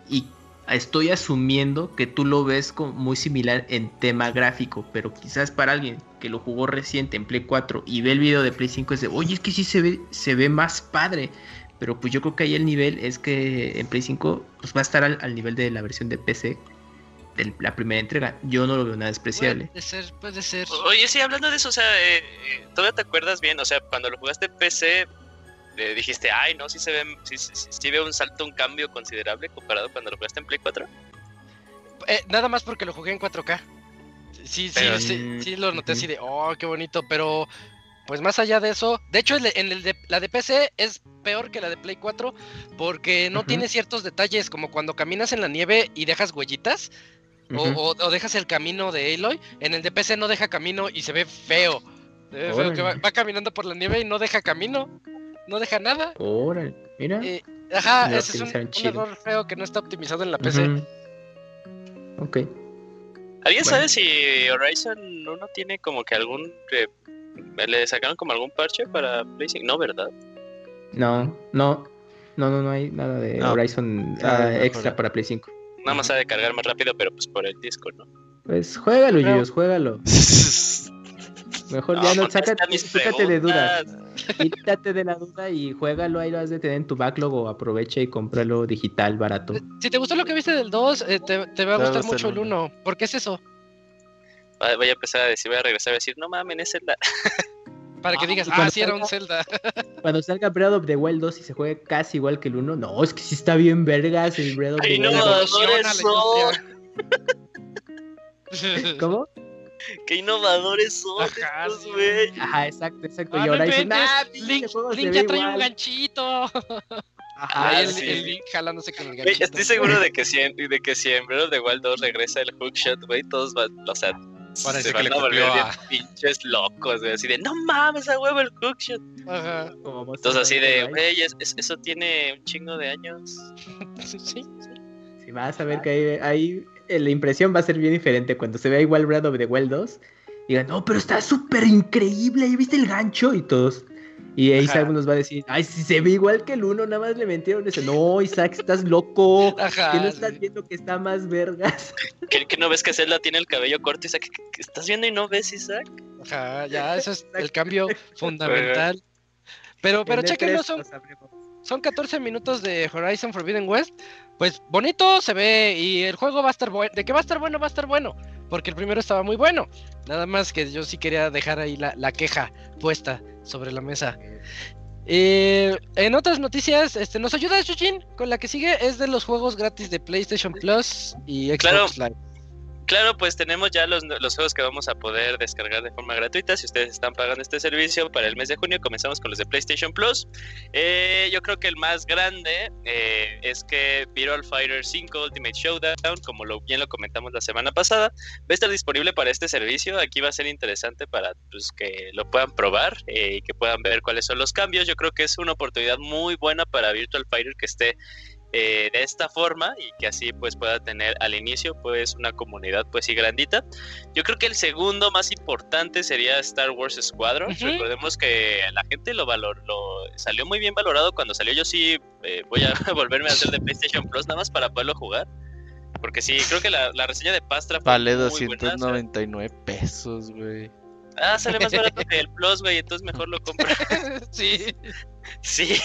y estoy asumiendo que tú lo ves como muy similar en tema gráfico, pero quizás para alguien que lo jugó reciente en Play 4 y ve el video de Play 5 es de, oye, es que sí se ve, se ve más padre. Pero pues yo creo que ahí el nivel es que en Play 5 pues va a estar al, al nivel de la versión de PC de la primera entrega. Yo no lo veo nada despreciable. Puede ser, puede ser. Oye, sí, hablando de eso, o sea, eh, ¿todavía te acuerdas bien? O sea, cuando lo jugaste en PC, dijiste, ay, no, sí se ve, sí, sí, sí, ve un salto, un cambio considerable comparado cuando lo jugaste en Play 4. Eh, nada más porque lo jugué en 4K. Sí, pero... sí, sí, sí, lo noté así de, oh, qué bonito, pero pues más allá de eso, de hecho en el de, la de PC es peor que la de Play 4 porque no uh -huh. tiene ciertos detalles como cuando caminas en la nieve y dejas huellitas uh -huh. o, o, o, dejas el camino de Aloy, en el de PC no deja camino y se ve feo. Se ve feo que va, va, caminando por la nieve y no deja camino, no deja nada. Órale, mira. Eh, ajá, ese es un, un, error feo que no está optimizado en la PC. Uh -huh. Ok. ¿Alguien bueno. sabe si Horizon 1 tiene como que algún eh, ¿Le sacaron como algún parche para Play 5? No, ¿verdad? No, no. No, no, no hay nada de no. Horizon uh, extra para Play 5. Nada más ha de cargar más rápido, pero pues por el disco, ¿no? Pues juégalo, Yuyos, juégalo. Mejor No, ya no, contesta sácate, de dudas. Quítate de la duda y juégalo, ahí lo has de tener en tu backlog o aprovecha y cómpralo digital barato. Si te gustó lo que viste del 2, eh, te, te va a gustar mucho el el 1. ¿Por qué es eso? Voy a empezar a decir, voy a regresar a decir, no mames, es Zelda. Para que Ah, digas, ah, sí era un Zelda. Cuando salga Breath of the Wild 2 y se juegue casi igual que el 1, no, es que sí está bien vergas el Breath of the Ay, no, la industria. ¿Cómo? ¡Qué innovadores son Ajá, estos, sí. güey! Ajá, exacto, exacto. Ah, y ahora no dicen, ah, Link, Link ya trae un igual". ganchito. Ajá, Ahí el, sí. el Link jalándose con el ganchito. estoy seguro de que si en, de que si en Breath of the Wild 2 regresa el hookshot, güey, todos van, o sea, Parece se que van le a volver bien pinches locos, güey, así de, no mames, a huevo el hookshot. Ajá. Entonces así de, güey, es- es- eso tiene un chingo de años. Sí, sí. Si vas a ver que ahí, ahí, la impresión va a ser bien diferente cuando se vea igual Breath of the Wild 2. Digan, no, pero está súper increíble, ¿ahí viste el gancho? Y todos. Y ahí Ajá. algunos va a decir, ay, si se ve igual que el 1, nada más le metieron ese. No, Isaac, estás loco. Ajá. que no estás sí. viendo que está más vergas. ¿Que, que no ves que Zelda tiene el cabello corto, Isaac? ¿Qué- qué estás viendo y no ves, Isaac? Ajá, ya, eso es el cambio fundamental. Pero, pero En E3 chéquenlo, son. Son 14 minutos de Horizon Forbidden West. Pues bonito se ve y el juego va a estar bueno. De que va a estar bueno, va a estar bueno. Porque el primero estaba muy bueno. Nada más que yo sí quería dejar ahí la, la queja puesta sobre la mesa. Eh, en otras noticias, este, ¿nos ayuda Yujin? Con la que sigue es de los juegos gratis de PlayStation Plus y Xbox Claro. Live. Claro, pues tenemos ya los, juegos que vamos a poder descargar de forma gratuita. Si ustedes están pagando este servicio para el mes de junio, comenzamos con los de PlayStation Plus. Eh, yo creo que el más grande eh, es que Virtual Fighter 5 Ultimate Showdown, como lo, bien lo comentamos la semana pasada, va a estar disponible para este servicio. Aquí va a ser interesante para pues, que lo puedan probar eh, y que puedan ver cuáles son los cambios. Yo creo que es una oportunidad muy buena para Virtual Fighter que esté eh, de esta forma y que así pues pueda tener al inicio pues una comunidad pues sí grandita. Yo creo que el segundo más importante sería Star Wars Squadron. Recordemos que la gente lo valor, lo salió muy bien valorado cuando salió. Yo sí eh, voy a volverme a hacer de PlayStation Plus nada más para poderlo jugar. Porque sí, creo que la, la reseña de Pastra fue Vale muy buena, o sea, 299 pesos, güey. Ah, sale más barato que el Plus, güey, entonces mejor lo compro. sí. Sí.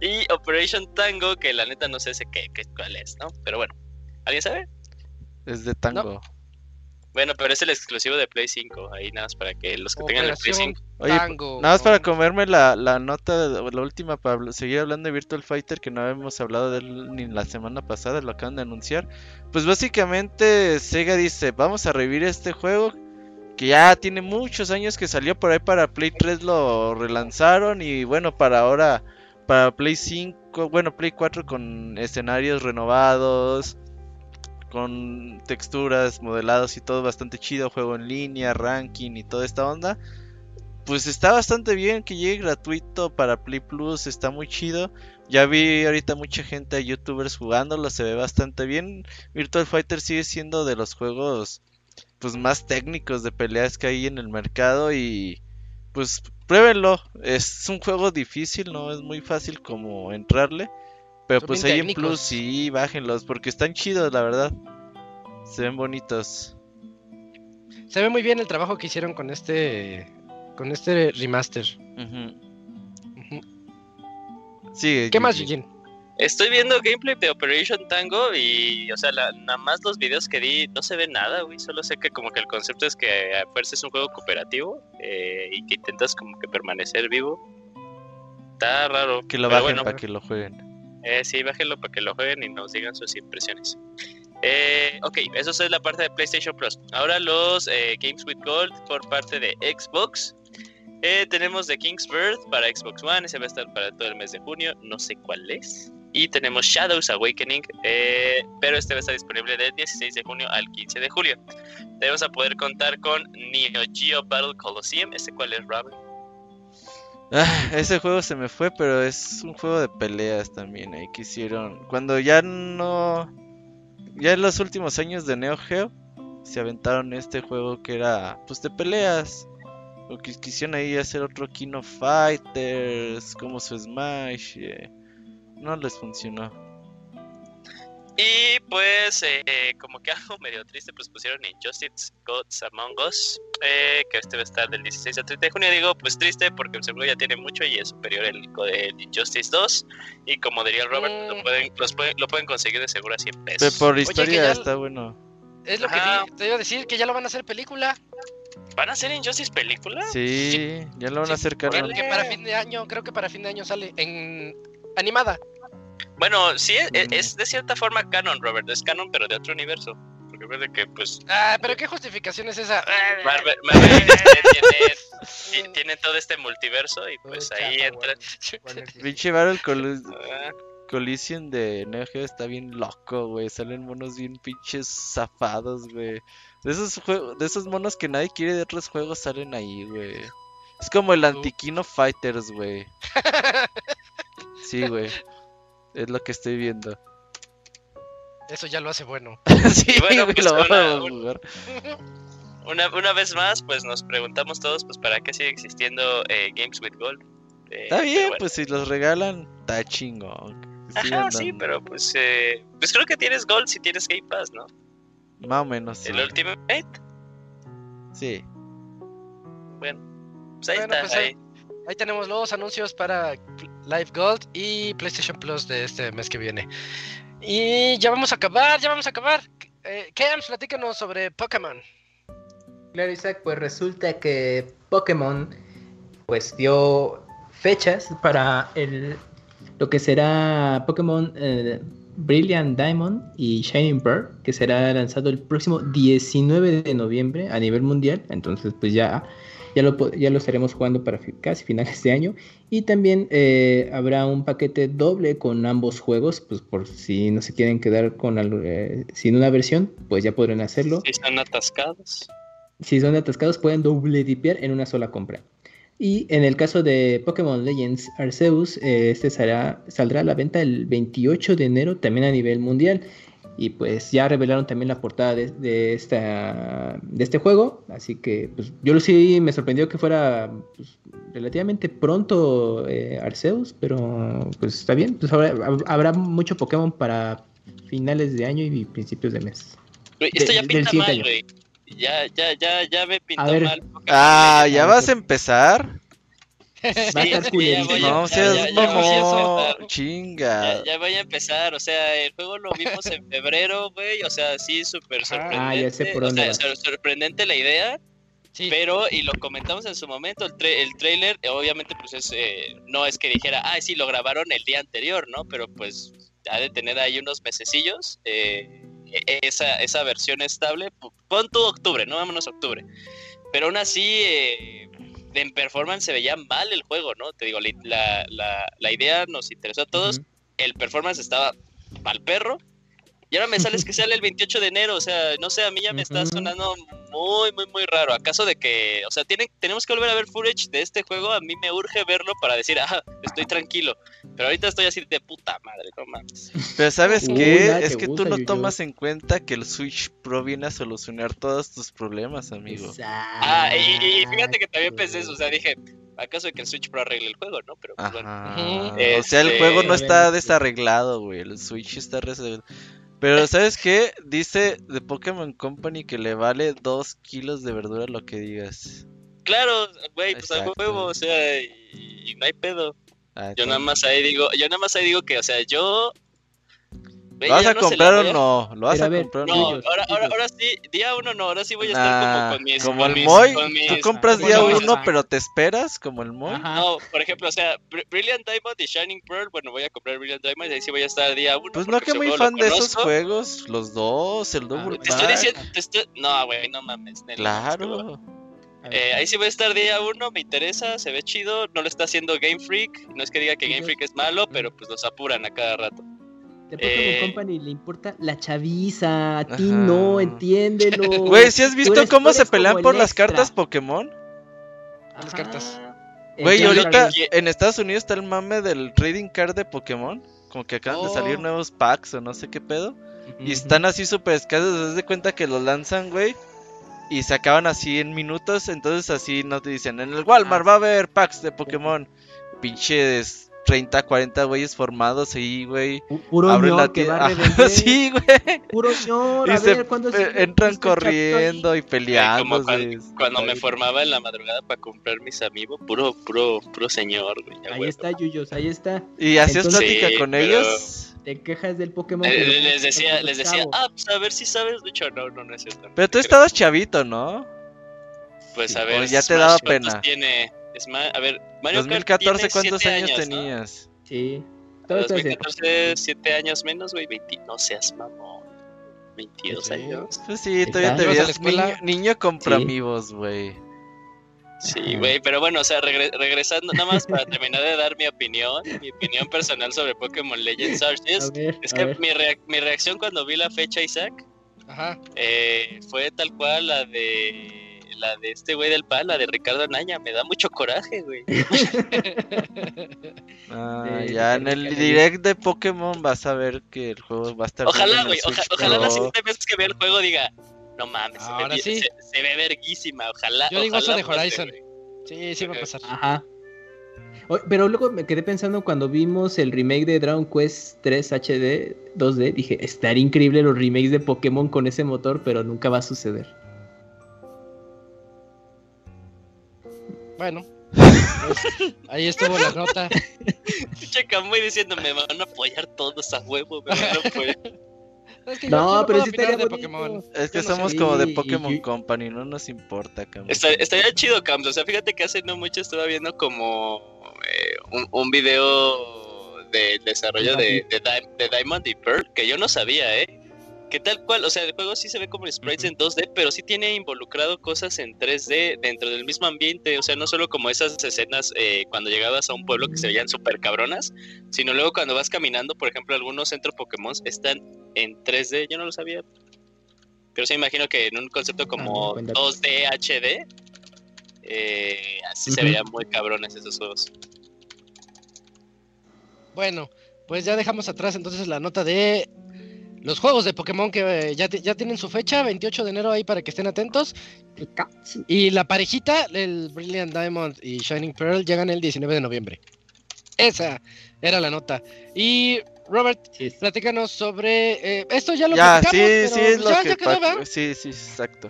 Y Operation Tango, que la neta no sé ese qué, qué- cuál es, ¿no? Pero bueno, ¿alguien sabe? Es de tango. Bueno, pero es el exclusivo de Play 5. Ahí nada más para que los que tengan el Play Operación 5. Oye, Tango, Nada más para comerme la, la nota, de- la última, para seguir hablando de Virtual Fighter, que no habíamos hablado de él ni la semana pasada, lo acaban de anunciar. Pues básicamente Sega dice, vamos a revivir este juego, que ya tiene muchos años que salió por ahí para Play 3, lo relanzaron y bueno, para ahora, para Play 5, bueno, Play 4 con escenarios renovados, con texturas, modelados y todo bastante chido, juego en línea, ranking y toda esta onda pues está bastante bien que llegue gratuito para Play Plus, está muy chido. Ya vi ahorita mucha gente, youtubers jugándolo, se ve bastante bien. Virtual Fighter sigue siendo de los juegos pues más técnicos de peleas que hay en el mercado y pues pruébenlo. Es un juego difícil, no es muy fácil como entrarle, pero Son pues ahí en. Plus sí, bájenlos porque están chidos, la verdad. Se ven bonitos. Se ve muy bien el trabajo que hicieron con este con este remaster. Sí, ¿Qué más, Gigi. Estoy viendo gameplay de Operation Tango y, o sea, la- nada más los videos que di no se ve nada, güey. Solo sé que como que el concepto es que a fuerza es un juego cooperativo eh, y que intentas como que permanecer vivo. Está raro. Que lo bajen bueno, para que lo jueguen. Eh, sí, bájenlo para que lo jueguen y nos digan sus impresiones. Eh, ok, eso es la parte de PlayStation Plus. Ahora los eh, Games with Gold por parte de Xbox. Eh, tenemos The King's Birth para Xbox One, ese va a estar para todo el mes de junio, no sé cuál es. Y tenemos Shadows Awakening, eh, pero este va a estar disponible del 16 de junio al 15 de julio. Debemos a poder contar con Neo Geo Battle Coliseum, ¿este cuál es, Robin? Ah, ese juego se me fue, pero es un juego de peleas también. Ahí que hicieron. Cuando ya no. Ya en los últimos años de Neo Geo. Se aventaron este juego que era. Pues de peleas. O que quisieron ahí hacer otro King of Fighters. Como su Smash. eh, No les funcionó. Y pues, eh, como que algo medio triste, pues pusieron Injustice Gods Among Us, eh, que este va a estar del 16 al 30 de junio. Digo, pues triste porque el segundo ya tiene mucho y es superior el, el Injustice 2. Y como diría el Robert, pues, lo, Mm. pueden, los pueden- lo pueden conseguir de seguro a 100 Pero pesos. por que historia ya- está bueno. Es lo que Ajá. te iba a decir, que ya lo van a hacer película. ¿Van a hacer Injustice película? Sí, ya lo van Sí, a hacer. Que para fin de año, creo que para fin de año sale en animada. Bueno, sí, es, Mm. es de cierta forma canon, Robert. Es canon, pero de otro universo. Porque verde que, pues, Ah, pero qué justificación es esa. Marvel, Marvel tiene, ti- tiene todo este multiverso y pues ahí entra. Pinche Battle Colli- Ah, Collision de Neo Geo está bien loco, güey. Salen monos bien pinches zafados, güey. De esos juegos, de esos monos que nadie quiere de otros juegos salen ahí, güey. Es como el Antiquino Fighters, güey. Sí, güey. Es lo que estoy viendo. Eso ya lo hace bueno. sí, bueno, güey, pues, lo una- vamos a un- jugar. Una, una vez más, pues nos preguntamos todos, pues, ¿para qué sigue existiendo eh, Games with Gold? Eh, Está bien, bueno. pues si los regalan, está chingón. Ajá, sí, pero pues, eh, pues creo que tienes Gold si tienes Game Pass, ¿no? Más o menos. Sí. El Ultimate, sí. bueno, pues ahí Bueno, está. pues ahí- ahí. Tenemos los anuncios para Live Gold y PlayStation Plus de este mes que viene. Y ya vamos a acabar, ya vamos a acabar. Eh, Cams, platícanos sobre Pokémon. Claro, Isaac, pues resulta que Pokémon pues dio fechas para el lo que será Pokémon eh, Brilliant Diamond y Shining Pearl, que será lanzado el próximo 19 de noviembre a nivel mundial. Entonces, pues ya, ya, lo, ya lo estaremos jugando para casi finales de año. Y también eh, habrá un paquete doble con ambos juegos, pues por si no se quieren quedar con eh, sin una versión, pues ya podrán hacerlo. Sí, están atascados. Si son atascados, pueden doble dipear en una sola compra. Y en el caso de Pokémon Legends Arceus, eh, este será- saldrá a la venta el 28 de enero también a nivel mundial. Y pues ya revelaron también la portada de, de esta, de este juego. Así que pues yo lo sí me sorprendió que fuera pues, relativamente pronto eh, Arceus. Pero pues está bien. Pues habrá, habrá mucho Pokémon para finales de año y principios de mes. Esto ya pinta mal, güey. Ya, ya, ya, ya me pintó ver. mal. Pokémon Ah. ¿ya vas a empezar? Va a estar culerísimo. No seas mamón, chinga. Ya, ya voy a empezar, o sea, el juego lo vimos en febrero, güey, o sea, sí, súper sorprendente. Ah, ya sé por dónde o sea, sor- sorprendente la idea, Sí, pero, y lo comentamos en su momento, el, tra- el trailer, obviamente, pues es, eh, no es que dijera, ah, sí, lo grabaron el día anterior, ¿no? Pero pues ha de tener ahí unos mesecillos, eh, e- esa, esa versión estable, pon tú octubre, no vámonos a octubre. Pero aún así, eh, en performance se veía mal el juego, ¿no? Te digo, la, la, la idea nos interesó a todos, el performance estaba mal perro. Y ahora me sales que sale el 28 de enero, o sea, no sé, a mí ya me está sonando muy, muy, muy raro. ¿Acaso de que, o sea, tienen, tenemos que volver a ver footage de este juego? A mí me urge verlo para decir, ah, estoy tranquilo. Pero ahorita estoy así de puta madre, no mames. Pero ¿sabes qué? Es que tú gusta, no Yuyu. tomas en cuenta que el Switch Pro viene a solucionar todos tus problemas, amigo. Ah, y, y fíjate que también pensé eso, o sea, dije, ¿acaso de que el Switch Pro arregle el juego, no? Pero pues, bueno. O sea, el Este, juego no a está desarreglado, güey. El Switch está res- Pero ¿sabes qué? Dice The Pokémon Company que le vale 2 kilos de verdura lo que digas. Claro, güey, pues a Exacto. huevo, o sea, y, y no hay pedo. Ah, Yo nada más ahí digo, yo nada más ahí digo que, o sea, yo... ¿Lo vas a no comprar o no? ¿Lo vas a a ver, comprar o No, ahora, ahora, ahora sí, día uno no, ahora sí voy a estar Nah, como con mis... como con el mis- Moy, con mis- tú compras día uno, pero te esperas como el Moy. Ajá. No, por ejemplo, o sea, Br- Brilliant Diamond y Shining Pearl, bueno, voy a comprar Brilliant Diamond y ahí sí voy a estar día uno. Pues no que muy fan de esos juegos, los dos, el Double Ah, Te estoy diciendo, te estoy... No, güey, no mames. Claro. Eh, ahí sí voy a estar día uno, me interesa, se ve chido, no lo está haciendo Game Freak, no es que diga que Game Freak es malo, pero pues los apuran a cada rato. De Pokémon Eh, Company le importa la chaviza, a ti Ajá. no, entiéndelo. Güey, ¿si has Tú visto eres- cómo se pelean por las cartas Pokémon? las Ajá. cartas. Güey, Entonces, ahorita en Estados Unidos está el mame del trading card de Pokémon. Como que acaban de salir Oh. nuevos packs o no sé qué pedo. Y están así súper escasos. Haz de cuenta que los lanzan, güey. Y se acaban así en minutos. Entonces así no te dicen. En el Walmart Ah, va a haber packs de Pokémon. Pinches 30, 40 güeyes formados ahí, güey. Pu- Puro Abren la que va a sí, güey. Puro ñor. Y A se ver, ¿cuándo se- entran corriendo y Como peleando. cuando, cuando me formaba en la madrugada para comprar mis amigos, puro, puro, puro señor, güey. Ahí está, Yuyos, ahí está. Y hacías Entonces- plática Sí, con pero- ellos. Te quejas del Pokémon. Eh, les decía, les decía, ah, pues a ver si sabes, de hecho, no, no, no es cierto. Pero tú Creo- estabas chavito, ¿no? Pues a ver, ya te daba ¿cuántos pena. Tiene, A ver, Mario Kart 2014, tiene ¿cuántos años, ¿no? tenías? Sí. Todo esto es- 2014, 7 años menos, güey, 20, no seas mamón. 22 Sí. años. Pues sí, todavía te ¿Ibas a la veías niño, niño compra Sí. amigos, güey. Sí, güey, pero bueno, o sea, regre- regresando nada más para terminar de dar mi opinión, mi opinión personal sobre Pokémon Legends Arceus. ver, Es que mi reacción cuando vi la fecha, Isaac, Ajá. eh, fue tal cual la de la de este güey del PAN, la de Ricardo Anaya. Me da mucho coraje, güey. Ah, De- ya de en el direct de Pokémon vas a ver que el juego va a estar. Ojalá, güey, oja- ojalá la siguiente vez que vea el juego diga, no mames, se, ve, Ahora sí. se, se ve verguísima. Ojalá. Yo digo eso ojalá de pase, Horizon. Sí, sí va a pasar. Ajá. Pero luego me quedé pensando cuando vimos el remake de Dragon Quest 3 HD 2D, dije, estaría increíble los remakes de Pokémon con ese motor, pero nunca va a suceder. Bueno. pues, ahí estuvo la nota. Pinche Kamui diciendo, me van a apoyar todos a huevo, me van a apoyar. Es que yo- No, pero puedo sí estaría de. Pokémon. Es que no sé. somos como de y Pokémon yo- Company, no nos importa, cabrón. Está- estaría chido, Cams. O sea, fíjate que hace no mucho estaba viendo como eh, un, un video del desarrollo de, de, Di- de Diamond y Pearl, que yo no sabía, ¿eh? Que tal cual, o sea, el juego sí se ve como sprites en 2D, pero sí tiene involucrado cosas en 3D dentro del mismo ambiente. O sea, no solo como esas escenas eh, cuando llegabas a un pueblo que se veían súper cabronas, sino luego cuando vas caminando, por ejemplo, algunos centros Pokémon están en 3D. Yo no lo sabía. Pero sí imagino que en un concepto como buen dato. 2D HD, eh, así se veían muy cabrones esos juegos. Bueno, pues ya dejamos atrás entonces la nota de los juegos de Pokémon que eh, ya, ti- ya tienen su fecha, 28 de enero ahí para que estén atentos. Y la parejita, el Brilliant Diamond y Shining Pearl, llegan el 19 de noviembre. Esa era la nota. Y Robert, Sí, platícanos sobre... eh, esto ya lo Ya, sí, platicamos, sí, pero es lo ya, que ya quedó, pa- ¿verdad? Sí, sí, exacto.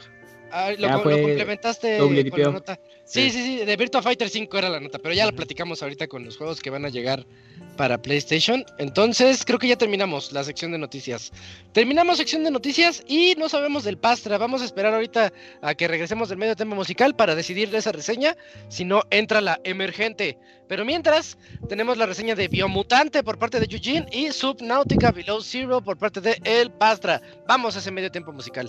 Ah, lo, Ya lo complementaste con la nota. Sí, Sí. sí, de Virtua Fighter 5 era la nota, pero ya la platicamos ahorita con los juegos que van a llegar para PlayStation. Entonces, creo que ya terminamos la sección de noticias. Terminamos sección de noticias y no sabemos del Pastra. Vamos a esperar ahorita a que regresemos del medio tema musical para decidir de esa reseña. Si no, entra la emergente. Pero mientras, tenemos la reseña de Biomutante por parte de Eugene y Subnautica Below Zero por parte de El Pastra. Vamos a ese medio tiempo musical.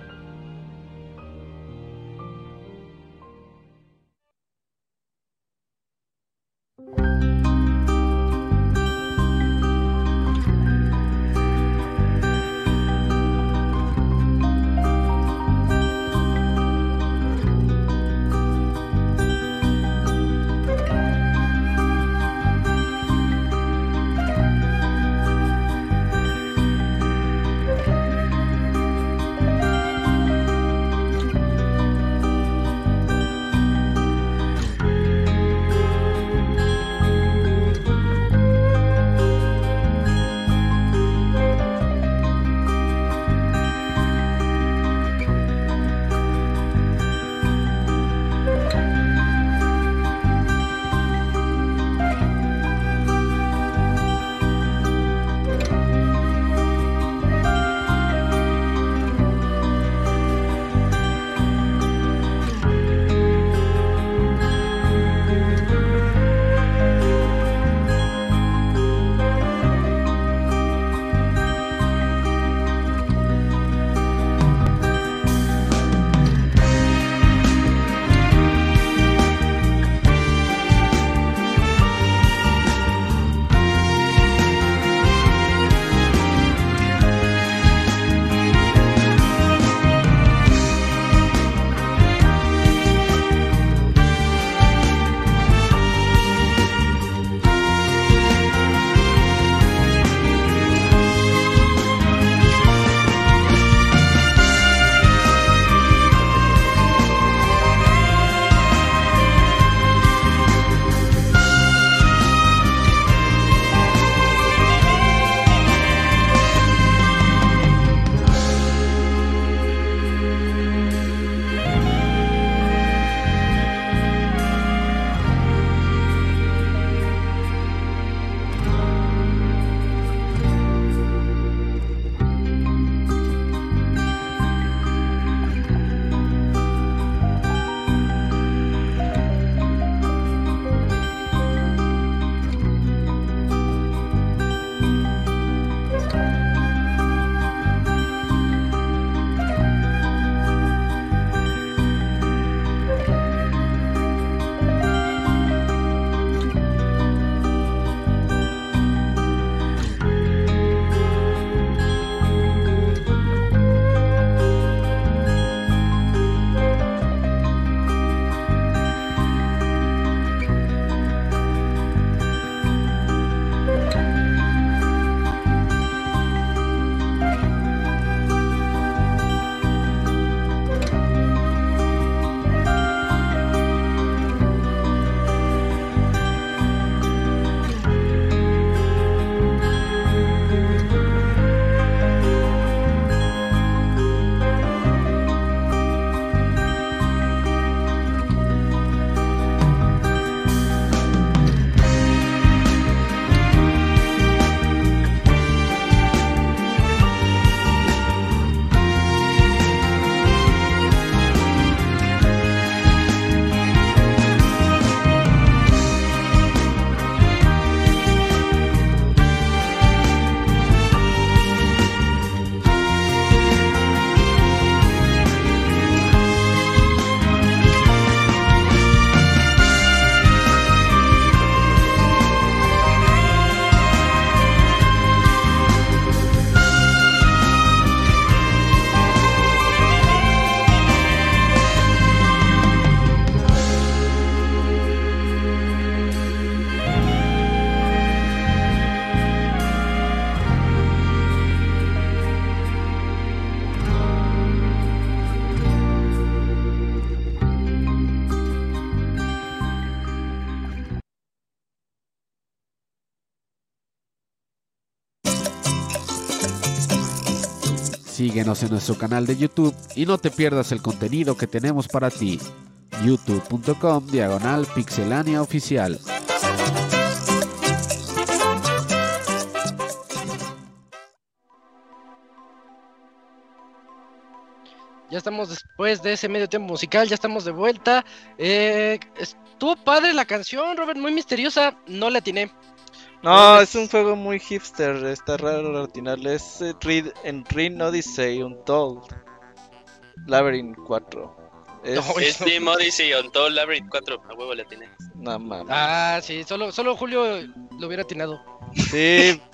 Síguenos en nuestro canal de YouTube y no te pierdas el contenido que tenemos para ti. youtube.com diagonal pixelania oficial. Ya estamos después de ese medio tiempo musical, ya estamos de vuelta. Eh, estuvo padre la canción, Robert, muy misteriosa. No la atiné. No, es un juego muy hipster, está raro atinarle. Es eh, Read en Ring Odyssey Untold. Labyrinth 4. Es, No, es Team Odyssey on Toll Labyrinth 4. A huevo le atiné. No mames. Ah, sí, solo, solo Julio lo hubiera atinado. Sí.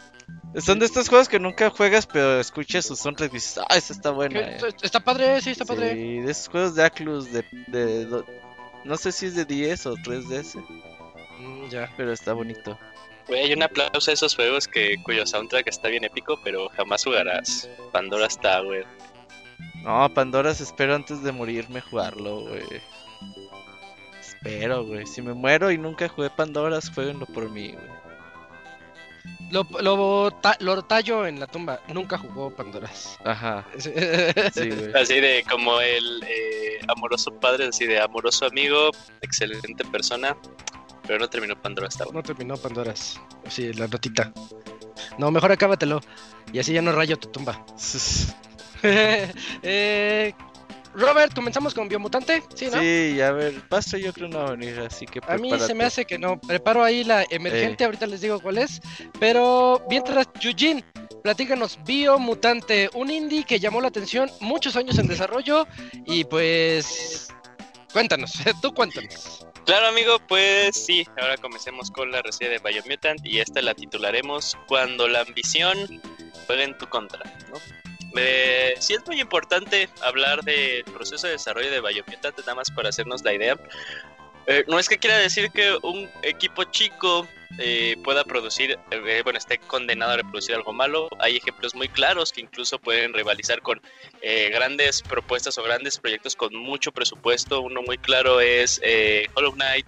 Son de estos juegos que nunca juegas, pero escuchas su soundtrack y dices, ah, esta está buena. Eh". Está padre, sí, está padre. Sí, de esos juegos de Aclus de, de no sé si es de 10 o 3DS, Mm, ya. pero está bonito. Güey, un aplauso a esos juegos que cuyo soundtrack está bien épico, pero jamás jugarás. Pandora está, güey. No, Pandoras espero antes de morirme jugarlo, güey. Espero, güey. Si me muero y nunca jugué Pandoras, jueguenlo por mí, güey. Lo, lo, ta- lo tallo en la tumba. Nunca jugó Pandoras. Ajá, Sí. Así de como el eh, amoroso padre, así de amoroso amigo, excelente persona, pero no terminó Pandora hasta No terminó Pandoras. Sí, la notita. No, mejor acábatelo. Y así ya no rayo tu tumba. eh, Robert, comenzamos con Biomutante. Sí, ¿no? Sí, a ver, Pastor yo creo no va a venir, así que A mí se me prepárate. hace que no. Preparo ahí la emergente, ahorita les digo cuál es. Pero mientras, Yujin, platícanos, Biomutante, un indie que llamó la atención, muchos años en desarrollo. Y pues. Cuéntanos, tú cuéntanos. Claro, amigo, pues sí, ahora comencemos con la reseña de Biomutant y esta la titularemos Cuando la ambición juega en tu contra, ¿no? Eh, sí es muy importante hablar del proceso de desarrollo de Biomutant, nada más para hacernos la idea. Eh, no es que quiera decir que un equipo chico eh, pueda producir, eh, bueno, esté condenado a reproducir algo malo. Hay ejemplos muy claros que incluso pueden rivalizar con eh, grandes propuestas o grandes proyectos con mucho presupuesto. Uno muy claro es eh, Hollow Knight,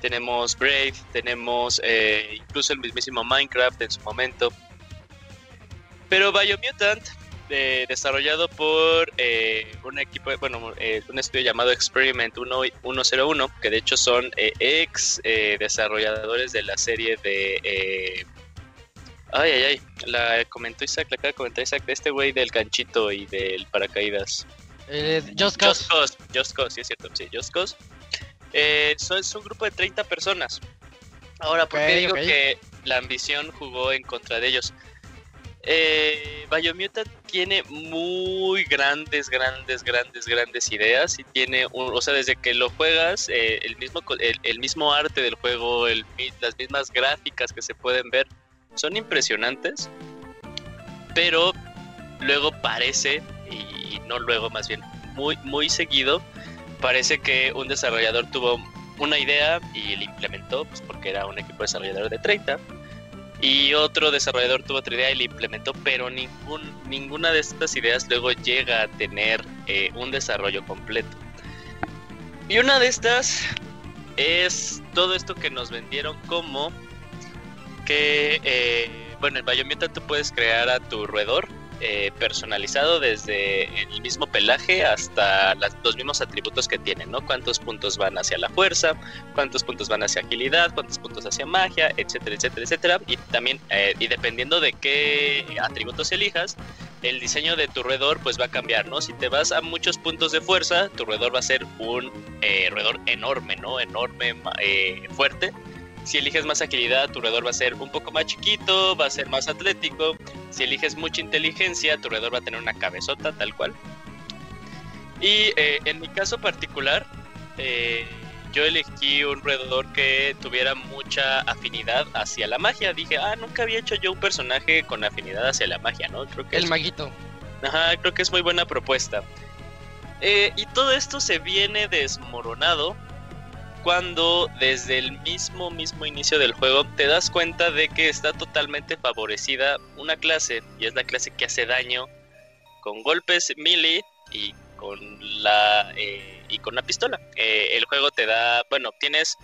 tenemos Brave, tenemos incluso el mismísimo Minecraft en su momento. Pero Biomutant, eh, desarrollado por eh, un equipo, bueno, eh, un estudio llamado Experiment 1 101, que de hecho son eh, ex eh, desarrolladores de la serie de... Ay, ay, ay, la comentó Isaac, la acaba de comentar Isaac, de este güey del ganchito y del paracaídas. Eh, Just Cause. Just Cause, Just Cause, sí es cierto, sí, Just Cause. Eh, so- es un grupo de 30 personas. Ahora, ¿por qué digo que la ambición jugó en contra de ellos? Eh, Biomutant tiene muy grandes, grandes, grandes, grandes ideas y tiene, un, o sea, desde que lo juegas, eh, el, mismo, el, el mismo arte del juego, el las mismas gráficas que se pueden ver, son impresionantes, pero luego parece, y no luego más bien, muy, muy seguido, parece que un desarrollador tuvo una idea y la implementó, pues porque era un equipo desarrollador de 30, y otro desarrollador tuvo otra idea y la implementó, pero ningún, ninguna de estas ideas luego llega a tener eh, un desarrollo completo. Y una de estas es todo esto que nos vendieron como que, eh, bueno, en Biomutant tú puedes crear a tu roedor eh, personalizado desde el mismo pelaje hasta los mismos atributos que tiene, ¿no? Cuántos puntos van hacia la fuerza, cuántos puntos van hacia agilidad, cuántos puntos hacia magia, etcétera, etcétera, etcétera. Y también, eh, y dependiendo de qué atributos elijas, el diseño de tu roedor pues va a cambiar, ¿no? Si te vas a muchos puntos de fuerza, tu roedor va a ser un eh, roedor enorme, ¿no? Enorme, eh, fuerte. Si eliges más agilidad, tu roedor va a ser un poco más chiquito, va a ser más atlético. Si eliges mucha inteligencia, tu roedor va a tener una cabezota tal cual. Y eh, en mi caso particular, eh, yo elegí un roedor que tuviera mucha afinidad hacia la magia. Dije, ah, nunca había hecho yo un personaje con afinidad hacia la magia, ¿no? Creo que El es maguito. Ajá, creo que es muy buena propuesta. Eh, y todo esto se viene desmoronado cuando desde el mismo mismo inicio del juego te das cuenta de que está totalmente favorecida una clase y es la clase que hace daño con golpes melee y con la eh, y con una pistola. Eh, el juego te da, bueno, tienes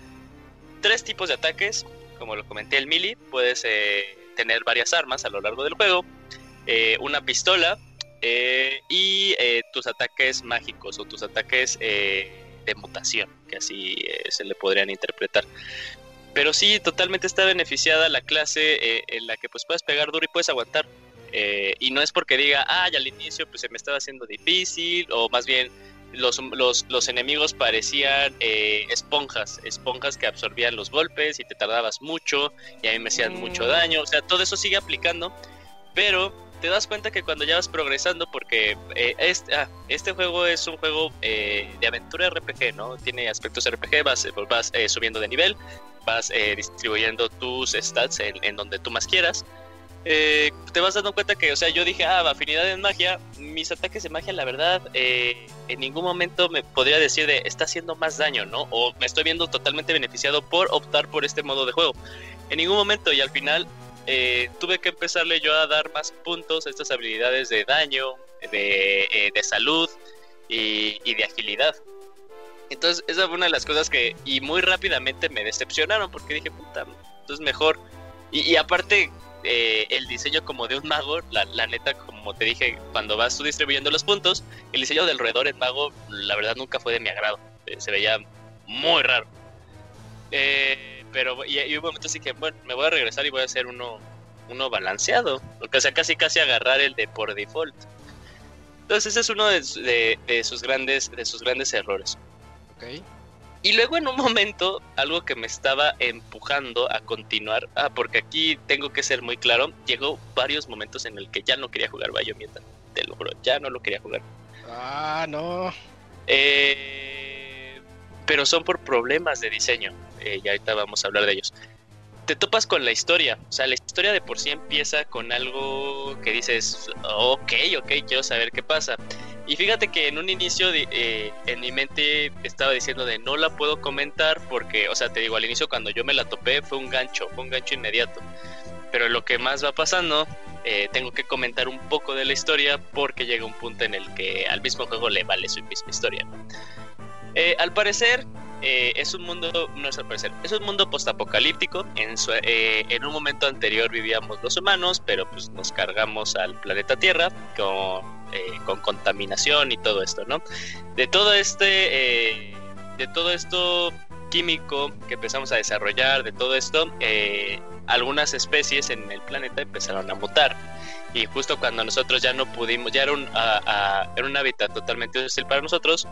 tres tipos de ataques, como lo comenté el melee, puedes eh, tener varias armas a lo largo del juego, una pistola y tus ataques mágicos o tus ataques de mutación, que así se le podrían interpretar. Pero sí, totalmente está beneficiada la clase en la que pues puedes pegar duro y puedes aguantar. y no es porque diga, ya al inicio pues se me estaba haciendo difícil, o más bien los, los, los enemigos parecían esponjas, esponjas que absorbían los golpes y te tardabas mucho y a mí me hacían mucho mm. daño. O sea, todo eso sigue aplicando, pero te das cuenta que cuando ya vas progresando, porque eh, este, ah, este, juego es un juego eh, de aventura RPG, ¿no? Tiene aspectos RPG, vas, vas eh, subiendo de nivel, vas distribuyendo tus stats en, donde tú más quieras. te vas dando cuenta que, o sea, yo dije, ah, afinidad en magia, mis ataques de magia, la verdad, en ningún momento me podría decir de, está haciendo más daño, ¿no? O me estoy viendo totalmente beneficiado por optar por este modo de juego. En ningún momento, y al final eh, tuve que empezarle yo a dar más puntos a estas habilidades de daño, de, eh, salud y, de agilidad. Entonces, esa fue una de las cosas que, y muy rápidamente me decepcionaron, porque dije, puta, entonces mejor. Y, aparte, eh, el diseño como de un mago, la, neta, como te dije, cuando vas tú distribuyendo los puntos, el diseño del roedor en mago, la verdad nunca fue de mi agrado. se veía muy raro. Eh, pero y, y, un momento así que, bueno, me voy a regresar y voy a hacer uno, uno balanceado. O sea, casi casi agarrar el de por default. Entonces ese es uno de, de, sus grandes de sus grandes errores. Okay. Y luego en un momento, algo que me estaba empujando a continuar, ah, porque aquí tengo que ser muy claro, llegó varios momentos en el que ya no quería jugar Bayonetta, te lo juro, ya no lo quería jugar. Ah, no. Eh, pero son por problemas de diseño. Eh, y ahorita vamos a hablar de ellos. Te topas con la historia, o sea, la historia de por sí empieza con algo que dices, ok, ok, quiero saber qué pasa. Y fíjate que en un inicio eh, en mi mente estaba diciendo de no la puedo comentar porque, o sea, te digo, al inicio cuando yo me la topé fue un gancho, fue un gancho inmediato. Pero lo que más va pasando, eh, tengo que comentar un poco de la historia porque llega un punto en el que al mismo juego le vale su misma historia. al parecer, eh, es un mundo, al parecer, es un mundo postapocalíptico. En, eh, en un momento anterior vivíamos los humanos, pero pues nos cargamos al planeta Tierra con, eh, con contaminación y todo esto, ¿no? De todo este, de todo esto químico que empezamos a desarrollar, de todo esto, algunas especies en el planeta empezaron a mutar. Y justo cuando nosotros ya no pudimos, ya era un, era un hábitat totalmente hostil para nosotros,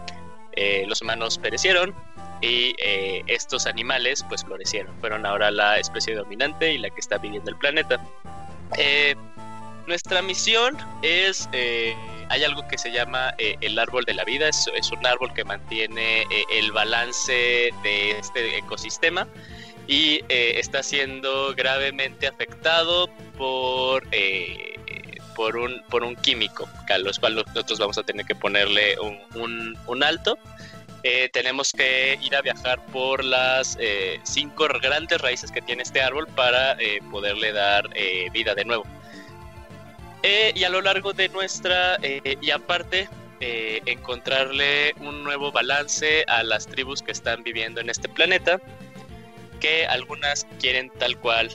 los humanos perecieron y eh, estos animales pues florecieron, fueron ahora la especie dominante y la que está viviendo el planeta. Eh, nuestra misión es, eh, hay algo que se llama el árbol de la vida, es, es un árbol que mantiene el balance de este ecosistema y está siendo gravemente afectado por, por, un, por un químico, a los cuales nosotros vamos a tener que ponerle un, un alto. Eh, tenemos que ir a viajar por las eh, cinco grandes raíces que tiene este árbol para eh, poderle dar vida de nuevo. y a lo largo de nuestra, y aparte, encontrarle un nuevo balance a las tribus que están viviendo en este planeta que algunas quieren tal cual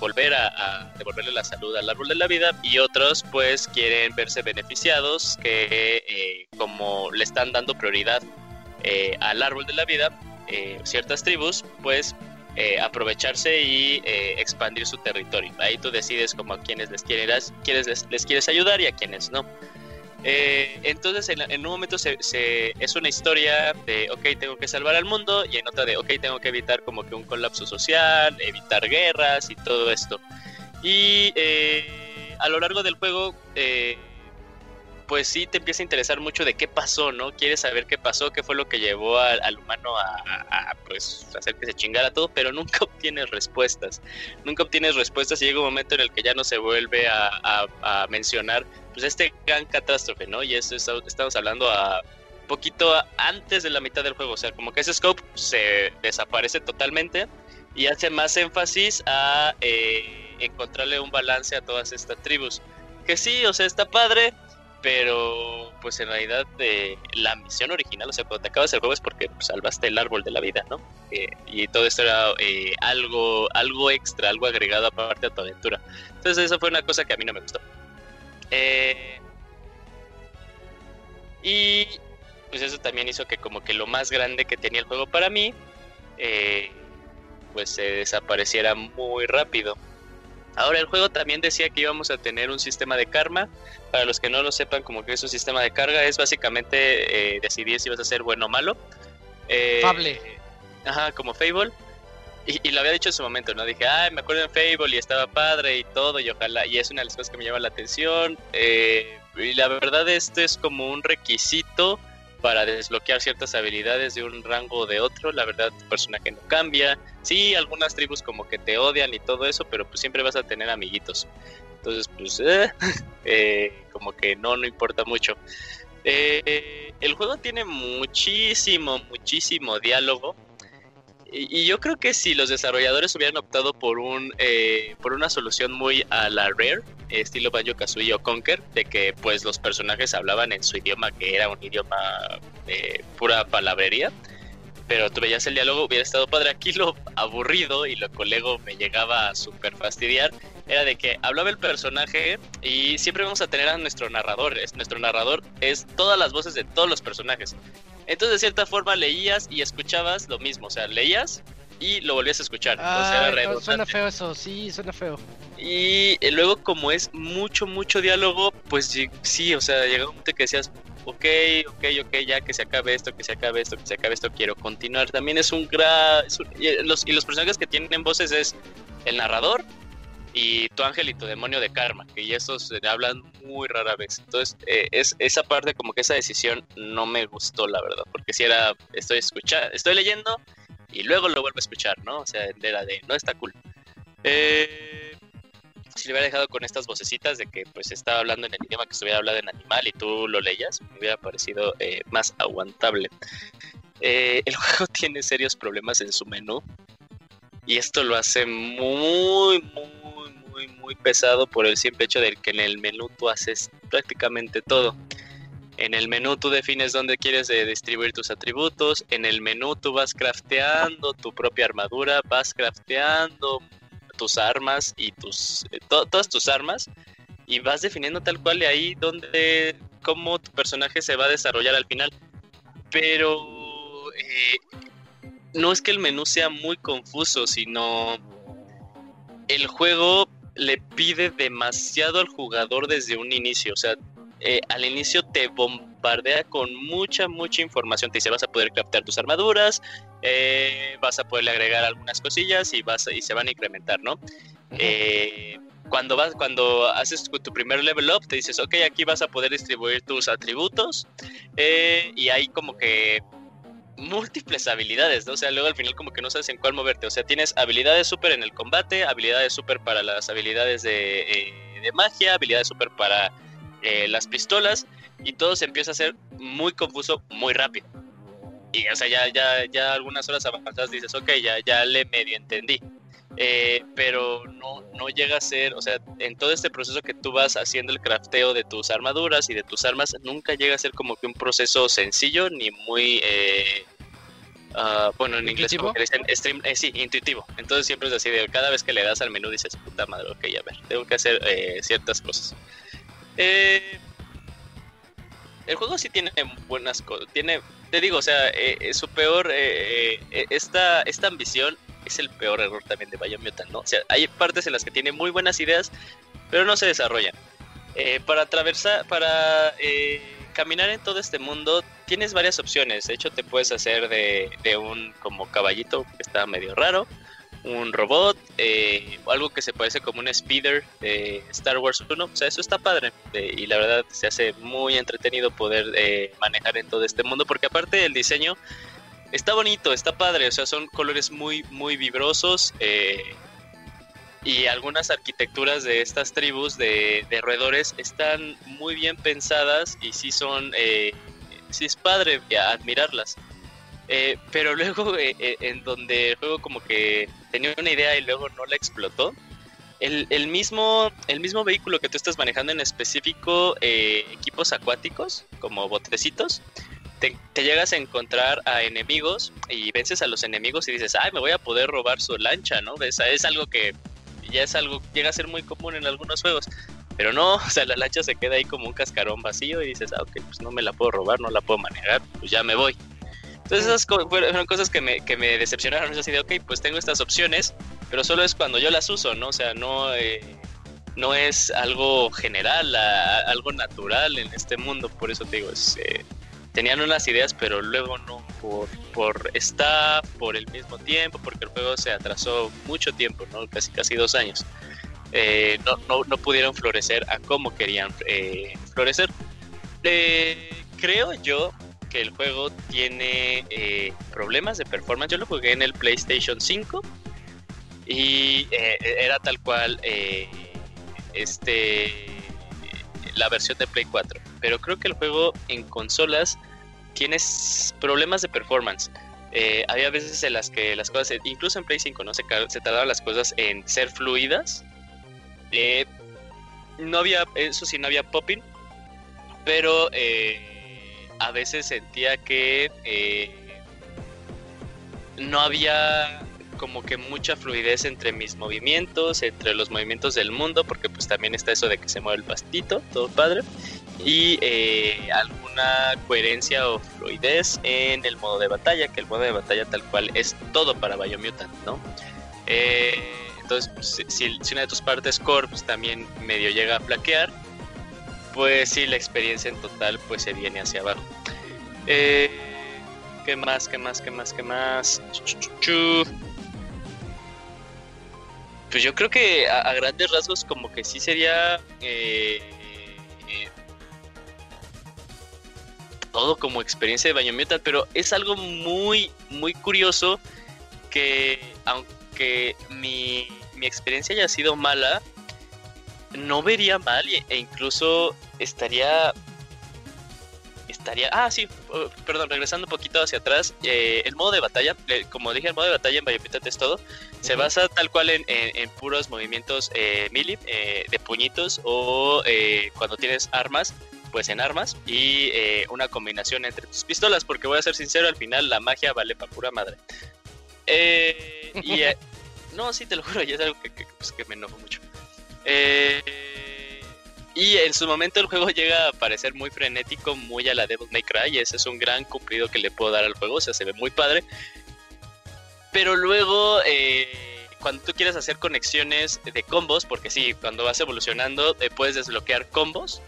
volver a, devolverle la salud al árbol de la vida y otros pues quieren verse beneficiados que eh, como le están dando prioridad eh, al árbol de la vida eh, ciertas tribus pues aprovecharse y expandir su territorio. Ahí tú decides como a quienes les quieres, les quieres ayudar y a quienes no eh, entonces, en, un momento se, es una historia de, ok, tengo que salvar al mundo, y en otra de, ok, tengo que evitar como que un colapso social, evitar guerras y todo esto. Y eh, a lo largo del juego, eh, pues sí te empieza a interesar mucho de qué pasó, ¿no? Quieres saber qué pasó, qué fue lo que llevó al, humano a, pues, hacer que se chingara todo, pero nunca obtienes respuestas. Nunca obtienes respuestas y llega un momento en el que ya no se vuelve a mencionar pues este gran catástrofe, ¿no? Y eso estamos hablando a poquito antes de la mitad del juego, o sea, como que ese scope se desaparece totalmente y hace más énfasis a eh, encontrarle un balance a todas estas tribus. Que sí, o sea, está padre, pero pues en realidad eh, la misión original, o sea, cuando te acabas el juego es porque pues, salvaste el árbol de la vida, ¿no? Eh, y todo esto era eh, algo, algo extra, algo agregado aparte a tu aventura. Entonces eso fue una cosa que a mí no me gustó. Eh, y pues eso también hizo que como que lo más grande que tenía el juego para mí, pues se desapareciera muy rápido. Ahora el juego también decía que íbamos a tener un sistema de karma. Para los que no lo sepan, como que es un sistema de carga, es básicamente eh, decidir si vas a ser bueno o malo. Eh, Fable. Ajá, como Fable. Y, lo había dicho en su momento, ¿no? Dije, ay, me acuerdo en Fable y estaba padre y todo, y ojalá, y es una de las cosas que me llama la atención. Eh, y la verdad, esto es como un requisito para desbloquear ciertas habilidades de un rango o de otro. La verdad, tu personaje no cambia. Sí, algunas tribus como que te odian y todo eso, pero pues siempre vas a tener amiguitos. Entonces, pues, eh, eh, como que no, no importa mucho. Eh, el juego tiene muchísimo, muchísimo diálogo. Y, yo creo que si los desarrolladores hubieran optado por un eh, por una solución muy a la Rare, estilo Banjo Kazooie o Conker, de que pues los personajes hablaban en su idioma que era un idioma eh, pura palabrería, pero tú veías el diálogo, hubiera estado padre. Aquí lo aburrido y lo que luego me llegaba a super fastidiar era de que hablaba el personaje y siempre vamos a tener a nuestro narrador. nuestro narrador es todas las voces de todos los personajes. Entonces, de cierta forma, leías y escuchabas lo mismo. O sea, leías y lo volvías a escuchar. Ah, suena feo eso, sí, suena feo. Y eh, luego, como es mucho, mucho diálogo, pues sí, o sea, llega un momento que decías, ok, ok, ok, ya que se acabe esto, que se acabe esto, que se acabe esto, quiero continuar. También es un gran... Y los, y los personajes que tienen voces es el narrador, y tu ángel y tu demonio de karma, que ya estos se hablan muy rara vez. Entonces, eh, es esa parte como que esa decisión no me gustó, la verdad, porque si era, estoy escuchando, estoy leyendo y luego lo vuelvo a escuchar, ¿no? O sea, era de, no está cool. Eh, si le hubiera dejado con estas vocecitas de que pues estaba hablando en el idioma que estuviera hablando en animal y tú lo leías, me hubiera parecido eh, más aguantable. el juego tiene serios problemas en su menú y esto lo hace muy, muy muy, pesado por el simple hecho de que en el menú tú haces prácticamente todo. En el menú tú defines dónde quieres distribuir tus atributos. En el menú tú vas crafteando tu propia armadura, vas crafteando tus armas y tus eh, todas tus armas y vas definiendo tal cual de ahí donde cómo tu personaje se va a desarrollar al final. Pero eh, no es que el menú sea muy confuso, sino el juego le pide demasiado al jugador desde un inicio. O sea, eh, al inicio te bombardea con mucha, mucha información. Te dice, vas a poder craftear tus armaduras, eh, vas a poderle agregar algunas cosillas y, vas y se van a incrementar, ¿no? Eh, cuando, vas, cuando haces tu, primer level up, te dices, ok, aquí vas a poder distribuir tus atributos. y hay como que múltiples habilidades, ¿no? O sea, luego al final como que no sabes en cuál moverte. O sea, tienes habilidades súper en el combate, habilidades súper para las habilidades de, eh, de magia, habilidades súper para eh, las pistolas, y todo se empieza a hacer muy confuso muy rápido. Y, o sea, ya, ya, ya algunas horas avanzadas dices, ok, ya, ya le medio entendí. Eh, pero no, no llega a ser, o sea, en todo este proceso que tú vas haciendo el crafteo de tus armaduras y de tus armas, nunca llega a ser como que un proceso sencillo ni muy, eh, uh, bueno, en inglés como que dicen stream, eh, sí, intuitivo. Entonces siempre es así, de cada vez que le das al menú dices, puta madre, ok, a ver, tengo que hacer eh, ciertas cosas. el juego sí tiene buenas cosas, tiene, te digo, o sea, su peor, esta, esta ambición es el peor error también de Biomutant, ¿no? O sea, hay partes en las que tiene muy buenas ideas, pero no se desarrollan. Eh, para atravesar, para eh, caminar en todo este mundo, tienes varias opciones. De hecho, te puedes hacer de, un como caballito que está medio raro, un robot, eh, algo que se parece como un speeder de Star Wars 1. O sea, eso está padre. y la verdad se hace muy entretenido poder manejar en todo este mundo, porque aparte del diseño está bonito, está padre, o sea, son colores muy, muy vibrosos. Eh, y algunas arquitecturas de estas tribus de, roedores están muy bien pensadas y sí son, eh, sí es padre admirarlas. Eh, pero luego en donde el como que tenía una idea y luego no la explotó, el, el, mismo, el mismo vehículo que tú estás manejando en específico, equipos acuáticos como botecitos, te, llegas a encontrar a enemigos y vences a los enemigos y dices, ay, me voy a poder robar su lancha, ¿no? Es, es algo que ya es algo, llega a ser muy común en algunos juegos. Pero no, o sea, la lancha se queda ahí como un cascarón vacío y dices, ah, ok, pues no me la puedo robar, no la puedo manejar, pues ya me voy. Entonces esas fueron cosas que me, que me decepcionaron, es así de, ok, pues tengo estas opciones, pero solo es cuando yo las uso, ¿no? O sea, no, eh, no es algo general, algo natural en este mundo, por eso te digo, eh, tenían unas ideas, pero luego no, por, por staff, por el mismo tiempo, porque el juego se atrasó mucho tiempo, ¿no? Casi, casi dos años. Eh, no, no, pudieron florecer a como querían eh, florecer. creo yo que el juego tiene problemas de performance. Yo lo jugué en el PlayStation 5 y era tal cual este la versión de Play 4. Pero creo que el juego en consolas tiene problemas de performance. Eh, había veces en las que las cosas, incluso en Play 5, ¿no? Se, se tardaban las cosas en ser fluidas. Eh, no había, eso sí, no había popping. Pero eh, a veces sentía que no había como que mucha fluidez entre mis movimientos, entre los movimientos del mundo, porque pues también está eso de que se mueve el pastito, todo padre, y eh, alguna coherencia o fluidez en el modo de batalla, que el modo de batalla tal cual es todo para Biomutant, ¿no? Eh, entonces, pues, si, una de tus partes core pues, también medio llega a flaquear, pues sí, la experiencia en total pues se viene hacia abajo. Eh, ¿Qué más? ¿Qué más? ¿Qué más? ¿Qué más? Pues yo creo que a, grandes rasgos como que sí sería eh, eh, todo como experiencia de Mutant, pero es algo muy, muy curioso que aunque mi, mi experiencia haya sido mala, no vería mal e incluso estaría estaría. Ah, sí, oh, perdón, regresando un poquito hacia atrás. Eh, el modo de batalla, eh, como dije, el modo de batalla en Biomutant es todo. Se basa tal cual en, en, puros movimientos eh, melee, eh, de puñitos, o cuando tienes armas, pues en armas, y una combinación entre tus pistolas, porque voy a ser sincero, al final la magia vale para pura madre. y. no, sí, te lo juro, ya es algo que, que, pues, que me enojo mucho. Eh y en su momento el juego llega a parecer muy frenético, muy a la Devil May Cry, y ese es un gran cumplido que le puedo dar al juego, o sea, se ve muy padre. Pero luego, eh, cuando tú quieres hacer conexiones de combos, porque sí, cuando vas evolucionando eh, puedes desbloquear combos,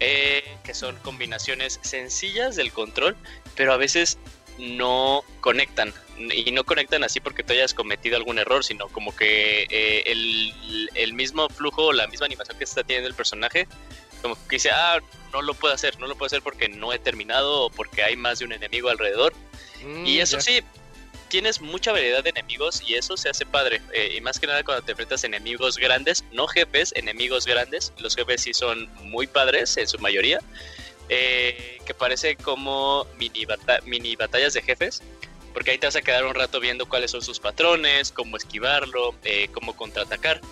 eh, que son combinaciones sencillas del control, pero a veces no conectan. Y no conectan así porque tú hayas cometido algún error, sino como que eh, el, mismo flujo o la misma animación que está teniendo el personaje, como que dice, ah, no lo puedo hacer, no lo puedo hacer porque no he terminado o porque hay más de un enemigo alrededor. Mm, y eso sí, tienes mucha variedad de enemigos y eso se hace padre. Eh, y más que nada cuando te enfrentas enemigos grandes, no jefes, enemigos grandes. Los jefes sí son muy padres en su mayoría. Eh, que parece como mini, mini batallas de jefes, porque ahí te vas a quedar un rato viendo cuáles son sus patrones, cómo esquivarlo, eh, cómo contraatacar.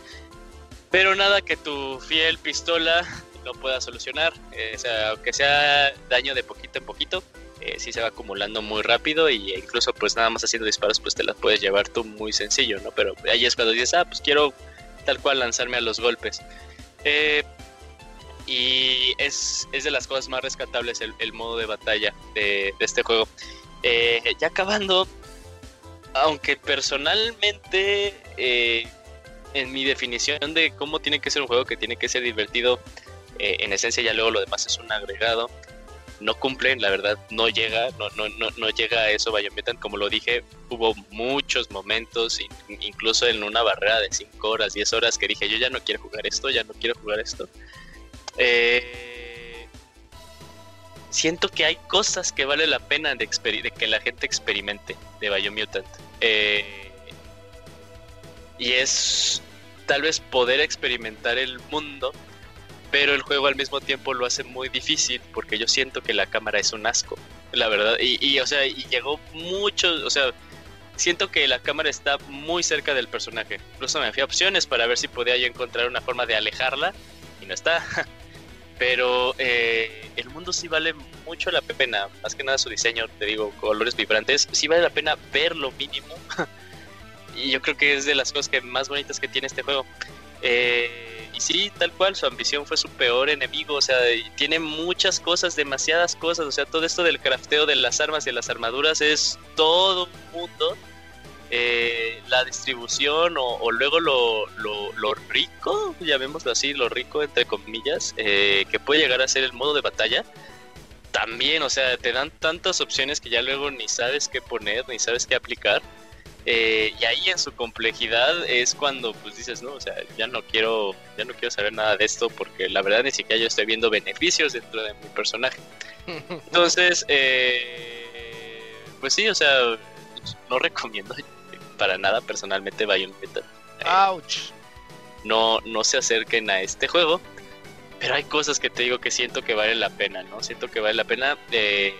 Pero nada que tu fiel pistola no pueda solucionar, o sea, aunque sea daño de poquito en poquito, eh, sí se va acumulando muy rápido y incluso pues nada más haciendo disparos pues te las puedes llevar tú muy sencillo, ¿no? Pero ahí es cuando dices, ah, pues quiero tal cual lanzarme a los golpes. Eh, y es, de las cosas más rescatables el, modo de batalla de, este juego. Eh, ya acabando, aunque personalmente eh, en mi definición de cómo tiene que ser un juego que tiene que ser divertido, eh, en esencia ya luego lo demás es un agregado. No cumplen, la verdad, no llega, no, no, no, no llega a eso Biomutant, como lo dije, hubo muchos momentos, incluso en una barrera de 5 horas, 10 horas, que dije, yo ya no quiero jugar esto, ya no quiero jugar esto. Eh, siento que hay cosas que vale la pena de, que la gente experimente de Biomutant. Eh, y es tal vez poder experimentar el mundo, pero el juego al mismo tiempo lo hace muy difícil porque yo siento que la cámara es un asco, la verdad. Y, o sea, y llegó mucho, o sea, siento que la cámara está muy cerca del personaje. Incluso me fui a opciones para ver si podía yo encontrar una forma de alejarla y no está. Pero eh, el mundo sí vale mucho la pena, más que nada su diseño, te digo, colores vibrantes, sí vale la pena ver lo mínimo. y yo creo que es de las cosas que más bonitas que tiene este juego. Eh, y sí, tal cual, su ambición fue su peor enemigo, o sea, tiene muchas cosas, demasiadas cosas, o sea, todo esto del crafteo de las armas y de las armaduras es todo un mundo. Eh, la distribución o, luego lo, lo, rico, llamémoslo así, lo rico entre comillas, eh, que puede llegar a ser el modo de batalla, también, o sea, te dan tantas opciones que ya luego ni sabes qué poner, ni sabes qué aplicar. Eh, y ahí en su complejidad es cuando pues dices, no, o sea, ya no quiero, ya no quiero saber nada de esto porque la verdad ni siquiera yo estoy viendo beneficios dentro de mi personaje. Entonces, eh, pues sí, o sea, no recomiendo para nada personalmente Bayonetta. Ouch. No, no se acerquen a este juego, pero hay cosas que te digo que siento que vale la pena, ¿no? Siento que vale la pena eh,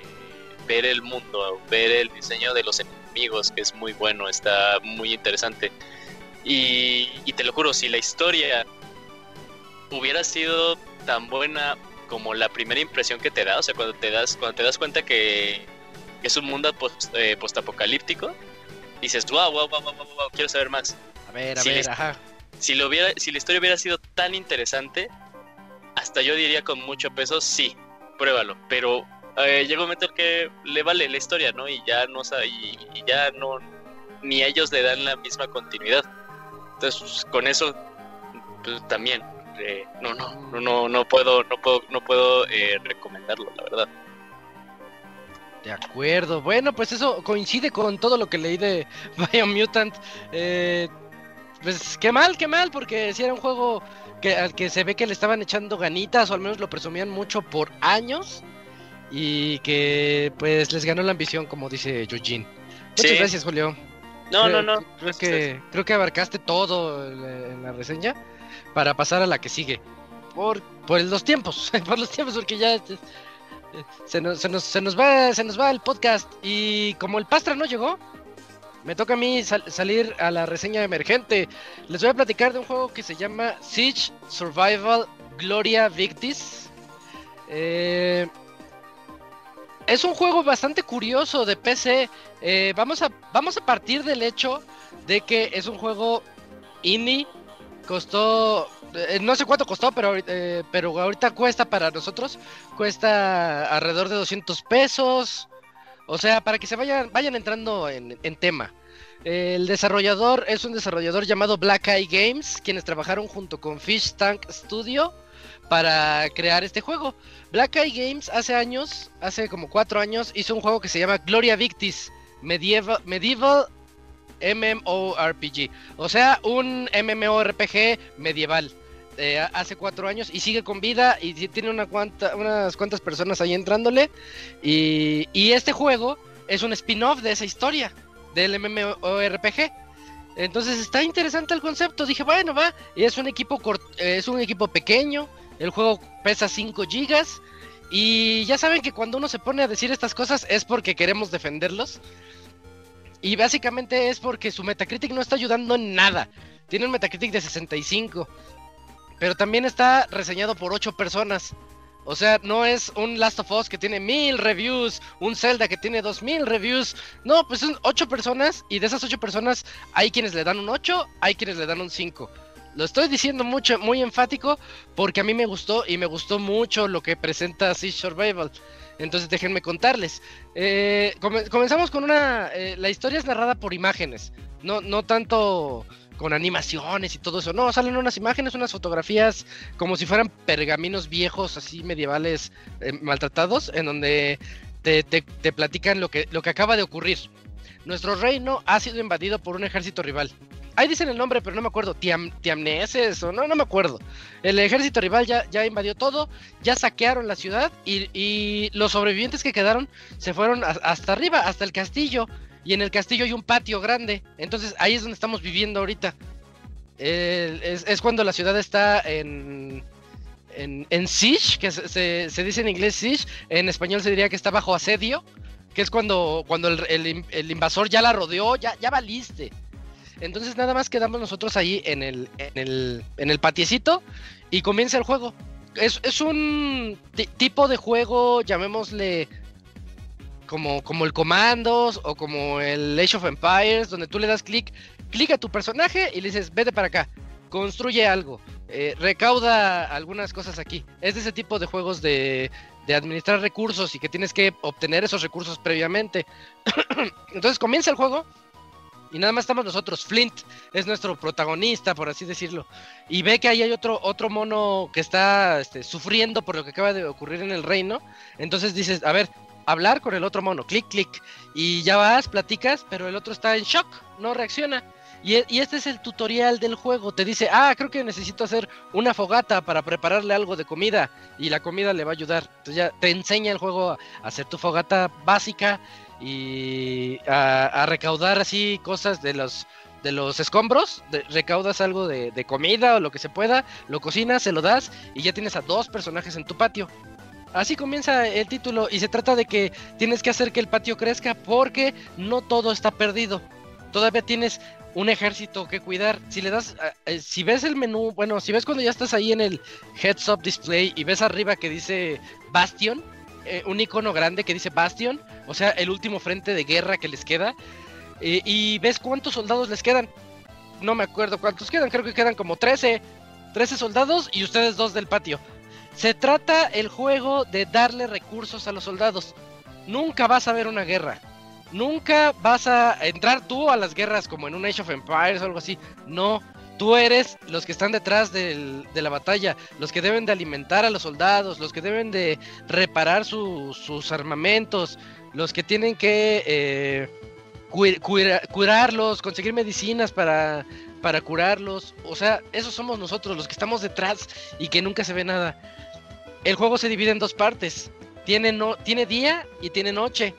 ver el mundo, ver el diseño de los enemigos que es muy bueno, está muy interesante. Y, te lo juro, si la historia hubiera sido tan buena como la primera impresión que te da, o sea, cuando te das, cuando te das cuenta que es un mundo post, eh, postapocalíptico, dices, wow, wow, wow, wow, wow, quiero saber más. A ver, a ver, ajá. Si, lo hubiera, si la historia hubiera sido tan interesante, hasta yo diría con mucho peso, sí, pruébalo. Pero eh, llega un momento en que le vale la historia, ¿no? Y ya no y, y ya no ni ellos le dan la misma continuidad. Entonces, pues, con eso pues, también eh, no, no, no, no puedo, no puedo, no puedo eh, recomendarlo, la verdad. De acuerdo. Bueno, pues eso coincide con todo lo que leí de Biomutant. Eh, pues qué mal, qué mal, porque si era un juego que al que se ve que le estaban echando ganitas, o al menos lo presumían mucho por años y que pues les ganó la ambición, como dice Eugene. Muchas gracias, Julio. No, no, no. Creo que, creo que abarcaste todo en la reseña para pasar a la que sigue. Por, por los tiempos, por los tiempos, porque ya se nos, se, nos, se, nos va, se nos va el podcast. Y como el Pastra no llegó, me toca a mí salir a la reseña emergente. Les voy a platicar de un juego que se llama Siege Survival Gloria Victis. Eh, es un juego bastante curioso de PC. Eh, vamos, a, vamos a partir del hecho de que es un juego indie. Costó, eh, no sé cuánto costó, pero, eh, pero ahorita cuesta para nosotros. Cuesta alrededor de 200 pesos. O sea, para que se vayan, vayan entrando en, en tema. El desarrollador es un desarrollador llamado Black Eye Games, quienes trabajaron junto con Fish Tank Studio para crear este juego. Black Eye Games hace años, hace como cuatro años, hizo un juego que se llama Gloria Victis Medieval, MMORPG. O sea, un MMORPG medieval. Eh, hace cuatro años y sigue con vida y tiene unas cuantas personas ahí entrándole. Y, este juego es un spin-off de esa historia del MMORPG. Entonces está interesante el concepto. Dije, bueno, va. Y es un equipo, es un equipo pequeño el juego pesa 5 gigas. Y ya saben que cuando uno se pone a decir estas cosas es porque queremos defenderlos. Y básicamente es porque su Metacritic no está ayudando en nada. Tiene un Metacritic de 65. Pero también está reseñado por 8 personas. O sea, no es un Last of Us que tiene mil reviews, un Zelda que tiene dos mil reviews. No, pues son 8 personas y de esas 8 personas hay quienes le dan un 8, hay quienes le dan un 5. Lo estoy diciendo mucho, muy enfático porque a mí me gustó y me gustó mucho lo que presenta Siege Survival. Entonces déjenme contarles. Eh, comenzamos con una... Eh, la historia es narrada por imágenes, no, no tanto con animaciones y todo eso. No, salen unas imágenes, unas fotografías como si fueran pergaminos viejos, así medievales, eh, maltratados, en donde te, te, te, platican lo que, lo que acaba de ocurrir. Nuestro reino ha sido invadido por un ejército rival. Ahí dicen el nombre, pero no me acuerdo. Tiam, Tiamneses o no, no me acuerdo. El ejército rival ya, ya invadió todo, ya saquearon la ciudad y, los sobrevivientes que quedaron se fueron hasta arriba, hasta el castillo. Y en el castillo hay un patio grande. Entonces ahí es donde estamos viviendo ahorita. es, cuando la ciudad está en, en, siege, que se, se, dice en inglés siege. En español se diría que está bajo asedio. Que es cuando, cuando el, el invasor ya la rodeó, ya, ya valiste. Entonces nada más quedamos nosotros ahí en el, en el, en el patiecito y comienza el juego. Es, es un tipo de juego, llamémosle como, como el Commandos o como el Age of Empires, donde tú le das clic, clic a tu personaje y le dices, vete para acá, construye algo. eh, recauda algunas cosas aquí. Es de ese tipo de juegos de, de administrar recursos y que tienes que obtener esos recursos previamente. Entonces comienza el juego y nada más estamos nosotros. Flint es nuestro protagonista, por así decirlo. Y ve que ahí hay otro, otro mono que está este, sufriendo por lo que acaba de ocurrir en el reino. Entonces dices, a ver, hablar con el otro mono, clic, clic. Y ya vas, platicas, pero el otro está en shock, no reacciona. Y, y, este es el tutorial del juego. Te dice, ah, creo que necesito hacer una fogata para prepararle algo de comida. Y la comida le va a ayudar. Entonces ya te enseña el juego a hacer tu fogata básica y a, recaudar así cosas de los de los escombros, recaudas algo de, de, comida o lo que se pueda, lo cocinas, se lo das y ya tienes a dos personajes en tu patio. Así comienza el título y se trata de que tienes que hacer que el patio crezca porque no todo está perdido. Todavía tienes un ejército que cuidar. Si le das, eh, si ves el menú, bueno, si ves cuando ya estás ahí en el Heads Up Display y ves arriba que dice Bastion, eh, un icono grande que dice Bastion, o sea, el último frente de guerra que les queda, eh, y ves cuántos soldados les quedan. No me acuerdo cuántos quedan, creo que quedan como 13, 13 soldados y ustedes dos del patio. Se trata el juego de darle recursos a los soldados. Nunca vas a ver una guerra. Nunca vas a entrar tú a las guerras como en un Age of Empires o algo así. No, Tú eres los que están detrás de la batalla, los que deben de alimentar a los soldados, los que deben de reparar sus armamentos, los que tienen que eh, curarlos, conseguir medicinas para, para curarlos. O sea, esos somos nosotros, los que estamos detrás y que nunca se ve nada. El juego se divide en dos partes. Tiene, no, tiene día y tiene noche.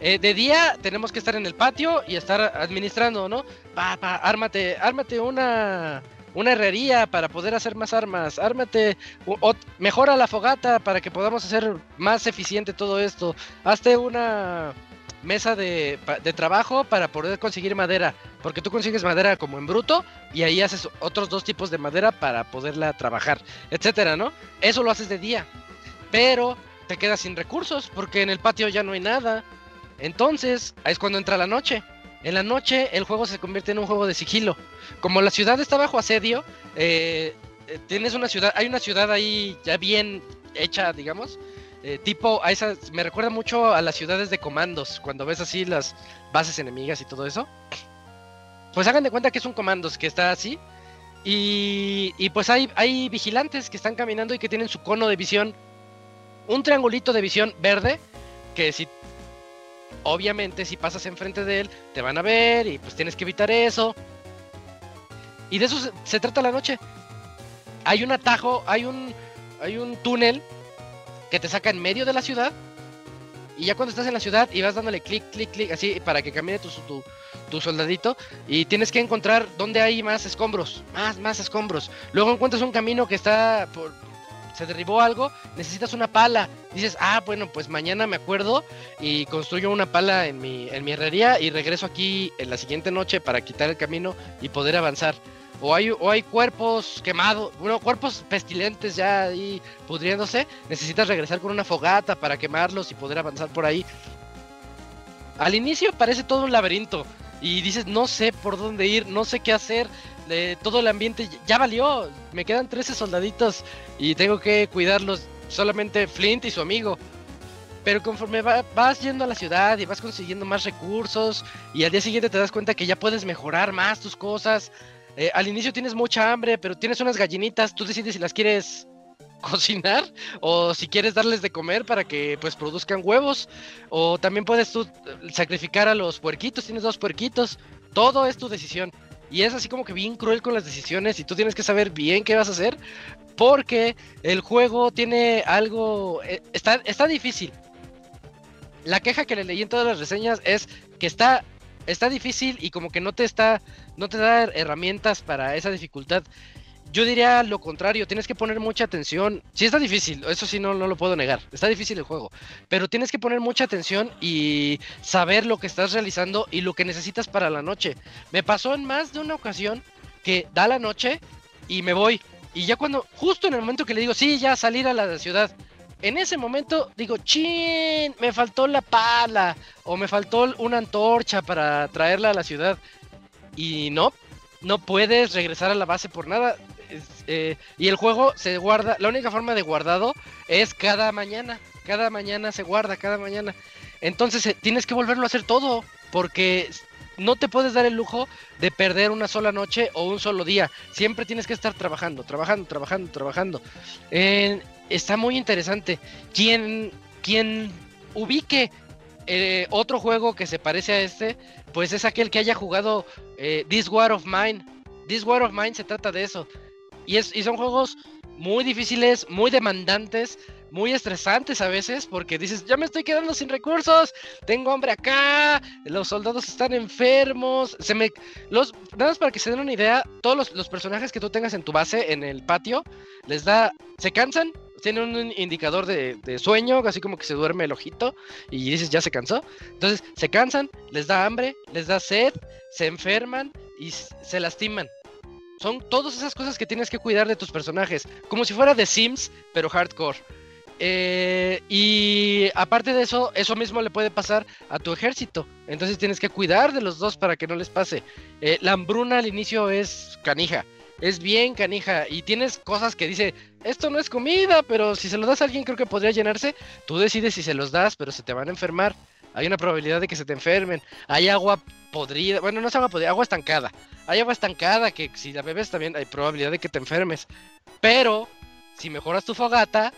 Eh, de día tenemos que estar en el patio y estar administrando, ¿no? Pa, pa, ármate, ármate una, una herrería para poder hacer más armas, ármate, mejora la fogata para que podamos hacer más eficiente todo esto, hazte una mesa de, de, trabajo para poder conseguir madera, porque tú consigues madera como en bruto y ahí haces otros dos tipos de madera para poderla trabajar, etcétera, ¿no? Eso lo haces de día, pero te quedas sin recursos porque en el patio ya no hay nada. Entonces, es cuando entra la noche. En la noche el juego se convierte en un juego de sigilo. Como la ciudad está bajo asedio, eh, eh, tienes una ciudad, hay una ciudad ahí ya bien hecha, digamos. Eh, tipo, a me recuerda mucho a las ciudades de comandos, cuando ves así las bases enemigas y todo eso. Pues hagan de cuenta que es un comandos que está así. Y, y pues hay, hay vigilantes que están caminando y que tienen su cono de visión. Un triangulito de visión verde. Que si Obviamente, si pasas enfrente de él, te van a ver y pues tienes que evitar eso. Y de eso se, trata la noche. Hay un atajo, hay un, hay un túnel que te saca en medio de la ciudad. Y ya cuando estás en la ciudad y vas dándole clic, clic, clic, así para que camine tu, soldadito. Y tienes que encontrar dónde hay más escombros, más, más escombros. Luego encuentras un camino que está por, se derribó algo, necesitas una pala. Dices, ah, bueno, pues mañana me acuerdo y construyo una pala en mi, en mi herrería y regreso aquí en la siguiente noche para quitar el camino y poder avanzar. O hay, o hay cuerpos quemados, bueno, cuerpos pestilentes ya ahí pudriéndose. Necesitas regresar con una fogata para quemarlos y poder avanzar por ahí. Al inicio parece todo un laberinto y dices, no sé por dónde ir, no sé qué hacer, todo el ambiente ya valió. Me quedan 13 soldaditos y tengo que cuidarlos solamente Flint y su amigo. Pero conforme vas yendo a la ciudad y vas consiguiendo más recursos y al día siguiente te das cuenta que ya puedes mejorar más tus cosas. Eh, al inicio tienes mucha hambre, pero tienes unas gallinitas, tú decides si las quieres cocinar o si quieres darles de comer para que pues produzcan huevos o también puedes tú sacrificar a los puerquitos, tienes dos puerquitos, todo es tu decisión. Y es así como que bien cruel con las decisiones y tú tienes que saber bien qué vas a hacer porque el juego tiene algo... Eh, está, está difícil. La queja que le leí en todas las reseñas es que está, está difícil y como que no te está... No te da herramientas para esa dificultad. Yo diría lo contrario, tienes que poner mucha atención. Sí está difícil, eso sí no, no lo puedo negar. Está difícil el juego. Pero tienes que poner mucha atención y saber lo que estás realizando y lo que necesitas para la noche. Me pasó en más de una ocasión que da la noche y me voy. Y ya cuando, justo en el momento que le digo, sí, ya salir a la ciudad. En ese momento digo, chin, me faltó la pala o me faltó una antorcha para traerla a la ciudad. Y no, no puedes regresar a la base por nada eh, y el juego se guarda, la única forma de guardado es cada mañana. Cada mañana se guarda, cada mañana. Entonces eh, tienes que volverlo a hacer todo, porque no te puedes dar el lujo de perder una sola noche o un solo día. Siempre tienes que estar trabajando, trabajando, trabajando, trabajando. Está muy interesante. Quien, quien ubique eh, otro juego que se parece a este, pues es aquel que haya jugado This War of Mine. This War of Mine se trata de eso. Y, es, y son juegos muy difíciles, muy demandantes, muy estresantes a veces porque dices, ya me estoy quedando sin recursos, tengo hambre acá, los soldados están enfermos, se me... Los, nada más para que se den una idea, todos los, personajes que tú tengas en tu base, en el patio, les da... Se cansan, tienen un indicador de, de, sueño, así como que se duerme el ojito y dices, ya se cansó. Entonces se cansan, les da hambre, les da sed, se enferman y se lastiman. Son todas esas cosas que tienes que cuidar de tus personajes, como si fuera de Sims, pero hardcore. Eh, y aparte de eso, eso mismo le puede pasar a tu ejército. Entonces tienes que cuidar de los dos para que no les pase. Eh, la hambruna al inicio es canija. Es bien canija. Y tienes cosas que dice, esto no es comida, pero si se lo das a alguien creo que podría llenarse. Tú decides si se los das, pero se te van a enfermar. Hay una probabilidad de que se te enfermen. Hay agua podrida. Bueno, no es agua podrida, agua estancada. Hay agua estancada que si la bebes también hay probabilidad de que te enfermes. Pero si mejoras tu fogata,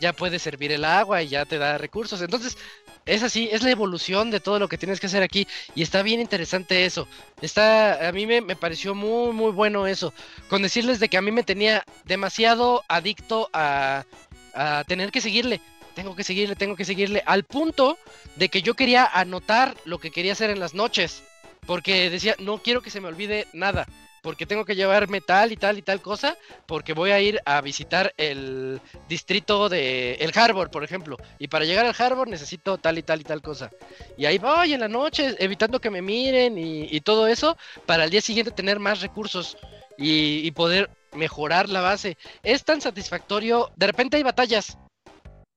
ya puedes servir el agua y ya te da recursos. Entonces, es así, es la evolución de todo lo que tienes que hacer aquí. Y está bien interesante eso. Está, a mí me, pareció muy, muy bueno eso. Con decirles de que a mí me tenía demasiado adicto a, a tener que seguirle. Tengo que seguirle, tengo que seguirle. Al punto de que yo quería anotar lo que quería hacer en las noches. Porque decía, no quiero que se me olvide nada porque tengo que llevarme tal y tal y tal cosa, porque voy a ir a visitar el distrito de el Harbor, por ejemplo, y para llegar al Harbor necesito tal y tal y tal cosa. Y ahí voy en la noche, evitando que me miren y, todo eso, para el día siguiente tener más recursos y, poder mejorar la base. Es tan satisfactorio, de repente hay batallas.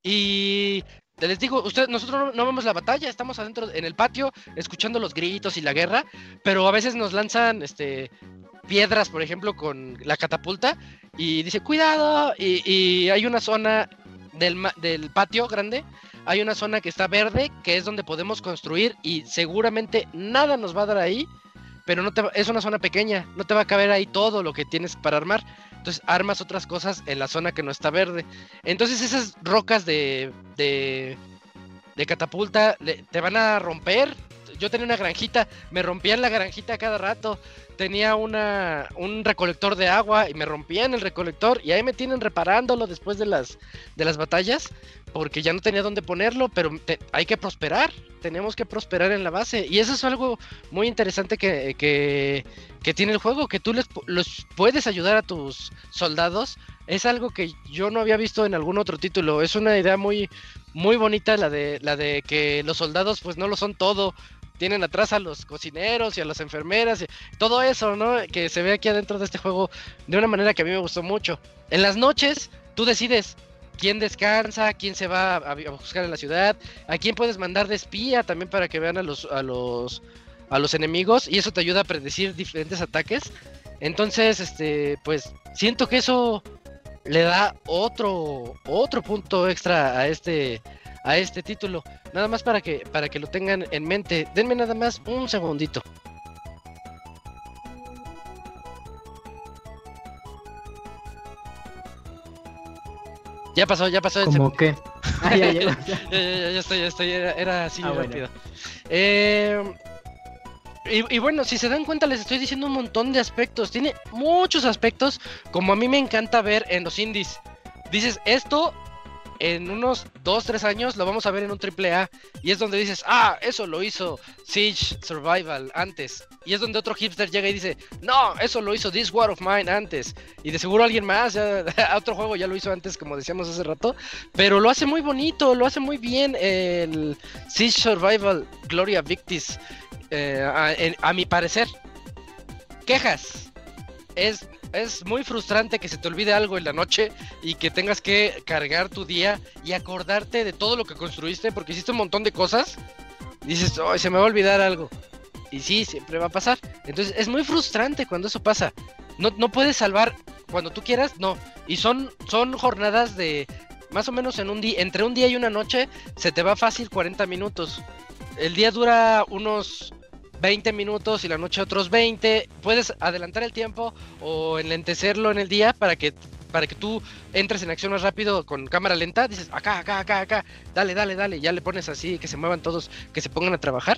Y les digo, usted, nosotros no vemos la batalla, estamos adentro en el patio escuchando los gritos y la guerra, pero a veces nos lanzan este piedras, por ejemplo, con la catapulta y dice, cuidado, y, hay una zona del, del patio grande, hay una zona que está verde, que es donde podemos construir y seguramente nada nos va a dar ahí, pero no te, es una zona pequeña, no te va a caber ahí todo lo que tienes para armar. Entonces armas otras cosas en la zona que no está verde. Entonces esas rocas de, de, de catapulta te van a romper. Yo tenía una granjita, me rompían la granjita cada rato tenía una, un recolector de agua y me rompían el recolector y ahí me tienen reparándolo después de las, de las batallas porque ya no tenía dónde ponerlo, pero hay que prosperar, tenemos que prosperar en la base. Y eso es algo muy interesante que, que, que tiene el juego, que tú les los puedes ayudar a tus soldados, es algo que yo no había visto en algún otro título, es una idea muy, muy bonita la de, la de que los soldados pues no lo son todo, tienen atrás a los cocineros y a las enfermeras y todo eso, ¿no? Que se ve aquí adentro de este juego de una manera que a mí me gustó mucho. En las noches, tú decides quién descansa, quién se va a, buscar en la ciudad, a quién puedes mandar de espía también para que vean a los, a los, a los enemigos y eso te ayuda a predecir diferentes ataques. Entonces, este, pues siento que eso le da otro, otro punto extra a este, a este título. Nada más para que, para que lo tengan en mente. Denme nada más un segundito. Ya pasó, ya pasó. ¿Cómo qué? Ah, ya, ya, ya, estoy, ya estoy. Era, así ah, rápido. Eh, y, y, bueno, si se dan cuenta, les estoy diciendo un montón de aspectos. Tiene muchos aspectos, como a mí me encanta ver en los indies. Dices, esto en unos 2, 3 años lo vamos a ver en un triple A. Y es donde dices, ah, eso lo hizo Siege Survival antes. Y es donde otro hipster llega y dice, no, eso lo hizo This War of Mine antes. Y de seguro alguien más, otro juego ya lo hizo antes, como decíamos hace rato. Pero lo hace muy bonito, lo hace muy bien el Siege Survival Gloria Victis. Eh, a mi parecer. Quejas. Es es muy frustrante que se te olvide algo en la noche y que tengas que cargar tu día y acordarte de todo lo que construiste porque hiciste un montón de cosas. dices, se me va a olvidar algo. Y sí, siempre va a pasar. Entonces es muy frustrante cuando eso pasa. No, no puedes salvar cuando tú quieras, no. Y son, son jornadas de más o menos en un día, entre un día y una noche, se te va fácil 40 minutos. El día dura unos 20 minutos y la noche otros 20. Puedes adelantar el tiempo o enlentecerlo en el día para que para que tú entres en acción más rápido con cámara lenta, dices acá, acá, acá, acá, dale, dale, dale, ya le pones así, que se muevan todos, que se pongan a trabajar.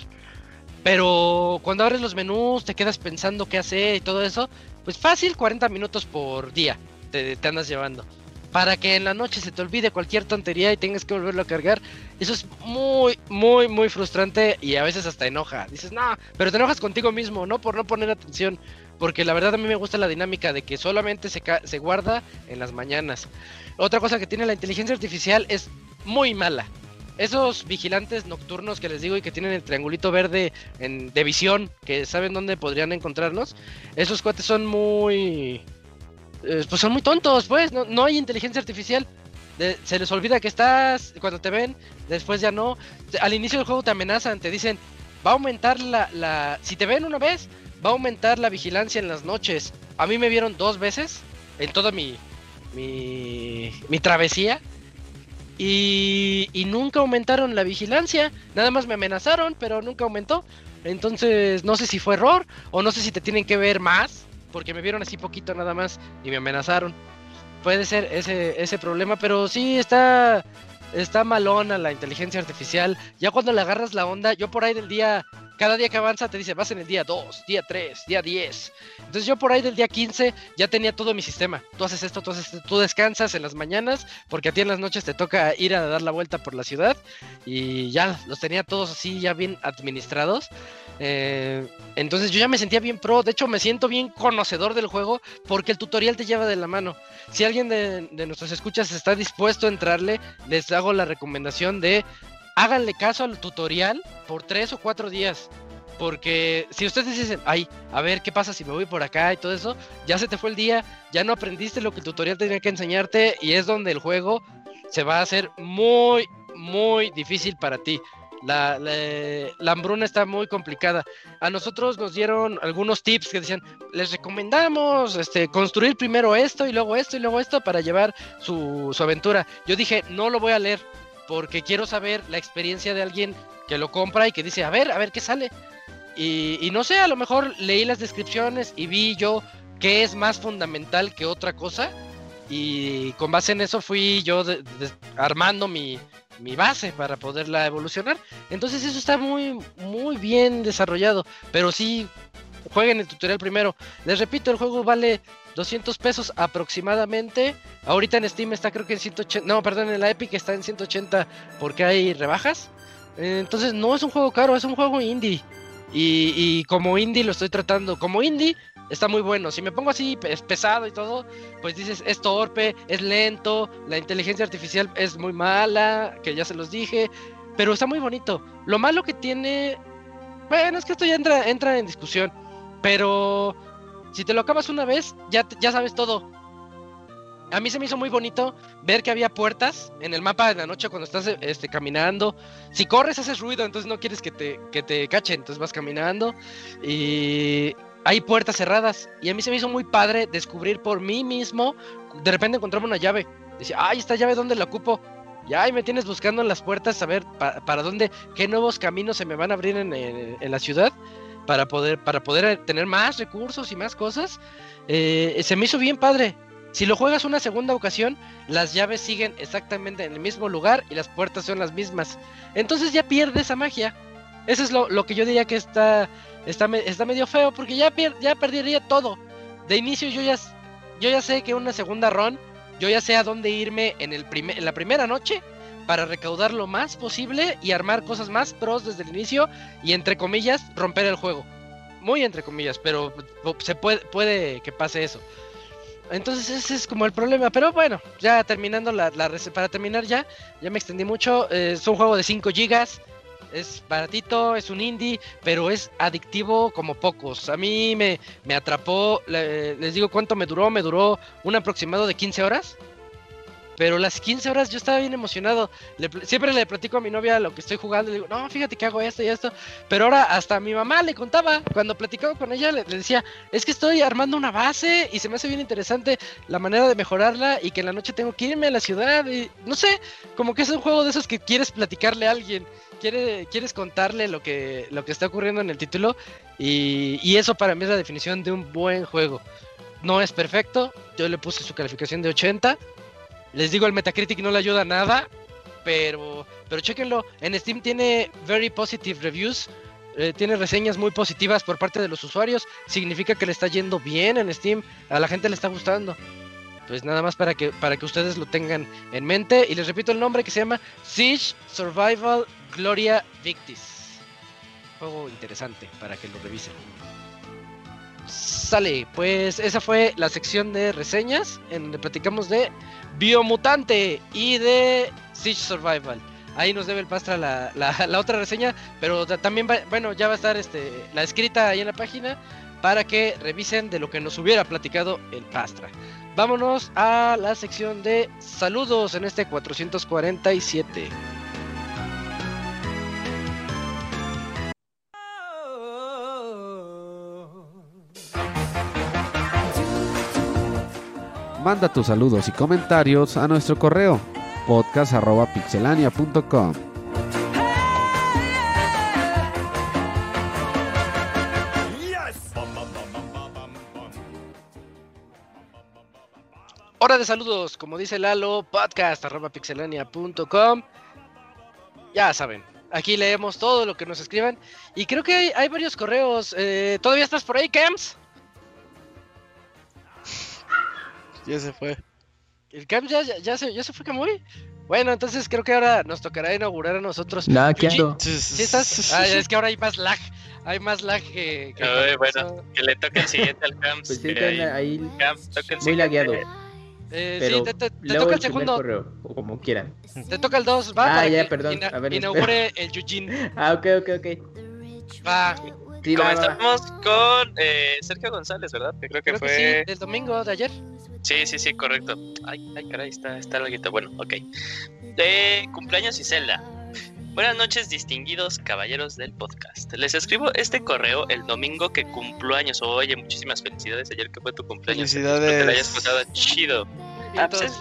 Pero cuando abres los menús, te quedas pensando qué hacer y todo eso, pues fácil, 40 minutos por día te, te andas llevando para que en la noche se te olvide cualquier tontería y tengas que volverlo a cargar. Eso es muy, muy, muy frustrante y a veces hasta enoja. Dices, no, pero te enojas contigo mismo, no por no poner atención. Porque la verdad a mí me gusta la dinámica de que solamente se, se guarda en las mañanas. Otra cosa que tiene la inteligencia artificial es muy mala. Esos vigilantes nocturnos que les digo y que tienen el triangulito verde en, de visión, que saben dónde podrían encontrarnos, esos cuates son muy eh, pues son muy tontos, pues, no, hay inteligencia artificial. se les olvida que estás cuando te ven, después ya no. Al inicio del juego te amenazan, te dicen, va a aumentar la, la... Si te ven una vez, va a aumentar la vigilancia en las noches. A mí me vieron dos veces en toda mi, mi, mi travesía. Y, y nunca aumentaron la vigilancia. Nada más me amenazaron, pero nunca aumentó. Entonces no sé si fue error o no sé si te tienen que ver más porque me vieron así poquito nada más y me amenazaron. Puede ser ese, ese problema, pero sí está, está malona la inteligencia artificial. Ya cuando le agarras la onda, yo por ahí del día, cada día que avanza te dice, vas en el día 2, día 3, día 10. Entonces yo por ahí del día 15 ya tenía todo mi sistema. Tú haces esto, tú haces esto, tú descansas en las mañanas, porque a ti en las noches te toca ir a dar la vuelta por la ciudad. Y ya los tenía todos así, ya bien administrados. Eh, entonces yo ya me sentía bien pro, de hecho me siento bien conocedor del juego porque el tutorial te lleva de la mano. Si alguien de, nuestros escuchas está dispuesto a entrarle, les hago la recomendación de háganle caso al tutorial por tres o cuatro días. Porque si ustedes dicen, ay, a ver qué pasa si me voy por acá y todo eso, ya se te fue el día, ya no aprendiste lo que el tutorial tenía que enseñarte y es donde el juego se va a hacer muy, muy difícil para ti la, la, hambruna está muy complicada. A nosotros nos dieron algunos tips que decían, les recomendamos este, construir primero esto y luego esto y luego esto para llevar su, su aventura. Yo dije, no lo voy a leer porque quiero saber la experiencia de alguien que lo compra y que dice, a ver, a ver qué sale. Y, no sé, a lo mejor leí las descripciones y vi yo qué es más fundamental que otra cosa. Y con base en eso fui yo armando mi, mi base para poderla evolucionar. Entonces eso está muy, muy bien desarrollado. Pero sí, jueguen el tutorial primero. Les repito, el juego vale 200 pesos aproximadamente. Ahorita en Steam está creo que en 180. No, perdón, en la Epic está en 180 porque hay rebajas. Entonces no es un juego caro, es un juego indie. Y, y como indie lo estoy tratando. Como indie está muy bueno. Si me pongo así es pesado y todo, pues dices, es torpe, es lento, la inteligencia artificial es muy mala, que ya se los dije, pero está muy bonito. Lo malo que tiene, bueno, es que esto ya entra, entra en discusión, pero si te lo acabas una vez, ya, ya sabes todo. A mí se me hizo muy bonito ver que había puertas en el mapa de la noche cuando estás este, caminando. Si corres haces ruido, entonces no quieres que te, que te cachen, entonces vas caminando. Y hay puertas cerradas. Y a mí se me hizo muy padre descubrir por mí mismo. De repente encontraba una llave. Decía, ay, esta llave, ¿dónde la ocupo? Y ahí me tienes buscando en las puertas a ver para dónde, qué nuevos caminos se me van a abrir en, la ciudad para poder, para poder tener más recursos y más cosas. Eh, se me hizo bien padre. Si lo juegas una segunda ocasión, las llaves siguen exactamente en el mismo lugar y las puertas son las mismas. Entonces ya pierde esa magia. Eso es lo, lo que yo diría que está está, está medio feo porque ya, ya perdería todo. De inicio yo ya, yo ya sé que una segunda run, yo ya sé a dónde irme en, el en la primera noche para recaudar lo más posible y armar cosas más pros desde el inicio y entre comillas romper el juego. Muy entre comillas, pero se puede, puede que pase eso. Entonces ese es como el problema. Pero bueno, ya terminando la, la para terminar ya, ya me extendí mucho. Eh, es un juego de 5 gigas es baratito, es un indie, pero es adictivo como pocos. A mí me, atrapó, les digo cuánto me duró, me duró un aproximado de 15 horas. Pero las 15 horas yo estaba bien emocionado. Siempre le platico a mi novia lo que estoy jugando. Le digo, no, fíjate que hago esto y esto. Pero ahora hasta mi mamá le contaba. Cuando platicaba con ella, le, le decía, es que estoy armando una base y se me hace bien interesante la manera de mejorarla. Y que en la noche tengo que irme a la ciudad. Y no sé, como que es un juego de esos que quieres platicarle a alguien. Quiere, quieres contarle lo que, lo que está ocurriendo en el título. Y, y eso para mí es la definición de un buen juego. No es perfecto. Yo le puse su calificación de 80. Les digo, el Metacritic no le ayuda nada, pero, pero chéquenlo. En Steam tiene very positive reviews, eh, tiene reseñas muy positivas por parte de los usuarios. Significa que le está yendo bien en Steam, a la gente le está gustando. Pues nada más para que, para que ustedes lo tengan en mente. Y les repito el nombre que se llama Siege Survival Gloria Victis. Juego interesante para que lo revisen. Sale, pues esa fue la sección de reseñas en donde platicamos de Biomutante y de Siege Survival. Ahí nos debe el Pastra la, la- otra reseña, pero ta- también va, bueno, ya va a estar este, la escrita ahí en la página para que revisen de lo que nos hubiera platicado el Pastra. Vámonos a la sección de saludos en este 447. Manda tus saludos y comentarios a nuestro correo podcast.pixelania.com. Hora de saludos, como dice Lalo, podcast arroba pixelania.com. Ya saben, aquí leemos todo lo que nos escriban. Y creo que hay, hay varios correos. eh, ¿Todavía estás por ahí, Camps? Ya se fue. ¿El Camps ya, ya, ya se, ya se fue Camuy? Bueno, entonces creo que ahora nos tocará inaugurar a nosotros. Nada, Yuji, ando. ¿Sí estás? Ah, es que ahora hay más lag. Hay más lag que. que Ay, bueno. Que le toque el siguiente al Camps. Pues sí, que que ahí- ahí Camps, toca el muy siguiente. lagueado. Eh, Pero sí, te, te- te toca el el segundo. correo, o como quieran. Te toca el 2. Va Ah, para ya, que perdón. ina- A ver, inaugure el Yujin. Ah, ok, ok, ok. Va. Sí, va, va. Comenzamos con eh, Sergio González, ¿verdad? Que creo que Creo que fue. sí, del domingo de ayer. Sí, sí, sí, correcto. Ay, ay, caray, está, está larguito. Bueno, ok. De cumpleaños y Zelda. Buenas noches, distinguidos caballeros del podcast. Les escribo este correo el domingo que cumplo años. Oye, muchísimas felicidades. Ayer que fue tu cumpleaños. Espero que te la hayas pasado chido. Ah, pues es-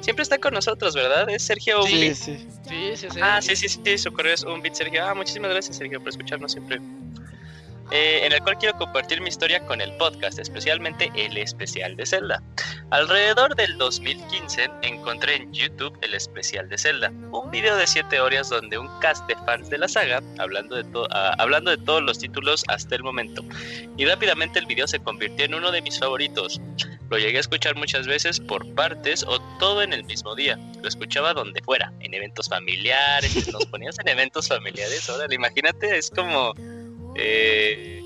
siempre está con nosotros, ¿verdad? Es Sergio Sí. Umbit. Sí, sí. Sí, sí, sí. Ah, sí, sí, sí, su correo es Umbit Sergio. Ah, muchísimas gracias, Sergio, por escucharnos siempre. Eh, en el cual quiero compartir mi historia con el podcast, especialmente el especial de Zelda. Alrededor del 2015 encontré en YouTube el especial de Zelda, un video de 7 horas donde un cast de fans de la saga, hablando de, ah, hablando de todos los títulos hasta el momento, y rápidamente el video se convirtió en uno de mis favoritos. Lo llegué a escuchar muchas veces por partes o todo en el mismo día. Lo escuchaba donde fuera, en eventos familiares, nos ponías en eventos familiares, órale, imagínate, es como... eh,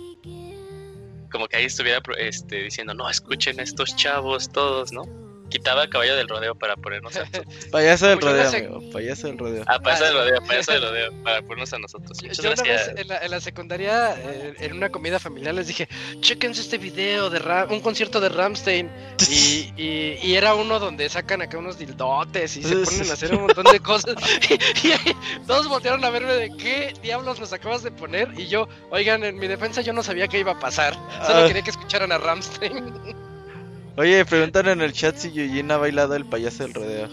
como que ahí estuviera este, diciendo, no, escuchen a estos chavos todos, ¿no? Quitaba caballo del rodeo para ponernos a Payaso del rodeo, amigo. Payaso del rodeo. Ah, payaso del rodeo, payaso del rodeo, para ponernos a nosotros. Yo, Muchas yo una gracias. vez en la, en la secundaria, eh, en una comida familiar, les dije, chequense este video de Ra- un concierto de Ramstein. Y, y- y era uno donde sacan acá unos dildotes y se ponen a hacer un montón de cosas. Y, todos voltearon a verme de qué diablos nos acabas de poner. Y yo, oigan, en mi defensa yo no sabía qué iba a pasar. Solo Ah. quería que escucharan a Ramstein. Oye, preguntan en el chat si Yujin ha bailado el payaso del rodeo.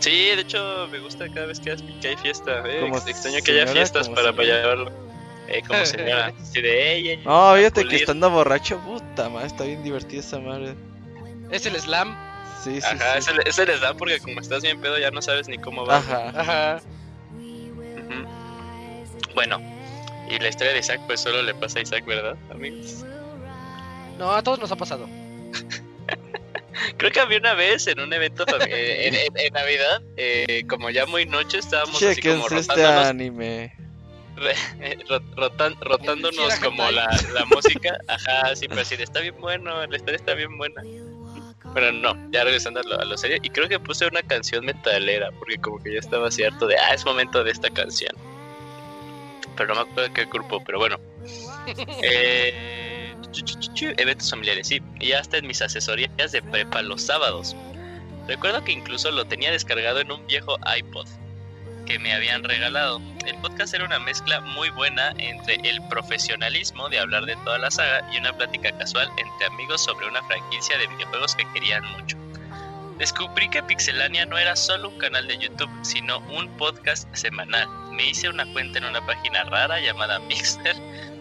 Sí, de hecho me gusta cada vez que hay, fiesta. Eh. Como Ex- Extraño que haya señora, fiestas para llevarlo. Eh, como señora. Así de ella. No, fíjate que estando borracho, puta madre, está bien divertida esa madre. Es el slam. Sí, sí, Ajá, sí. ese, ese les da porque como estás bien pedo ya no sabes ni cómo va. Ajá. Ajá. Bueno, y la historia de Isaac pues solo le pasa a Isaac, ¿verdad, amigos? No, a todos nos ha pasado. Creo que había una vez en un evento eh, en, en- en Navidad, eh, como ya muy noche estábamos así como este rotándonos, anime. re- rot- rotan- rotándonos Era como la, la música. Ajá, sí, pero sí, está bien bueno, la historia está bien buena. Pero no, ya regresando a lo, a lo serio, y creo que puse una canción metalera, porque como que ya estaba cierto de, ah, es momento de esta canción. Pero no me acuerdo de qué grupo, pero bueno. Eh, eventos familiares. Y hasta en mis asesorías de prepa los sábados. Recuerdo que incluso lo tenía descargado en un viejo iPod que me habían regalado. El podcast era una mezcla muy buena entre el profesionalismo de hablar de toda la saga y una plática casual entre amigos sobre una franquicia de videojuegos que querían mucho. Descubrí que Pixelania no era solo un canal de YouTube, sino un podcast semanal. Me hice una cuenta en una página rara llamada Mixer,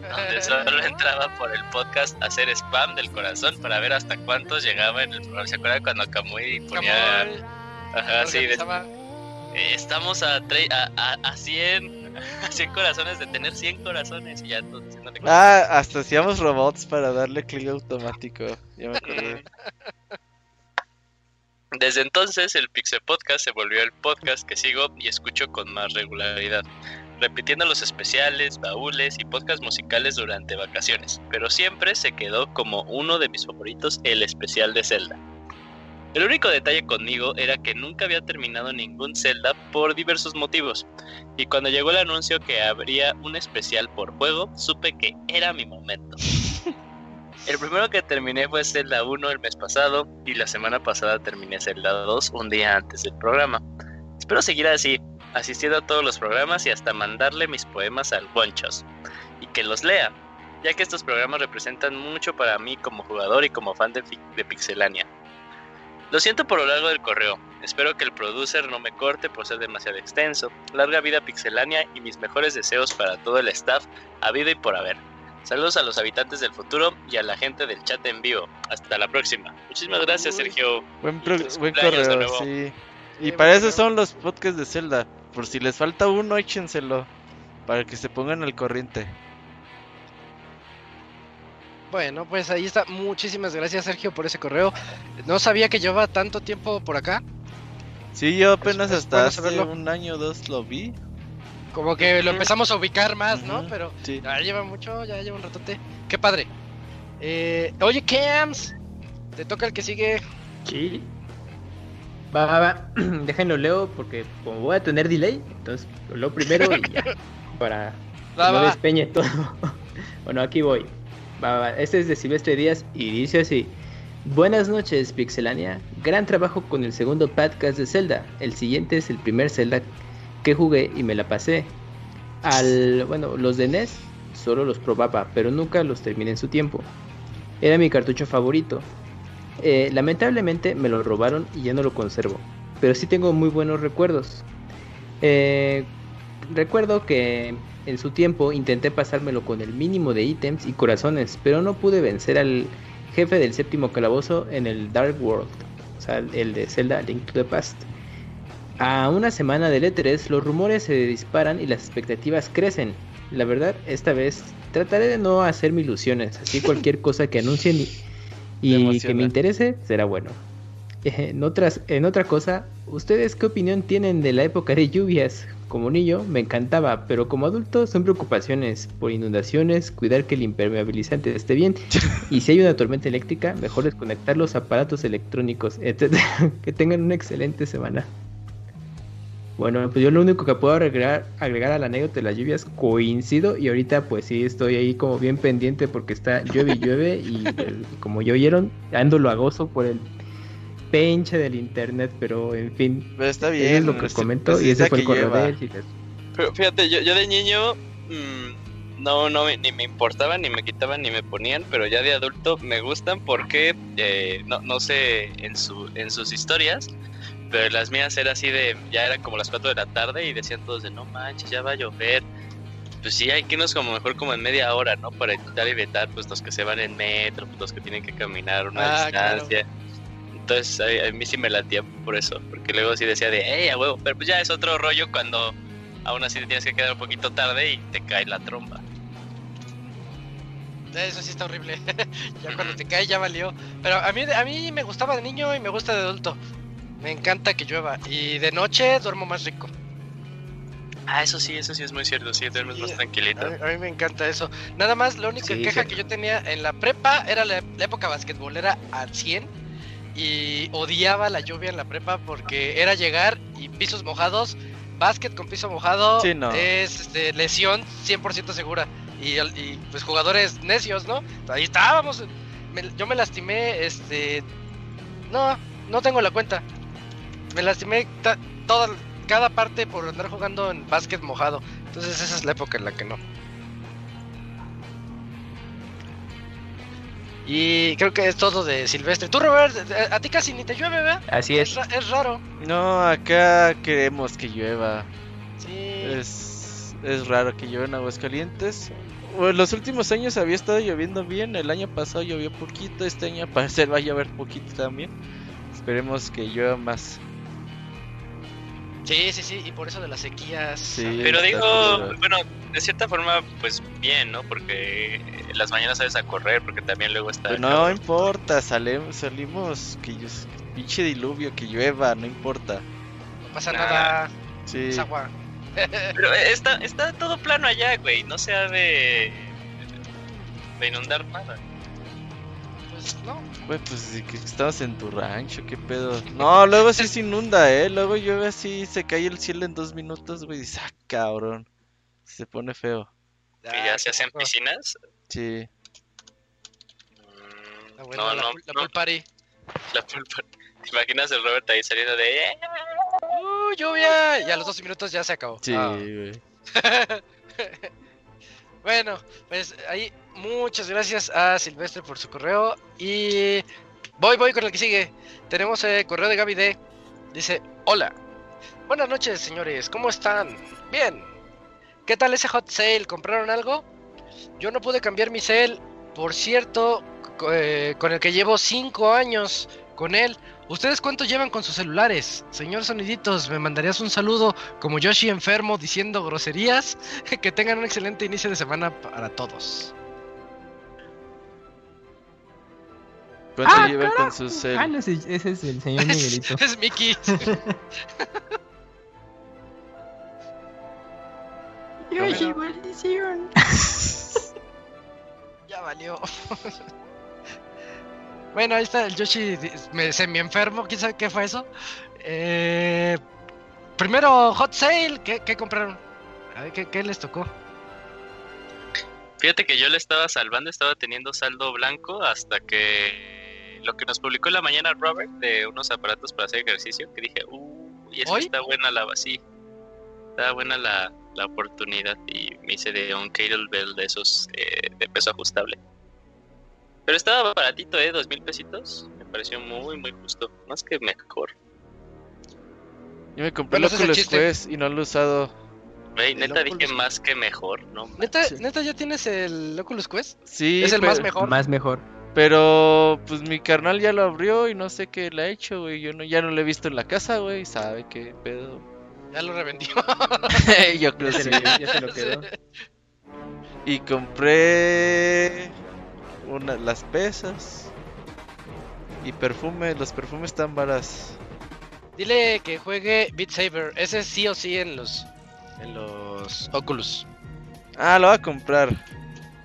donde solo entraba por el podcast a hacer spam del corazón para ver hasta cuántos llegaba en el programa. ¿Se acuerdan cuando Kamui ponía... Ajá, sí, eh, estamos a, a, a, 100, a 100 corazones de tener 100 corazones y ya todos Ah, hasta hacíamos robots para darle clic automático. Ya me acordé. Desde entonces el Pixel Podcast se volvió el podcast que sigo y escucho con más regularidad, repitiendo los especiales, baúles y podcasts musicales durante vacaciones, pero siempre se quedó como uno de mis favoritos el especial de Zelda. El único detalle conmigo era que nunca había terminado ningún Zelda por diversos motivos, y cuando llegó el anuncio que habría un especial por juego, supe que era mi momento. El primero que terminé fue Zelda 1 el mes pasado y la semana pasada terminé Zelda 2 un día antes del programa. Espero seguir así, asistiendo a todos los programas y hasta mandarle mis poemas al Bonchos y que los lea, ya que estos programas representan mucho para mí como jugador y como fan de, de Pixelania. Lo siento por lo largo del correo. Espero que el producer no me corte por ser demasiado extenso. Larga vida pixelania y mis mejores deseos para todo el staff, a vida y por haber. Saludos a los habitantes del futuro y a la gente del chat en vivo. Hasta la próxima. Muchísimas gracias, Sergio. Buen, correo, sí. Y para eso son los podcasts de Zelda. Por si les falta uno, échenselo. Para que se pongan al corriente. Bueno, pues ahí está. Muchísimas gracias, Sergio, por ese correo. No sabía que llevaba tanto tiempo por acá. Sí, yo apenas hasta hace un año o dos lo vi. Como que lo empezamos a ubicar más, ¿no? Pero ya lleva mucho, ya lleva un ratote. Qué padre. Eh, oye, Cams, te toca el que sigue. Sí. Va, va, va. Déjenlo leo porque como voy a tener delay, entonces lo leo primero y ya. Para que no despeñe todo. bueno, aquí voy. Este es de Silvestre Díaz y dice así. Buenas noches, Pixelania. Gran trabajo con el segundo podcast de Zelda. El siguiente es el primer Zelda que jugué y me la pasé. Al, bueno, los de NES solo los probaba, pero nunca los terminé en su tiempo. Era mi cartucho favorito. Eh, lamentablemente me lo robaron y ya no lo conservo, pero sí tengo muy buenos recuerdos. Eh, recuerdo que en su tiempo intenté pasármelo con el mínimo de ítems y corazones, pero no pude vencer al jefe del séptimo calabozo en el Dark World, o sea, el de Zelda Link to the Past. A una semana del E3 los rumores se disparan y las expectativas crecen. La verdad, esta vez trataré de no hacerme ilusiones, así cualquier cosa que anuncien y, que me interese será bueno. En, otras, en otra cosa, ¿ustedes qué opinión tienen de la época de lluvias? Como niño me encantaba, pero como adulto son preocupaciones por inundaciones, cuidar que el impermeabilizante esté bien y si hay una tormenta eléctrica, mejor desconectar los aparatos electrónicos, etc. que tengan una excelente semana. Bueno, pues yo lo único que puedo agregar, agregar a la anécdota de las lluvias, coincido y ahorita pues sí estoy ahí como bien pendiente porque está llueve y llueve y como ya oyeron, ando lo agoso por el pinche del internet, pero en fin. Pero está bien. Es lo que comento y ese fue el correo de él. Pero fíjate, yo, yo de niño mmm, no, no ni me importaban, ni me quitaban, ni me ponían, pero ya de adulto me gustan porque, eh, no, no sé, en, su, en sus historias, pero las mías era así de, ya eran como las 4 de la tarde y decían todos de, no manches, ya va a llover. Pues sí, hay que irnos como mejor como en media hora, ¿no? Para intentar evitar pues los que se van en metro, pues, los que tienen que caminar una ah, distancia. Entonces a, mí sí me latía por eso, porque luego sí decía de, hey, a huevo, pero pues ya es otro rollo cuando aún así te tienes que quedar un poquito tarde y te cae la tromba. Eso sí está horrible. ya cuando te cae ya valió. Pero a mí, a mí me gustaba de niño y me gusta de adulto. Me encanta que llueva. Y de noche duermo más rico. Ah, eso sí, eso sí es muy cierto, sí, duermes más tranquilito. A mí, me encanta eso. Nada más, la única queja que yo tenía en la prepa era la, la época basquetbolera al 100 y odiaba la lluvia en la prepa porque era llegar y pisos mojados, básquet con piso mojado es este, lesión 100% segura. Y, y, pues jugadores necios, ¿no? Ahí estábamos. yo me lastimé, este... No, no tengo la cuenta. Me lastimé ta- toda, cada parte por andar jugando en básquet mojado. Entonces esa es la época en la que no. Y creo que es todo de Silvestre. Tú, Robert, eh, a ti casi ni te llueve, ¿verdad? Así Es, es raro. No, acá queremos que llueva. Sí. Es, es raro que llueva en Aguascalientes. Bueno, los últimos años había estado lloviendo bien. El año pasado llovió poquito. Este año al parecer va a llover poquito también. Esperemos que llueva más. Sí, sí, sí. Y por eso de las sequías. Sí. Pero digo, bueno, de cierta forma, pues bien, ¿no? Porque en las mañanas sales a correr, porque también luego está... Pero no importa, salimos, salimos. Que yo, pinche diluvio, que llueva, no importa. No pasa Nada. nada. Sí. Es agua. Pero está, está todo plano allá, güey. No se ha de, de inundar nada. Pues no. Güey, pues que estamos en tu rancho, qué pedo. No, luego sí se inunda, eh. Luego llueve así, se cae el cielo en dos minutos, güey. Dices, ah, cabrón. Se pone feo. Que ya se hacen poco. piscinas. Sí. Mm, Ah, bueno, no, la, no, pool- la no, pool party. la pulpa. ¿Te imaginas el Robert ahí saliendo de... "Eh"? ¡Uh, lluvia! Y a los dos minutos ya se acabó. Sí, Ah. Bueno, pues ahí muchas gracias a Silvestre por su correo. Y voy, voy con el que sigue. Tenemos el correo de Gaby D. Dice, hola. Buenas noches, señores. ¿Cómo están? Bien. ¿Qué tal ese hot sale? ¿Compraron algo? Yo no pude cambiar mi cel. Por cierto, eh, con el que llevo 5 años con él. ¿Ustedes cuántos llevan con sus celulares? Señor Soniditos, ¿me mandarías un saludo como Yoshi enfermo diciendo groserías? que tengan un excelente inicio de semana para todos. ¿Cuánto Ah, llevan con su cel? Ah, no, ese, ese es el señor Miguelito. es Mickey. Yoshi, maldición. ya valió. Bueno, ahí está el Yoshi me, semi enfermo. ¿Quién sabe qué fue eso? Eh, primero, Hot Sale. ¿Qué, qué compraron? A ver, ¿qué, qué les tocó? Fíjate que yo le estaba salvando, estaba teniendo saldo blanco hasta que lo que nos publicó en la mañana Robert de unos aparatos para hacer ejercicio, que dije, uh, y es está buena la sí, está buena la, la oportunidad y me hice de un kettlebell de esos eh, de peso ajustable. Pero estaba baratito, eh, dos mil pesitos, me pareció muy muy justo, más que mejor. Yo me compré Bueno, Oculus. Quest y no lo he usado. Güey, neta dije más que mejor, ¿no? ¿Neta, Sí. ¿Neta ya tienes el Oculus Quest? Sí, ¿Es el pero, más mejor? Más mejor. Pero, pues mi carnal ya lo abrió y no sé qué le ha hecho, güey. Yo no, ya no lo he visto en la casa, güey. Sabe qué pedo. Ya lo revendió. Yo creo que sí. ya se lo quedó. Y compré una, las pesas. Y perfume, los perfumes están varas. Dile que juegue Beat Saber. Ese sí o sí en los en los Oculus. Ah, lo voy a comprar.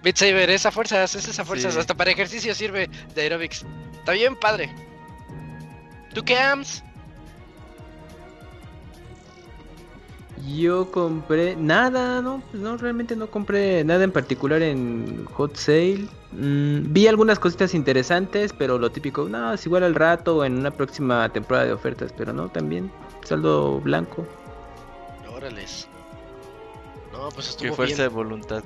Beat Saber, esa fuerzas, es esa fuerzas. Sí. Hasta para ejercicio sirve de aerobics. Está bien padre. ¿Tú qué AMS? Yo compré nada, no, pues no, realmente no compré nada en particular en Hot Sale. Mm, vi algunas cositas interesantes, pero lo típico, no, es igual al rato o en una próxima temporada de ofertas, pero no, también saldo blanco. Órales. No, pues Qué estuvo fuerza de voluntad.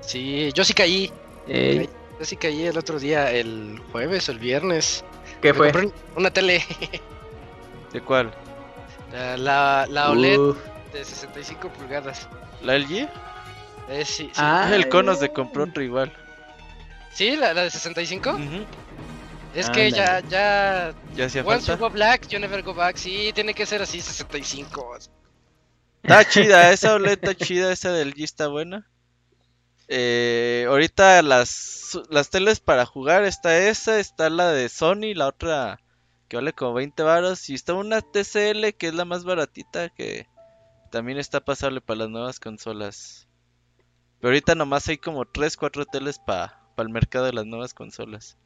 Sí, yo sí caí. Ey, Yo sí caí el otro día, el jueves o el viernes. ¿Qué Me fue? compré una tele. ¿De cuál? La, la, la OLED Uf. de 65 pulgadas. ¿La LG? Eh, sí, sí. Ah. el Conos de compró otro igual. ¿Sí? ¿La, la de 65? Ujú. Es que ya, Ándale. ya Ya hacía Once you go black, you never go back. Sí, tiene que ser así, 65. Está chida, esa OLED está chida, esa del G está buena. Eh, ahorita las, las teles para jugar está esa, está la de Sony, la otra que vale como 20 varos y está una TCL que es la más baratita que también está pasable para las nuevas consolas. Pero ahorita nomás hay como 3, 4 teles para el mercado de las nuevas consolas.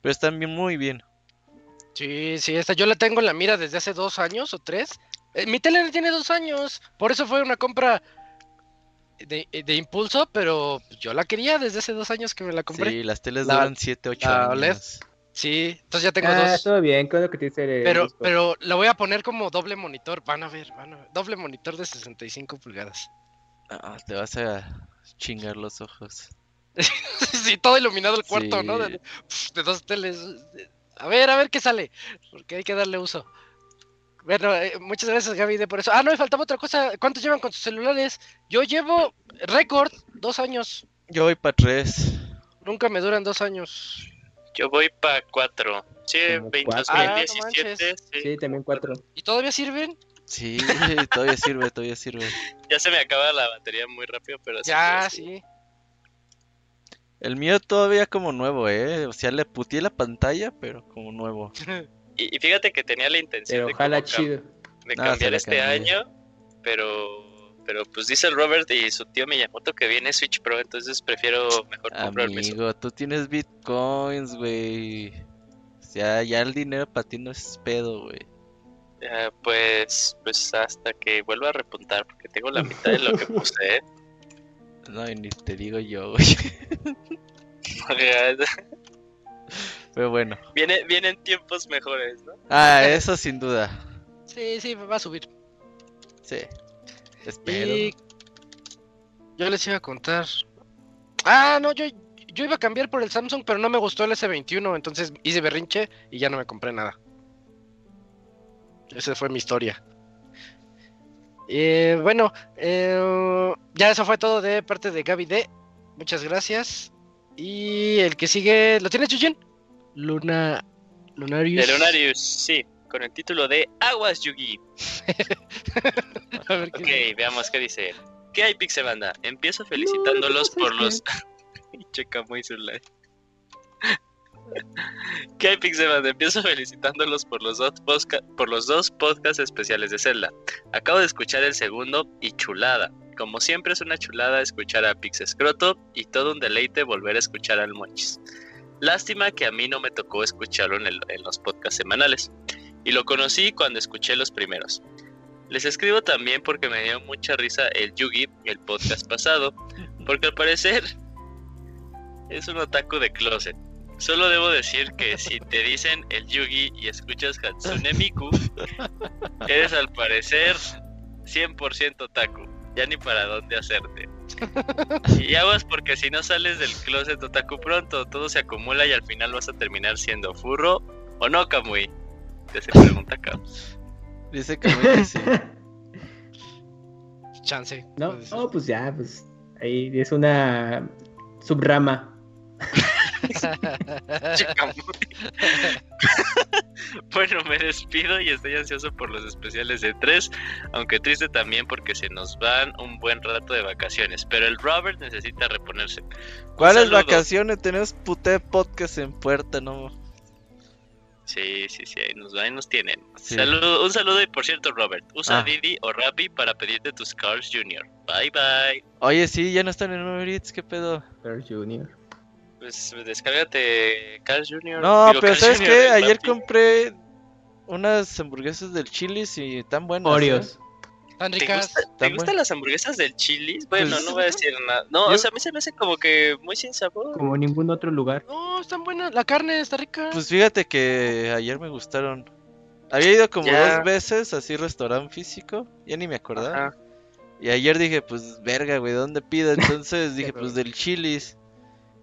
Pero están bien, muy bien. Sí, sí, esta yo la tengo en la mira desde hace dos años o tres. Eh, mi tele tiene dos años, por eso fue una compra de, de impulso, pero yo la quería desde hace dos años que me la compré. Sí, las teles La- duran 7, 8 la años. OLED. Sí, entonces ya tengo Ah, dos. todo bien, con lo que te dice el Pero, Discord. pero lo voy a poner como doble monitor. Van a ver, van a ver. Doble monitor de 65 pulgadas. Ah, te vas a chingar los ojos. sí, todo iluminado el cuarto, ¿no? De dos teles. A ver, a ver qué sale. Porque hay que darle uso. Bueno, eh, muchas gracias Gaby de por eso. Ah, no, me faltaba otra cosa. ¿Cuántos llevan con sus celulares? Yo llevo récord, dos años. Yo voy para tres. Nunca me duran dos años. Yo voy para 4. Sí, Como 20, cuatro. Ah, no 2017. manches. sí. Sí, también cuatro. ¿Y todavía sirven? Sí, todavía sirve, todavía sirve. Ya se me acaba la batería muy rápido, pero sí. Ya, sí. El mío todavía como nuevo, eh. O sea, le puteé la pantalla, pero como nuevo. Y, y fíjate que tenía la intención Pero de, ojalá chido. de Ah, cambiar este cambié. año, pero pero pues dice el Robert y su tío Miyamoto que viene Switch Pro, entonces prefiero mejor comprarme eso. Amigo, tú tienes bitcoins, güey. O sea, ya el dinero para ti no es pedo, güey. Ya, pues pues hasta que vuelva a repuntar porque tengo la mitad de lo que puse. ¿eh? No, y ni te digo yo, güey. Pero bueno. Viene vienen tiempos mejores, ¿no? Ah, eso sin duda. Sí, sí, va a subir. Sí. Espero. Y yo les iba a contar. Ah, no, yo, yo iba a cambiar por el Samsung, pero no me gustó el S21, entonces hice berrinche y ya no me compré nada. Esa fue mi historia. Eh, bueno, eh, ya eso fue todo de parte de Gaby D. Muchas gracias. Y el que sigue, ¿lo tienes, Yujin? Luna. Lunarius. De Lunarius, sí, con el título de Aguas Yugi. A ver Ok, veamos qué dice. ¿Qué hay, Pixel Banda? Empiezo felicitándolos por los. Checa muy su live. ¿Qué hay, Pixel Banda? Empiezo felicitándolos por los, dos posca- por los dos podcasts especiales de Zelda. Acabo de escuchar el segundo y chulada. Como siempre es una chulada escuchar a Pix Escroto y todo un deleite volver a escuchar al Monchis. Lástima que a mí no me tocó escucharlo en, el- en los podcasts semanales. Y lo conocí cuando escuché los primeros. Les escribo también porque me dio mucha risa el Yugi, el podcast pasado, porque al parecer es un otaku de closet. Solo debo decir que si te dicen el Yugi y escuchas Hatsune Miku, eres al parecer 100% otaku. Ya ni para dónde hacerte. Y aguas porque si no sales del closet otaku pronto, todo se acumula y al final vas a terminar siendo furro o no, Kamui. Te se pregunta Kam. Dice que sí. Chance. No, Puede ser. no, pues ya, pues ahí es una subrama. bueno, me despido y estoy ansioso por los especiales de 3, aunque triste también porque se nos van un buen rato de vacaciones, pero el Robert necesita reponerse. ¿Cuáles vacaciones? Tenemos puté podcast en puerta, ¿no? Sí, sí, sí, ahí nos, ahí nos tienen. Sí. Saludo, un saludo y por cierto, Robert, usa Ah. Didi o Rappi para pedirte tus Cars Jr. Bye bye. Oye, sí, ya no están en Uber Eats, ¿qué pedo? Pearl Junior. Pues descárgate Cars Jr. No, Digo, pero Cars ¿sabes Jr. qué? Ayer Rappi. compré unas hamburguesas del Chili's y tan buenas. Oreos. ¿eh? Tan ¿Te, gusta- gustan las hamburguesas del Chili's? Bueno, Pues- no voy a decir nada. No, o sea, a mí se me hace como que muy sin sabor. Como en ningún otro lugar. No, están buenas. La carne está rica. Pues fíjate que ayer me gustaron. Había ido como Ya. dos veces así restaurante físico, ya ni me acordaba. Ajá. Y ayer dije, pues verga, güey, ¿dónde pido? Entonces dije, pues del Chili's.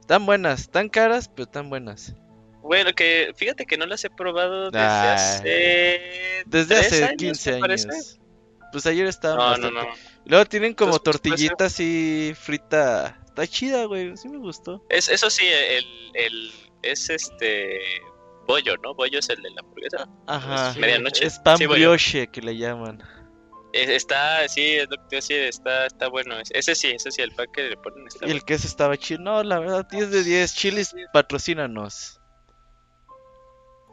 Tan buenas, tan caras, pero tan buenas. Bueno, que fíjate que no las he probado desde Ay. hace. Desde ¿tres hace años, 15 me años. Pues ayer estaban No, no, bastante. no. Y Luego tienen como Entonces, pues, tortillita así frita. Está chida, güey, sí me gustó. Es, eso sí, el, el. Es este. Bollo, ¿no? Bollo es el de la hamburguesa. Ajá. Sí, medianoche. Es pan Sí, brioche que le llaman. Es- Está, sí, es lo que te está, está bueno. Es- Ese sí, ese sí, el pan que le ponen está Y el bueno. queso estaba chido. No, la verdad, 10 de 10. Chilis, patrocínanos.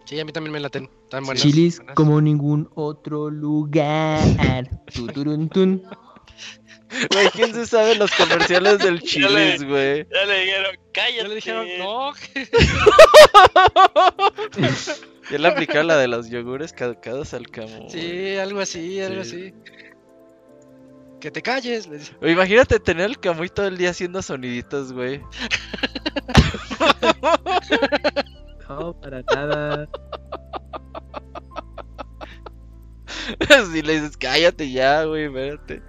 Sí, a mí también me laten. Tan buenas. Chilis buenas. como ningún otro lugar. Tuturuntun. Güey, ¿quién se sabe los comerciales del Chilis, güey? Ya le dijeron, cállate. Ya le dijeron, no. Ya le aplicaron la de los yogures caducados al camo. Sí, algo así, algo Sí. así. Que te calles. le dice. Güey, Imagínate tener el camuy todo el día haciendo soniditos, güey. No, para nada. si le dices, cállate ya, güey, espérate.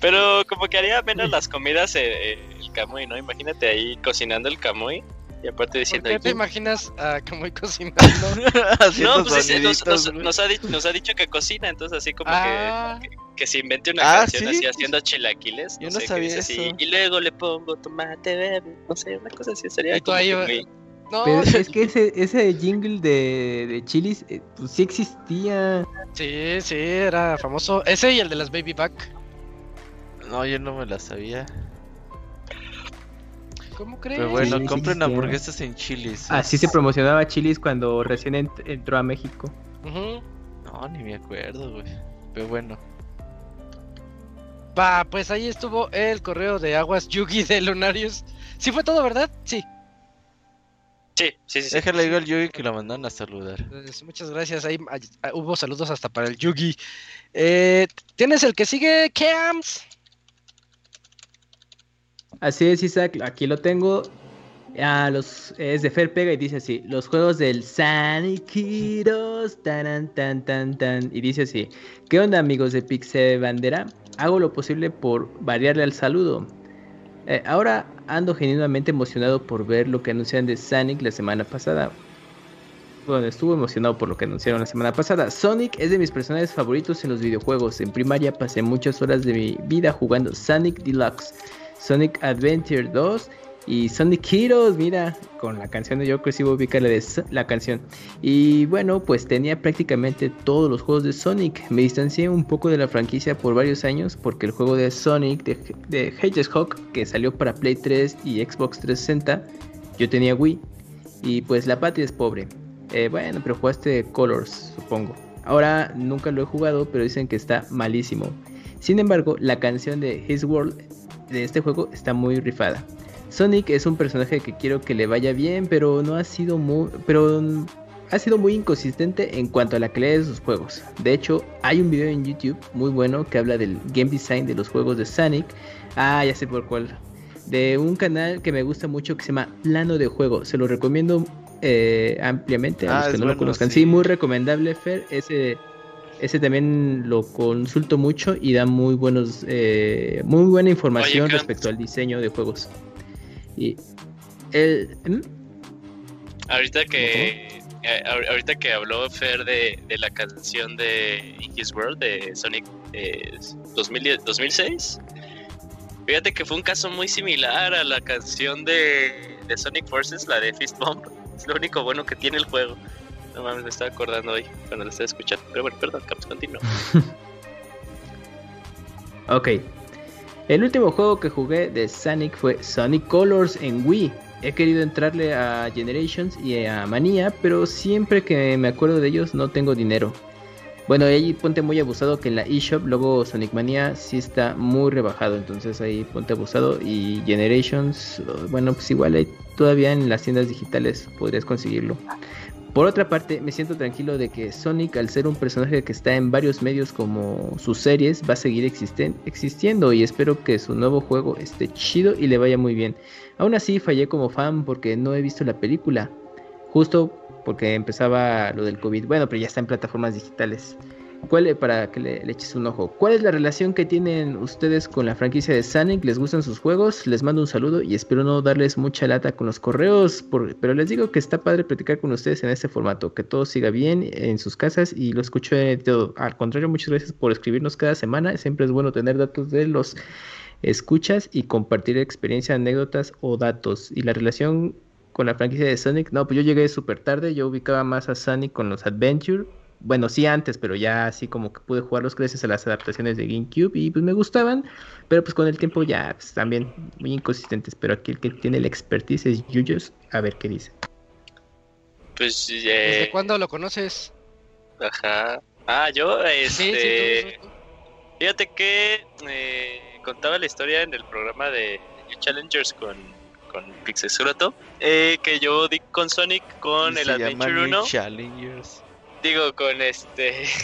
Pero como que haría menos las comidas eh, eh, el Camuy, ¿no? Imagínate ahí cocinando el Camuy y aparte ¿Por diciendo... qué te "Ay, imaginas a Camuy cocinando? Haciendo No, pues ese nos, nos- ha dicho, nos ha dicho que cocina, entonces así como Ah, que, que se invente una Ah, canción ¿sí? así haciendo chilaquiles. yo no sé, que sabía así, eso. y luego le pongo tomate verde, no sé, una cosa así sería Y tú como ahí, que muy- no, Pero es que ese, ese jingle de, de chilis, eh, pues sí existía. sí, sí, era famoso. Ese y el de las Baby Back. No, yo no me la sabía. ¿Cómo crees? Pero bueno, Sí, compren hamburguesas en chilis. Así se promocionaba chilis cuando recién ent- entró a México. No, ni me acuerdo, güey. Pero bueno. Va, pues ahí estuvo el correo de Aguas Yugi de Lunarius. Sí fue todo, ¿verdad? Sí. Sí, sí, sí. sí. Déjale digo al Yugi que la mandan a saludar. Pues, muchas gracias. Ahí ah, ah, hubo saludos hasta para el Yugi. Eh, ¿Tienes el que sigue, Cams? Así es, Isaac, aquí lo tengo. Ah, los, es de Fer Pega y dice así: Los juegos del Sonic Heroes. Tan, tan, tan, tan. Y dice así: ¿Qué onda, amigos de Pixel Bandera? Hago lo posible por variarle al saludo. Eh, ahora ando genuinamente emocionado por ver lo que anunciaron de Sonic la semana pasada. Bueno, estuve emocionado por lo que anunciaron la semana pasada. Sonic es de mis personajes favoritos en los videojuegos. En primaria pasé muchas horas de mi vida jugando Sonic Deluxe, Sonic Adventure 2 y Sonic Heroes. Mira, con la canción de yo crecí ubicar la, de la canción. Y bueno, pues tenía prácticamente todos los juegos de Sonic. Me distancié un poco de la franquicia por varios años porque el juego de Sonic de, de Hedgehog que salió para Play 3 y Xbox 360, yo tenía Wii. Y pues la patria es pobre. Eh, bueno, pero jugaste Colors, supongo. Ahora nunca lo he jugado, pero dicen que está malísimo. Sin embargo, la canción de His World de este juego está muy rifada. Sonic es un personaje que quiero que le vaya bien, pero no ha sido muy, pero ha sido muy inconsistente en cuanto a la calidad de sus juegos. De hecho, hay un video en YouTube muy bueno que habla del game design de los juegos de Sonic. Ah, ya sé por cuál. De un canal que me gusta mucho que se llama Plano de Juego. Se lo recomiendo eh, ampliamente a Ah, los que no lo conozcan. sí. Sí, muy recomendable, Fer. Ese, ese también lo consulto mucho y da muy buenos, eh, muy buena información Oye, respecto al diseño de juegos. Y el. Ahorita que eh, ahor- ahorita que habló Fer de, de la canción de In His World de Sonic eh, 2010 2006, fíjate que fue un caso muy similar a la canción de, de Sonic Forces, la de Fist Bump. Es lo único bueno que tiene el juego. No mames, me estaba acordando hoy cuando lo estaba escuchando. Pero bueno, perdón, Caps, continúa. Ok. El último juego que jugué de Sonic fue Sonic Colors en Wii. He querido entrarle a Generations y a Mania, pero siempre que me acuerdo de ellos no tengo dinero. Bueno, ahí ponte muy abusado que en la eShop luego Sonic Mania sí está muy rebajado, entonces ahí ponte abusado y Generations, bueno, pues igual todavía en las tiendas digitales podrías conseguirlo. Por otra parte, me siento tranquilo de que Sonic, al ser un personaje que está en varios medios como sus series, va a seguir existen- existiendo y espero que su nuevo juego esté chido y le vaya muy bien. Aún así, fallé como fan porque no he visto la película, justo porque empezaba lo del COVID. Bueno, pero ya está en plataformas digitales. ¿Cuál, eh, para que le, eches un ojo. ¿Cuál es la relación que tienen ustedes con la franquicia de Sonic? ¿Les gustan sus juegos? Les mando un saludo y espero no darles mucha lata con los correos, pero les digo que está padre platicar con ustedes en este formato, que todo siga bien en sus casas y lo escucho de todo. Al contrario, muchas gracias por escribirnos cada semana. Siempre es bueno tener datos de los escuchas y compartir experiencia, anécdotas o datos. Y la relación con la franquicia de Sonic, no, pues yo llegué súper tarde, yo ubicaba más a Sonic con los Adventure. Bueno, sí antes, pero ya así como que pude jugarlos gracias a las adaptaciones de GameCube y pues me gustaban, pero pues con el tiempo ya pues, también muy inconsistentes, pero aquí el que tiene la expertise es Yuyos, a ver qué dice. Pues, ¿Desde eh, cuándo lo conoces? ajá. Ah, yo, Sí, sí, este. tú, tú, tú. Fíjate que eh, contaba la historia en el programa de New Challengers con, con Pixesurato, eh, que yo di con Sonic con Y el se llama Adventure New 1. Challengers. Digo, con este.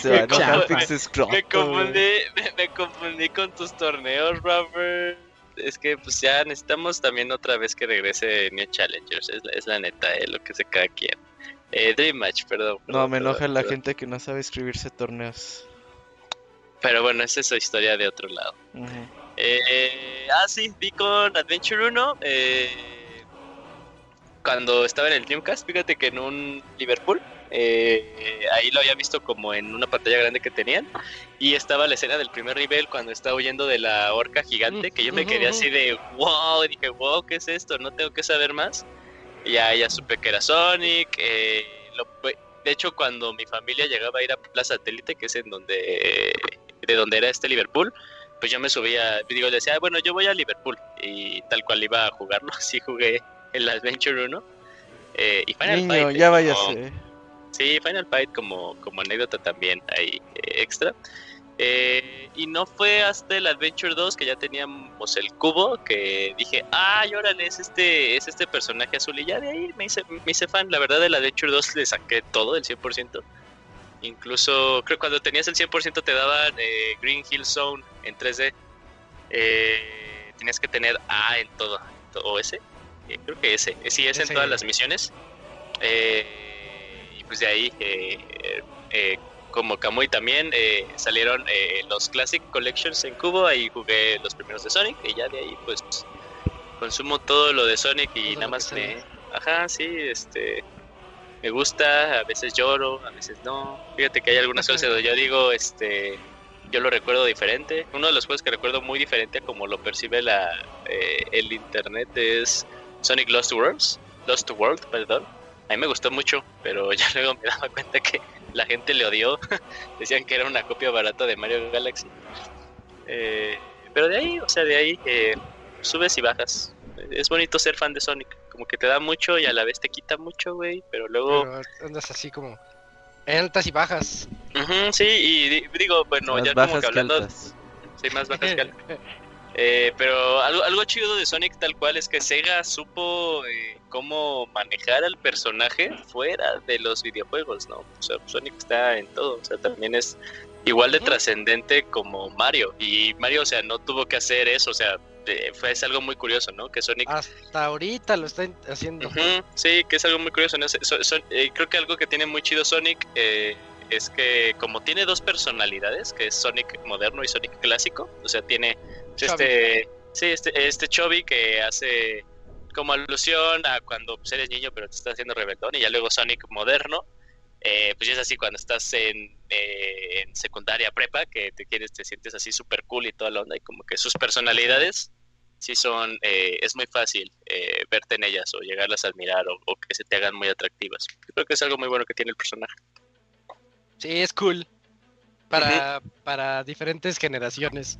Se va a enojar Chapa. Pixescroto, me, confundí, me, me confundí con tus torneos, Robert. es que pues ya necesitamos también otra vez que regrese New Challengers, es, la- es la neta, eh, lo que se cada quien. Eh, Dream Match, perdón. No, perdón, me enoja perdón, la gente que no sabe escribirse torneos. Pero bueno, esa es su historia de otro lado. Ujú. Eh, ah, sí, vi con Adventure 1. eh, cuando estaba en el Dreamcast, fíjate que en un Liverpool. eh, ahí lo había visto como en una pantalla grande que tenían. Y estaba la escena del primer nivel cuando está huyendo de la orca gigante. Que yo me quedé así de wow. Y dije, wow, ¿qué es esto? No tengo que saber más. Y ya, ya supe que era Sonic. eh, lo- de hecho, cuando mi familia llegaba a ir a Plaza Satélite, que es en donde. de donde era este Liverpool pues yo me subía, digo, le decía, "Ah, bueno, yo voy a Liverpool y tal cual iba a jugarlo, así jugué el Adventure 1. eh, y Final Niño, Fight, ya váyase. sí, Final Fight como, como anécdota también ahí eh, extra. Eh, y no fue hasta el Adventure 2 que ya teníamos el cubo que dije, ay, órale, es este, es este personaje azul. Y ya de ahí me hice, me hice fan. La verdad, del Adventure 2 le saqué todo, el 100%. Incluso, creo que cuando tenías el 100% te daban eh, Green Hill Zone en 3D. Eh, tenías que tener A en todo. O ese. Eh, creo que ese. Sí, ese en todas las misiones. Eh, y pues de ahí, eh, eh, como Kamui también, eh, salieron los Classic Collections en Cubo. Ahí jugué los primeros de Sonic. Y ya de ahí, pues, consumo todo lo de Sonic y nada más me. Ajá, sí, este. Me gusta, a veces lloro, a veces no. Fíjate que hay algunas cosas donde yo digo, este. Yo lo recuerdo diferente. Uno de los juegos que recuerdo muy diferente a como lo percibe la, eh, el internet es Sonic Lost Worlds. Lost World, perdón. A mí me gustó mucho, pero ya luego me daba cuenta que la gente le odió. Decían que era una copia barata de Mario Galaxy. Eh, pero de ahí, o sea, de ahí eh, subes y bajas. Es bonito ser fan de Sonic. Como que te da mucho y a la vez te quita mucho, güey. Pero luego... Pero andas así como altas y bajas. Ujú, sí, y di- digo, bueno, Más ya como bajas que que hablando... altas. Sí, más bajas que altas. Eh, pero algo, algo chido de Sonic tal cual es que Sega supo eh, cómo manejar al personaje fuera de los videojuegos, ¿no? O sea, Sonic está en todo, o sea, también es igual de trascendente como Mario. Y Mario, o sea, no tuvo que hacer eso, o sea, fue es algo muy curioso, ¿no? Que Sonic Hasta ahorita lo está haciendo. Sí, que es algo muy curioso. ¿no? So- so- eh, creo que algo que tiene muy chido Sonic eh, es que como tiene dos personalidades, que es Sonic moderno y Sonic clásico, o sea, tiene este, sí, este, este Chubby que hace como alusión a cuando pues, eres niño pero te estás haciendo rebeldón y ya luego Sonic moderno, eh, pues es así cuando estás en, eh, en secundaria prepa, que te quieres, te sientes así súper cool y toda la onda y como que sus personalidades sí son, eh, es muy fácil eh, verte en ellas o llegarlas a admirar o, o que se te hagan muy atractivas. Yo creo que es algo muy bueno que tiene el personaje. Sí, es cool. Para, para diferentes generaciones.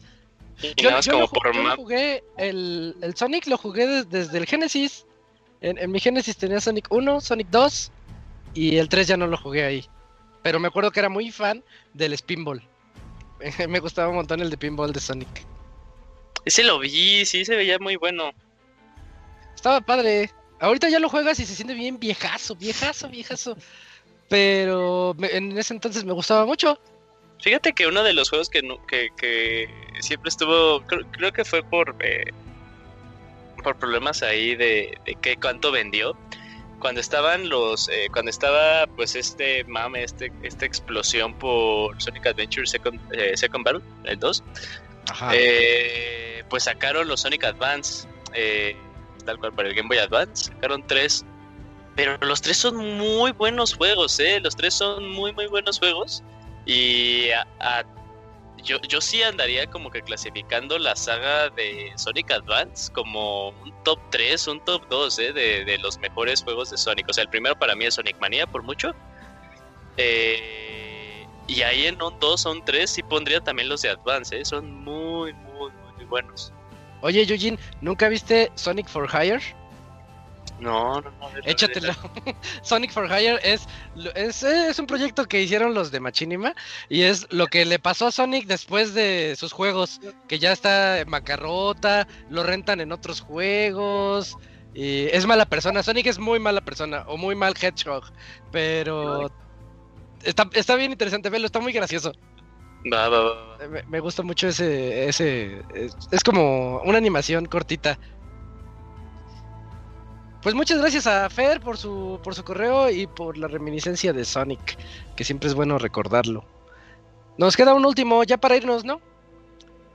Yo, yo como lo, por yo map. jugué, el, el Sonic lo jugué des- desde el Genesis. En, en mi Genesis tenía Sonic 1, Sonic 2 y el 3 ya no lo jugué ahí. Pero me acuerdo que era muy fan del Spinball. me gustaba un montón el de Pinball de Sonic. Ese lo vi, sí se veía muy bueno. Estaba padre. Ahorita ya lo juegas y se siente bien viejazo, viejazo, viejazo. Pero me- en ese entonces me gustaba mucho. Fíjate que uno de los juegos que, que, que siempre estuvo, creo, creo que fue por, eh, por problemas ahí de, de qué cuánto vendió. Cuando estaban los, eh, cuando estaba pues este mame, este, esta explosión por Sonic Adventure Second, eh, Second Battle, el 2, Ajá. eh, pues sacaron los Sonic Advance, eh, tal cual para el Game Boy Advance, sacaron tres. Pero los tres son muy buenos juegos, ¿eh? Los tres son muy, muy buenos juegos. Y a- yo, yo sí andaría como que clasificando la saga de Sonic Advance como un top 3, un top 2 ¿eh? de, de los mejores juegos de Sonic. O sea, el primero para mí es Sonic Mania por mucho. Eh, y ahí en un 2 o un 3 sí pondría también los de Advance. ¿eh? Son muy, muy, muy buenos. Oye, Eugene, ¿nunca viste Sonic for Hire? No, no, no. Échatelo. Sonic for Hire es, es, es un proyecto que hicieron los de Machinima y es lo que le pasó a Sonic después de sus juegos, que ya está en macarrota, lo rentan en otros juegos. Y es mala persona, Sonic es muy mala persona o muy mal Hedgehog, pero está, está bien interesante verlo, está muy gracioso. Va, va, va. Me, me gusta mucho ese, ese, es, es como una animación cortita. Pues muchas gracias a Fer por su, por su correo y por la reminiscencia de Sonic, que siempre es bueno recordarlo. Nos queda un último ya para irnos, ¿no?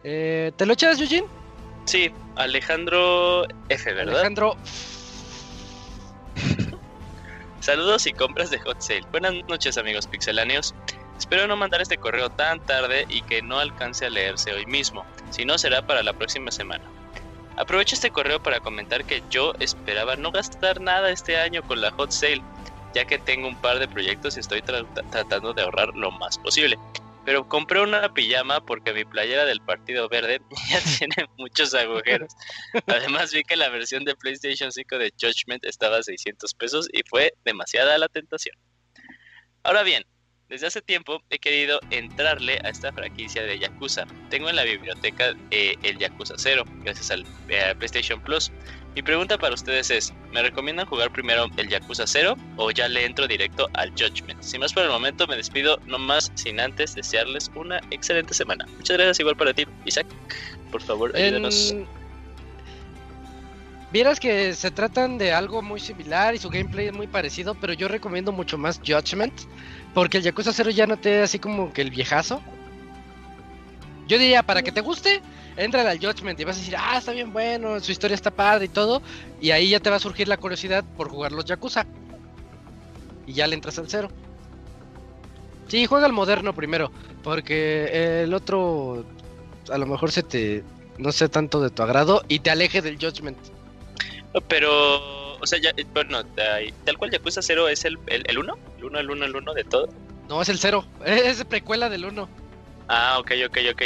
Eh, ¿Te lo echas, Eugene? Sí, Alejandro F, ¿verdad? Alejandro, Saludos y compras de Hot Sale. Buenas noches amigos pixeláneos. Espero no mandar este correo tan tarde y que no alcance a leerse hoy mismo, si no será para la próxima semana. Aprovecho este correo para comentar que yo esperaba no gastar nada este año con la Hot Sale, ya que tengo un par de proyectos y estoy tra- tratando de ahorrar lo más posible. Pero compré una pijama porque mi playera del Partido Verde ya tiene muchos agujeros. Además vi que la versión de PlayStation 5 de Judgment estaba a 600 pesos y fue demasiada la tentación. Ahora bien, desde hace tiempo he querido entrarle a esta franquicia de Yakuza. Tengo en la biblioteca eh, el Yakuza 0, gracias al eh, PlayStation Plus. Mi pregunta para ustedes es, ¿me recomiendan jugar primero el Yakuza 0 o ya le entro directo al Judgment? Sin más por el momento me despido, no más sin antes desearles una excelente semana. Muchas gracias igual para ti, Isaac. Por favor, ayúdanos. en... Vieras que se tratan de algo muy similar y su gameplay es muy parecido, pero yo recomiendo mucho más Judgment, porque el Yakuza 0 ya no te da así como que el viejazo. Yo diría, para que te guste, entra al Judgment y vas a decir, ah, está bien bueno, su historia está padre y todo, y ahí ya te va a surgir la curiosidad por jugar los Yakuza. Y ya le entras al 0. Sí, juega el moderno primero, porque el otro a lo mejor se te no sea tanto de tu agrado y te aleje del Judgment. Pero, o sea, ya, eh, bueno, tal cual Yakuza 0 es el 1, el, el 1, el 1, el 1, el 1 de todo. No, es el 0, es precuela del 1. Ah, ok, ok, ok.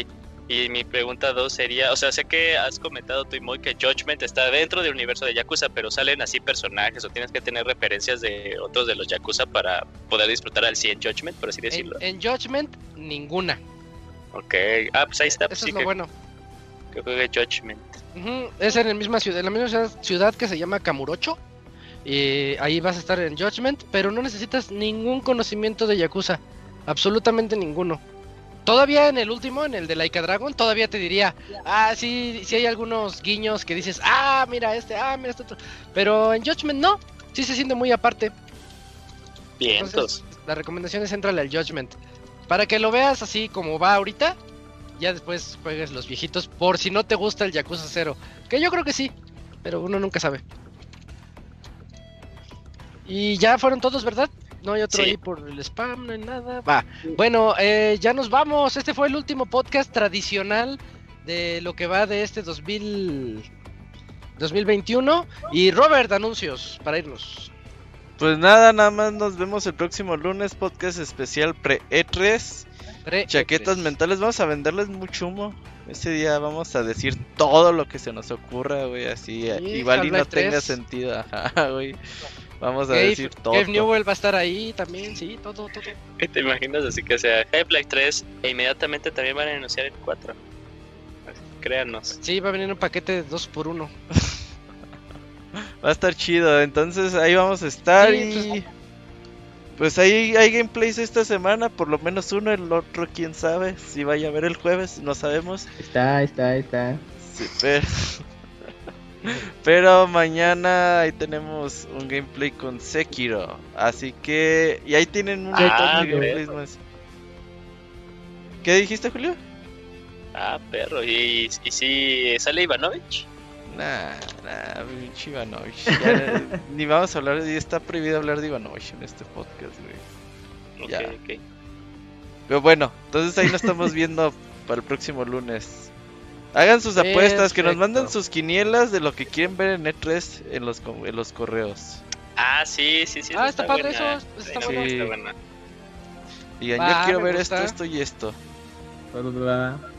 Y mi pregunta 2 sería, o sea, sé que has comentado tú y Moy que Judgment está dentro del universo de Yakuza, pero salen así personajes o tienes que tener referencias de otros de los Yakuza para poder disfrutar al 100 Judgment, por así En, decirlo. en Judgment, ninguna. Ok, ah, pues ahí está, pues Eso sí, es lo que, bueno. Que juegue Judgment. Ujú, Es en la misma ciudad, en la misma ciudad, ciudad que se llama Kamurocho. Y ahí vas a estar en Judgment, pero no necesitas ningún conocimiento de Yakuza. Absolutamente ninguno. Todavía en el último, en el de Laika Dragon, todavía te diría, ah, sí, sí hay algunos guiños que dices, ah, mira este, ah, mira este otro. Pero en Judgment no, sí se siente muy aparte. Bien, Entonces, la recomendación es entrarle al Judgment. Para que lo veas así como va ahorita, ya después juegues los viejitos, por si no te gusta el Yakuza 0. Que yo creo que sí, pero uno nunca sabe. Y ya fueron todos, ¿verdad? No hay otro Sí. ahí por el spam, no hay nada. Va. Bueno, eh, ya nos vamos. Este fue el último podcast tradicional de lo que va de este 2000... 2021. Y Robert, anuncios para irnos. Pues nada, nada más nos vemos el próximo lunes, podcast especial pre-E3. Pre- Chaquetas E3. mentales, vamos a venderles mucho humo. Ese día vamos a decir todo lo que se nos ocurra, güey, así. Sí, igual y no Half-Life tenga 3. sentido, ajá, güey. Vamos a Gabe, decir todo. Gabe Newell va a estar ahí también, sí, todo, todo. ¿Te imaginas así que sea Half-Life 3 e inmediatamente también van a anunciar el 4? Así, Créanos. Sí, va a venir un paquete de 2 por 1 Va a estar chido, entonces ahí vamos a estar Sí, y... pues- Pues ahí hay gameplays esta semana, por lo menos uno, el otro quién sabe, si vaya a ver el jueves, no sabemos. Está, está, está. Sí, pero... pero mañana ahí tenemos un gameplay con Sekiro, así que... Y ahí tienen un Ah, montón de perro. gameplays más. ¿Qué dijiste, Julio? Ah, perro. ¿Y, y si sale Ivanovich? Nah, nah, pinche Ivanovich. Ya, ni vamos a hablar, y está prohibido hablar de Ivanovich en este podcast, güey. Ok, Ya. ok. Pero bueno, entonces ahí nos estamos viendo para el próximo lunes. Hagan sus apuestas, que nos manden sus quinielas de lo que quieren ver en E3 en los, en los correos. Ah, sí, sí, sí. Ah, está padre buena. eso, está Sí, bueno. está buena. Digan, Va, yo quiero ver gusta. esto, esto y esto.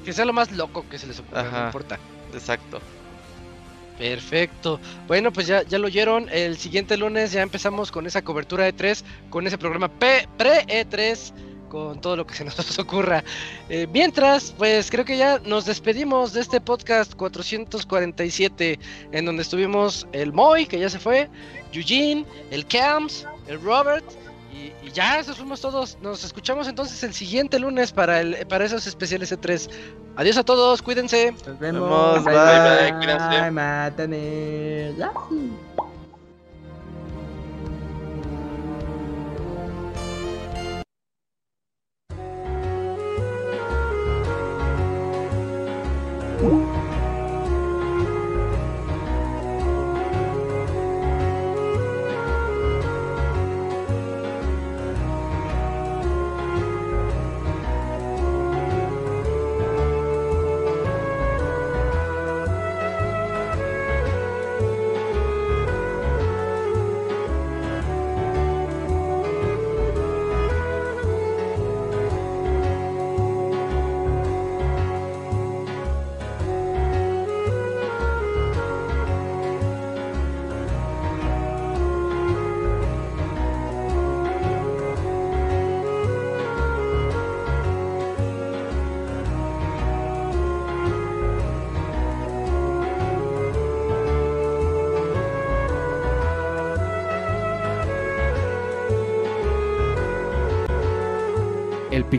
Que sea lo más loco que se les ocurra, Ajá. no importa. Exacto. Perfecto. Bueno, pues ya, ya lo oyeron. El siguiente lunes ya empezamos con esa cobertura de 3, con ese programa P- pre-E3, con todo lo que se nos ocurra. Eh, mientras, pues creo que ya nos despedimos de este podcast 447, en donde estuvimos el Moy, que ya se fue, Eugene, el Cams, el Robert Y, y ya, esos fuimos todos. Nos escuchamos entonces el siguiente lunes para, el, para esos especiales E3. Adiós a todos, cuídense. Nos vemos, vemos. bye. Bye, bye, cuídense. Bye,